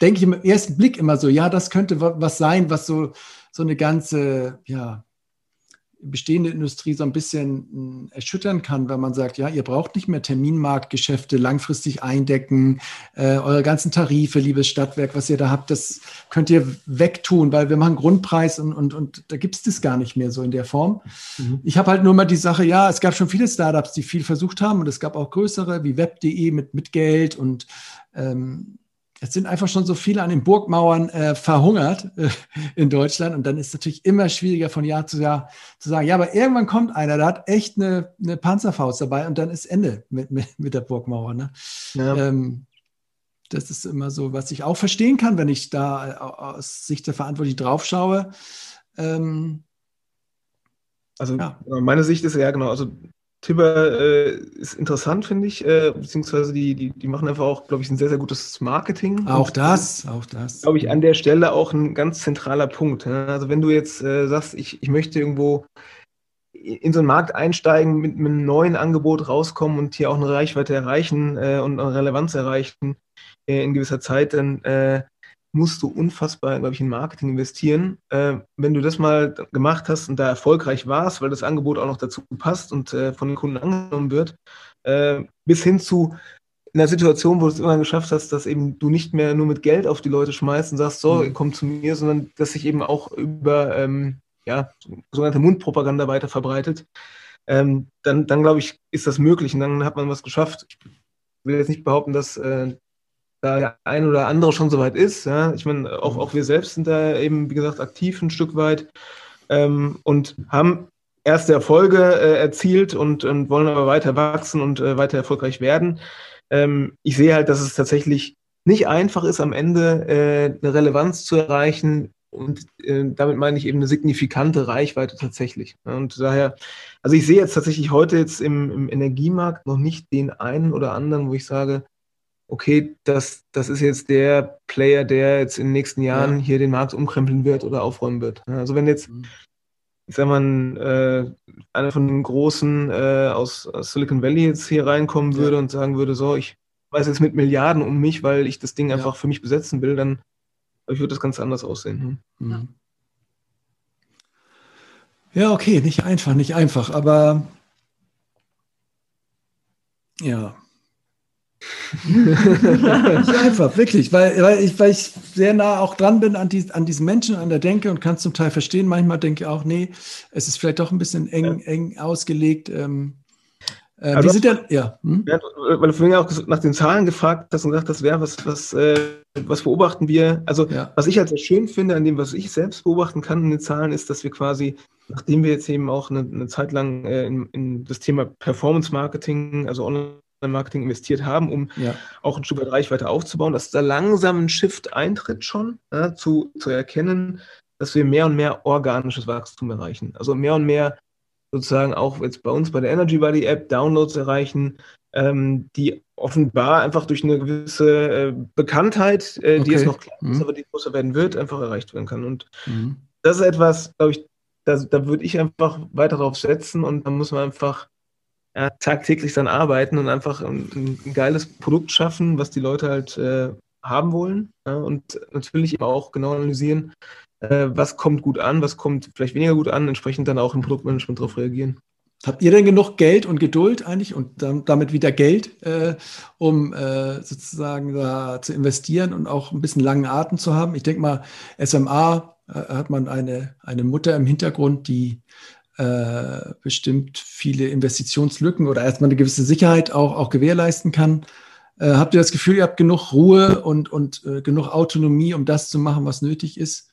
denke ich im ersten Blick immer so, ja, das könnte was sein, was so, so eine ganze, ja, bestehende Industrie so ein bisschen hm, erschüttern kann, wenn man sagt, ja, ihr braucht nicht mehr Terminmarktgeschäfte langfristig eindecken, äh, eure ganzen Tarife, liebes Stadtwerk, was ihr da habt, das könnt ihr wegtun, weil wir machen Grundpreis und, und, und da gibt es das gar nicht mehr so in der Form. Mhm. Ich habe halt nur mal die Sache, ja, es gab schon viele Startups, die viel versucht haben und es gab auch größere wie web.de mit, mit Geld und ähm, es sind einfach schon so viele an den Burgmauern äh, verhungert äh, in Deutschland. Und dann ist es natürlich immer schwieriger von Jahr zu Jahr zu sagen, ja, aber irgendwann kommt einer, der hat echt eine, eine Panzerfaust dabei und dann ist Ende mit, mit, mit der Burgmauer. Ne? Ja. Ähm, das ist immer so, was ich auch verstehen kann, wenn ich da äh, aus Sicht der Verantwortlichen drauf schaue. Ähm, also ja. meine Sicht ist ja genau, also Tibber äh, ist interessant, finde ich, äh, beziehungsweise die, die, die machen einfach auch, glaube ich, ein sehr, sehr gutes Marketing. Auch das, auch das. Glaube ich, an der Stelle auch ein ganz zentraler Punkt. Ne? Also wenn du jetzt äh, sagst, ich, ich möchte irgendwo in so einen Markt einsteigen, mit, mit einem neuen Angebot rauskommen und hier auch eine Reichweite erreichen äh, und eine Relevanz erreichen äh, in gewisser Zeit, dann äh, musst du unfassbar, glaube ich, in Marketing investieren. Äh, wenn du das mal gemacht hast und da erfolgreich warst, weil das Angebot auch noch dazu passt und äh, von den Kunden angenommen wird, äh, bis hin zu einer Situation, wo du es immer geschafft hast, dass eben du nicht mehr nur mit Geld auf die Leute schmeißt und sagst, so, mhm. komm zu mir, sondern dass sich eben auch über ähm, ja, sogenannte Mundpropaganda weiter verbreitet, ähm, dann, dann glaube ich, ist das möglich und dann hat man was geschafft. Ich will jetzt nicht behaupten, dass äh, da der ein oder andere schon soweit ist. Ja. Ich meine, auch, auch wir selbst sind da eben, wie gesagt, aktiv ein Stück weit ähm, und haben erste Erfolge äh, erzielt und, und, wollen aber weiter wachsen und äh, weiter erfolgreich werden. Ähm, ich sehe halt, dass es tatsächlich nicht einfach ist, am Ende äh, eine Relevanz zu erreichen. Und äh, damit meine ich eben eine signifikante Reichweite tatsächlich. Und daher, also ich sehe jetzt tatsächlich heute jetzt im, im Energiemarkt noch nicht den einen oder anderen, wo ich sage, okay, das, das ist jetzt der Player, der jetzt in den nächsten Jahren ja. hier den Markt umkrempeln wird oder aufräumen wird. Also wenn jetzt, mhm. ich sag mal, äh, einer von den Großen äh, aus, aus, Silicon Valley jetzt hier reinkommen würde ja. und sagen würde, so, ich weiß jetzt mit Milliarden um mich, weil ich das Ding ja. einfach für mich besetzen will, dann würde das ganz anders aussehen. Hm? Mhm. Ja, okay, nicht einfach, nicht einfach, aber ja, nicht einfach, wirklich, weil, weil, ich, weil ich sehr nah auch dran bin an, die, an diesen Menschen, an der Denke und kann es zum Teil verstehen. Manchmal denke ich auch, nee, es ist vielleicht doch ein bisschen eng, ja. eng ausgelegt. Ähm, äh, wie sind denn, ja, hm? ja, Weil du vorhin auch nach den Zahlen gefragt hast und gesagt hast, wer, was, was, äh, was beobachten wir? Also, ja. was ich halt sehr schön finde an dem, was ich selbst beobachten kann in den Zahlen, ist, dass wir quasi, nachdem wir jetzt eben auch eine, eine Zeit lang äh, in, in das Thema Performance Marketing, also online Marketing investiert haben, um ja. auch ein Stück weit Reichweite aufzubauen, dass da langsam ein Shift eintritt schon, ja, zu, zu erkennen, dass wir mehr und mehr organisches Wachstum erreichen. Also mehr und mehr sozusagen auch jetzt bei uns bei der Energy Buddy App Downloads erreichen, ähm, die offenbar einfach durch eine gewisse äh, Bekanntheit, äh, die jetzt noch klein ist, mhm. aber die größer werden wird, einfach erreicht werden kann. Und mhm. das ist etwas, glaube ich, da, da würde ich einfach weiter darauf setzen und da muss man einfach ja, tagtäglich dann arbeiten und einfach ein, ein, geiles Produkt schaffen, was die Leute halt äh, haben wollen. Ja, und natürlich auch genau analysieren, äh, was kommt gut an, was kommt vielleicht weniger gut an, entsprechend dann auch im Produktmanagement darauf reagieren. Habt ihr denn genug Geld und Geduld eigentlich und dann, damit wieder Geld, äh, um äh, sozusagen da zu investieren und auch ein bisschen langen Atem zu haben? Ich denke mal, SMA äh, hat man eine, eine Mutter im Hintergrund, die äh, bestimmt viele Investitionslücken oder erstmal eine gewisse Sicherheit auch, auch gewährleisten kann. Äh, habt ihr das Gefühl, ihr habt genug Ruhe und, und äh, genug Autonomie, um das zu machen, was nötig ist?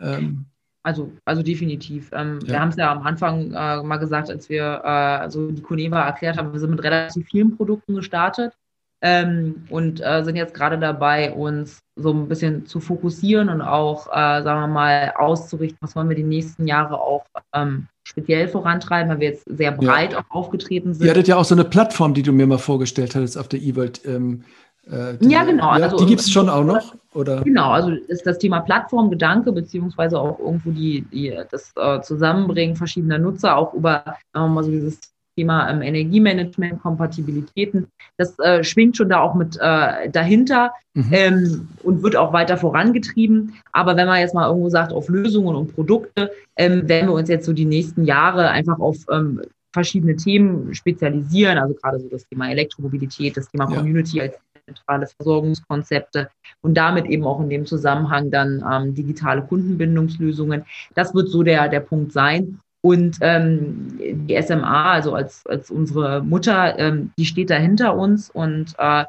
Ähm, also, also definitiv. Ähm, ja. Wir haben es ja am Anfang äh, mal gesagt, als wir äh, also die Coneva erklärt haben, wir sind mit relativ vielen Produkten gestartet ähm, und äh, sind jetzt gerade dabei, uns so ein bisschen zu fokussieren und auch, äh, sagen wir mal, auszurichten, was wollen wir die nächsten Jahre auch ähm, speziell vorantreiben, weil wir jetzt sehr breit ja. auch aufgetreten sind. Ihr hattet ja auch so eine Plattform, die du mir mal vorgestellt hattest auf der E-World. Ähm, äh, ja, genau. Ja, also, die gibt es schon auch noch? Oder? Genau, also ist das Thema Plattformgedanke, beziehungsweise auch irgendwo die, die, das äh, Zusammenbringen verschiedener Nutzer, auch über äh, mal so dieses Thema ähm, Energiemanagement, Kompatibilitäten, das äh, schwingt schon da auch mit äh, dahinter mhm. ähm, und wird auch weiter vorangetrieben. Aber wenn man jetzt mal irgendwo sagt, auf Lösungen und Produkte, ähm, werden wir uns jetzt so die nächsten Jahre einfach auf ähm, verschiedene Themen spezialisieren, also gerade so das Thema Elektromobilität, das Thema ja. Community als zentrale Versorgungskonzepte und damit eben auch in dem Zusammenhang dann ähm, digitale Kundenbindungslösungen. Das wird so der, der Punkt sein. Und ähm, die SMA, also als, als unsere Mutter, ähm, die steht da hinter uns und äh,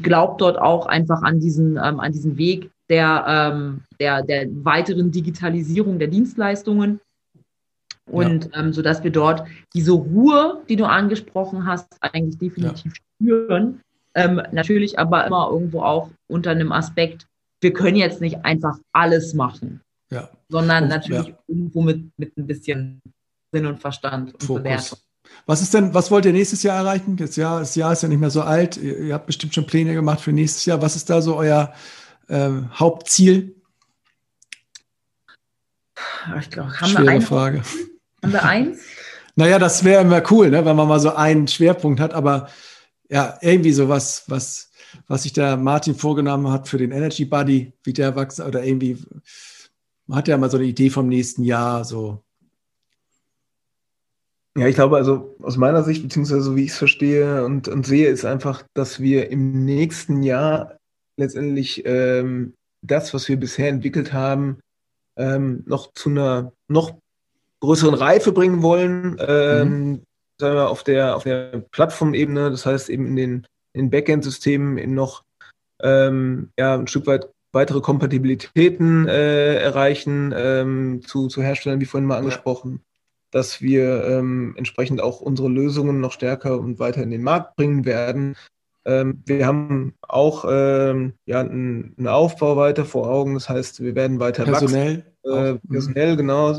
glaubt dort auch einfach an diesen, ähm, an diesen Weg der, ähm, der, der weiteren Digitalisierung der Dienstleistungen. Und ja. ähm, so dass wir dort diese Ruhe, die du angesprochen hast, eigentlich definitiv ja. spüren. Ähm, natürlich aber immer irgendwo auch unter einem Aspekt, wir können jetzt nicht einfach alles machen ja. sondern und, natürlich ja. irgendwo mit, mit ein bisschen Sinn und Verstand und Fokus. Bewertung. Was ist denn, was wollt ihr nächstes Jahr erreichen? Das Jahr, das Jahr ist ja nicht mehr so alt. Ihr, ihr habt bestimmt schon Pläne gemacht für nächstes Jahr. Was ist da so euer äh, Hauptziel? Ich glaube, haben Schwere wir eins? Frage. Haben wir eins? naja, das wäre immer cool, ne, wenn man mal so einen Schwerpunkt hat, aber ja, irgendwie so was, was, was sich der Martin vorgenommen hat für den Energy Buddy, wie der wächst oder irgendwie man hat ja mal so eine Idee vom nächsten Jahr, so. Ja, ich glaube, also aus meiner Sicht, beziehungsweise so wie ich es verstehe und, und sehe, ist einfach, dass wir im nächsten Jahr letztendlich ähm, das, was wir bisher entwickelt haben, ähm, noch zu einer noch größeren Reife bringen wollen, ähm, mhm. sagen wir, auf der, auf der Plattformebene, das heißt eben in den, in Backend-Systemen in noch ähm, ja, ein Stück weit weitere Kompatibilitäten äh, erreichen ähm, zu, zu Herstellern, wie vorhin mal angesprochen, dass wir ähm, entsprechend auch unsere Lösungen noch stärker und weiter in den Markt bringen werden. Ähm, wir haben auch ähm, ja, einen, einen, Aufbau weiter vor Augen, das heißt, wir werden weiter personell, wachsen. Äh, personell, genau.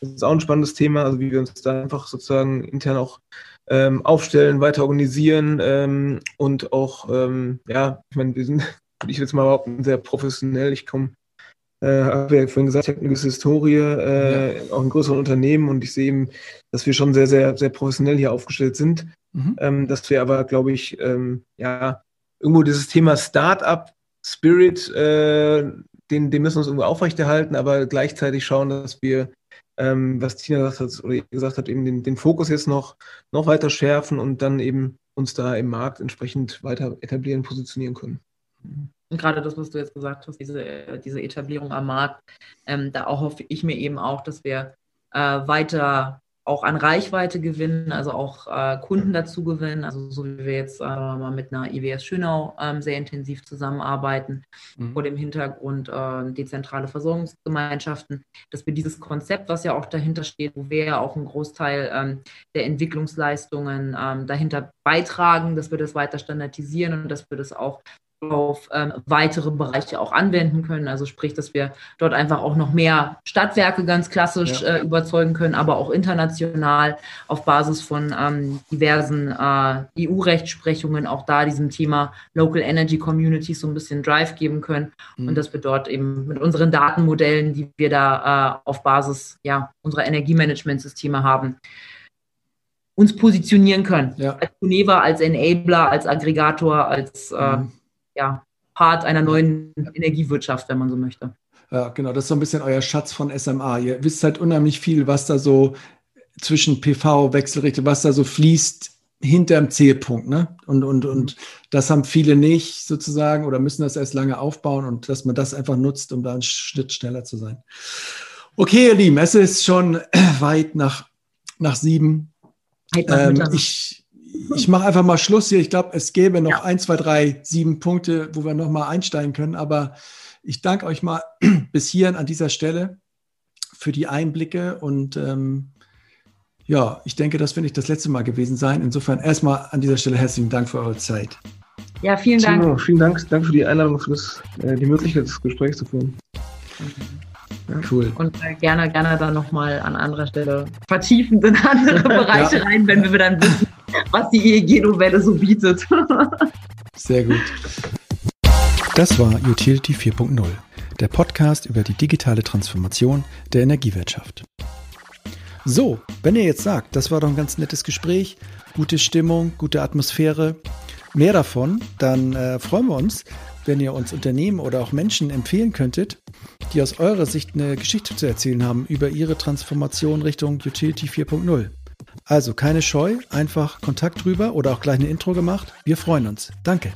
Das ist auch ein spannendes Thema, also wie wir uns da einfach sozusagen intern auch ähm, aufstellen, weiter organisieren ähm, und auch, ähm, ja, ich meine, wir sind ich will es mal behaupten, sehr professionell. Ich komme, äh, habe ja vorhin gesagt, ich habe eine gewisse Historie, äh, ja. auch in größeren Unternehmen und ich sehe eben, dass wir schon sehr, sehr, sehr professionell hier aufgestellt sind. Mhm. Ähm, dass wir aber, glaube ich, ähm, ja, irgendwo dieses Thema Startup Spirit, äh, den, den müssen wir uns irgendwo aufrechterhalten, aber gleichzeitig schauen, dass wir ähm, was Tina gesagt hat, oder gesagt hat, eben den, den Fokus jetzt noch, noch weiter schärfen und dann eben uns da im Markt entsprechend weiter etablieren, positionieren können. Und gerade das, was du jetzt gesagt hast, diese, diese Etablierung am Markt, ähm, da hoffe ich mir eben auch, dass wir äh, weiter auch an Reichweite gewinnen, also auch äh, Kunden dazu gewinnen, also so wie wir jetzt äh, mal mit einer IWS Schönau ähm, sehr intensiv zusammenarbeiten, mhm. vor dem Hintergrund äh, dezentrale Versorgungsgemeinschaften, dass wir dieses Konzept, was ja auch dahinter steht, wo wir ja auch einen Großteil ähm, der Entwicklungsleistungen ähm, dahinter beitragen, dass wir das weiter standardisieren und dass wir das auch auf ähm, weitere Bereiche auch anwenden können. Also sprich, dass wir dort einfach auch noch mehr Stadtwerke ganz klassisch ja. äh, überzeugen können, aber auch international auf Basis von ähm, diversen äh, EU-Rechtsprechungen auch da diesem Thema Local Energy Communities so ein bisschen Drive geben können mhm. und dass wir dort eben mit unseren Datenmodellen, die wir da äh, auf Basis ja, unserer Energiemanagementsysteme haben, uns positionieren können. Ja. Als Kuneva, als Enabler, als Aggregator, als äh, mhm. Ja, Part einer neuen Energiewirtschaft, wenn man so möchte. Ja, genau, das ist so ein bisschen euer Schatz von SMA. Ihr wisst halt unheimlich viel, was da so zwischen PV, Wechselrichter, was da so fließt hinterm Zielpunkt. Ne? Und, und, und das haben viele nicht sozusagen oder müssen das erst lange aufbauen und dass man das einfach nutzt, um da einen Schritt schneller zu sein. Okay, ihr Lieben, es ist schon weit nach, nach sieben. Ähm, ich ich mache einfach mal Schluss hier. Ich glaube, es gäbe noch ja. ein, zwei, drei, sieben Punkte, wo wir nochmal einsteigen können. Aber ich danke euch mal bis hierhin an dieser Stelle für die Einblicke und ähm, ja, ich denke, das wird nicht das letzte Mal gewesen sein. Insofern erstmal an dieser Stelle herzlichen Dank für eure Zeit. Ja, vielen Dank. Timo, vielen Dank, Danke für die Einladung, für das, äh, die Möglichkeit, das Gespräch zu führen. Ja, cool. Und äh, gerne, gerne dann nochmal an anderer Stelle vertiefend in andere Bereiche ja. rein, wenn wir dann wissen, was die EEG-Novelle so bietet. Sehr gut. Das war Utility 4.0, der Podcast über die digitale Transformation der Energiewirtschaft. So, wenn ihr jetzt sagt, das war doch ein ganz nettes Gespräch, gute Stimmung, gute Atmosphäre, mehr davon, dann äh, freuen wir uns, wenn ihr uns Unternehmen oder auch Menschen empfehlen könntet, die aus eurer Sicht eine Geschichte zu erzählen haben über ihre Transformation Richtung Utility 4.0. Also keine Scheu, einfach Kontakt drüber oder auch gleich eine Intro gemacht. Wir freuen uns. Danke.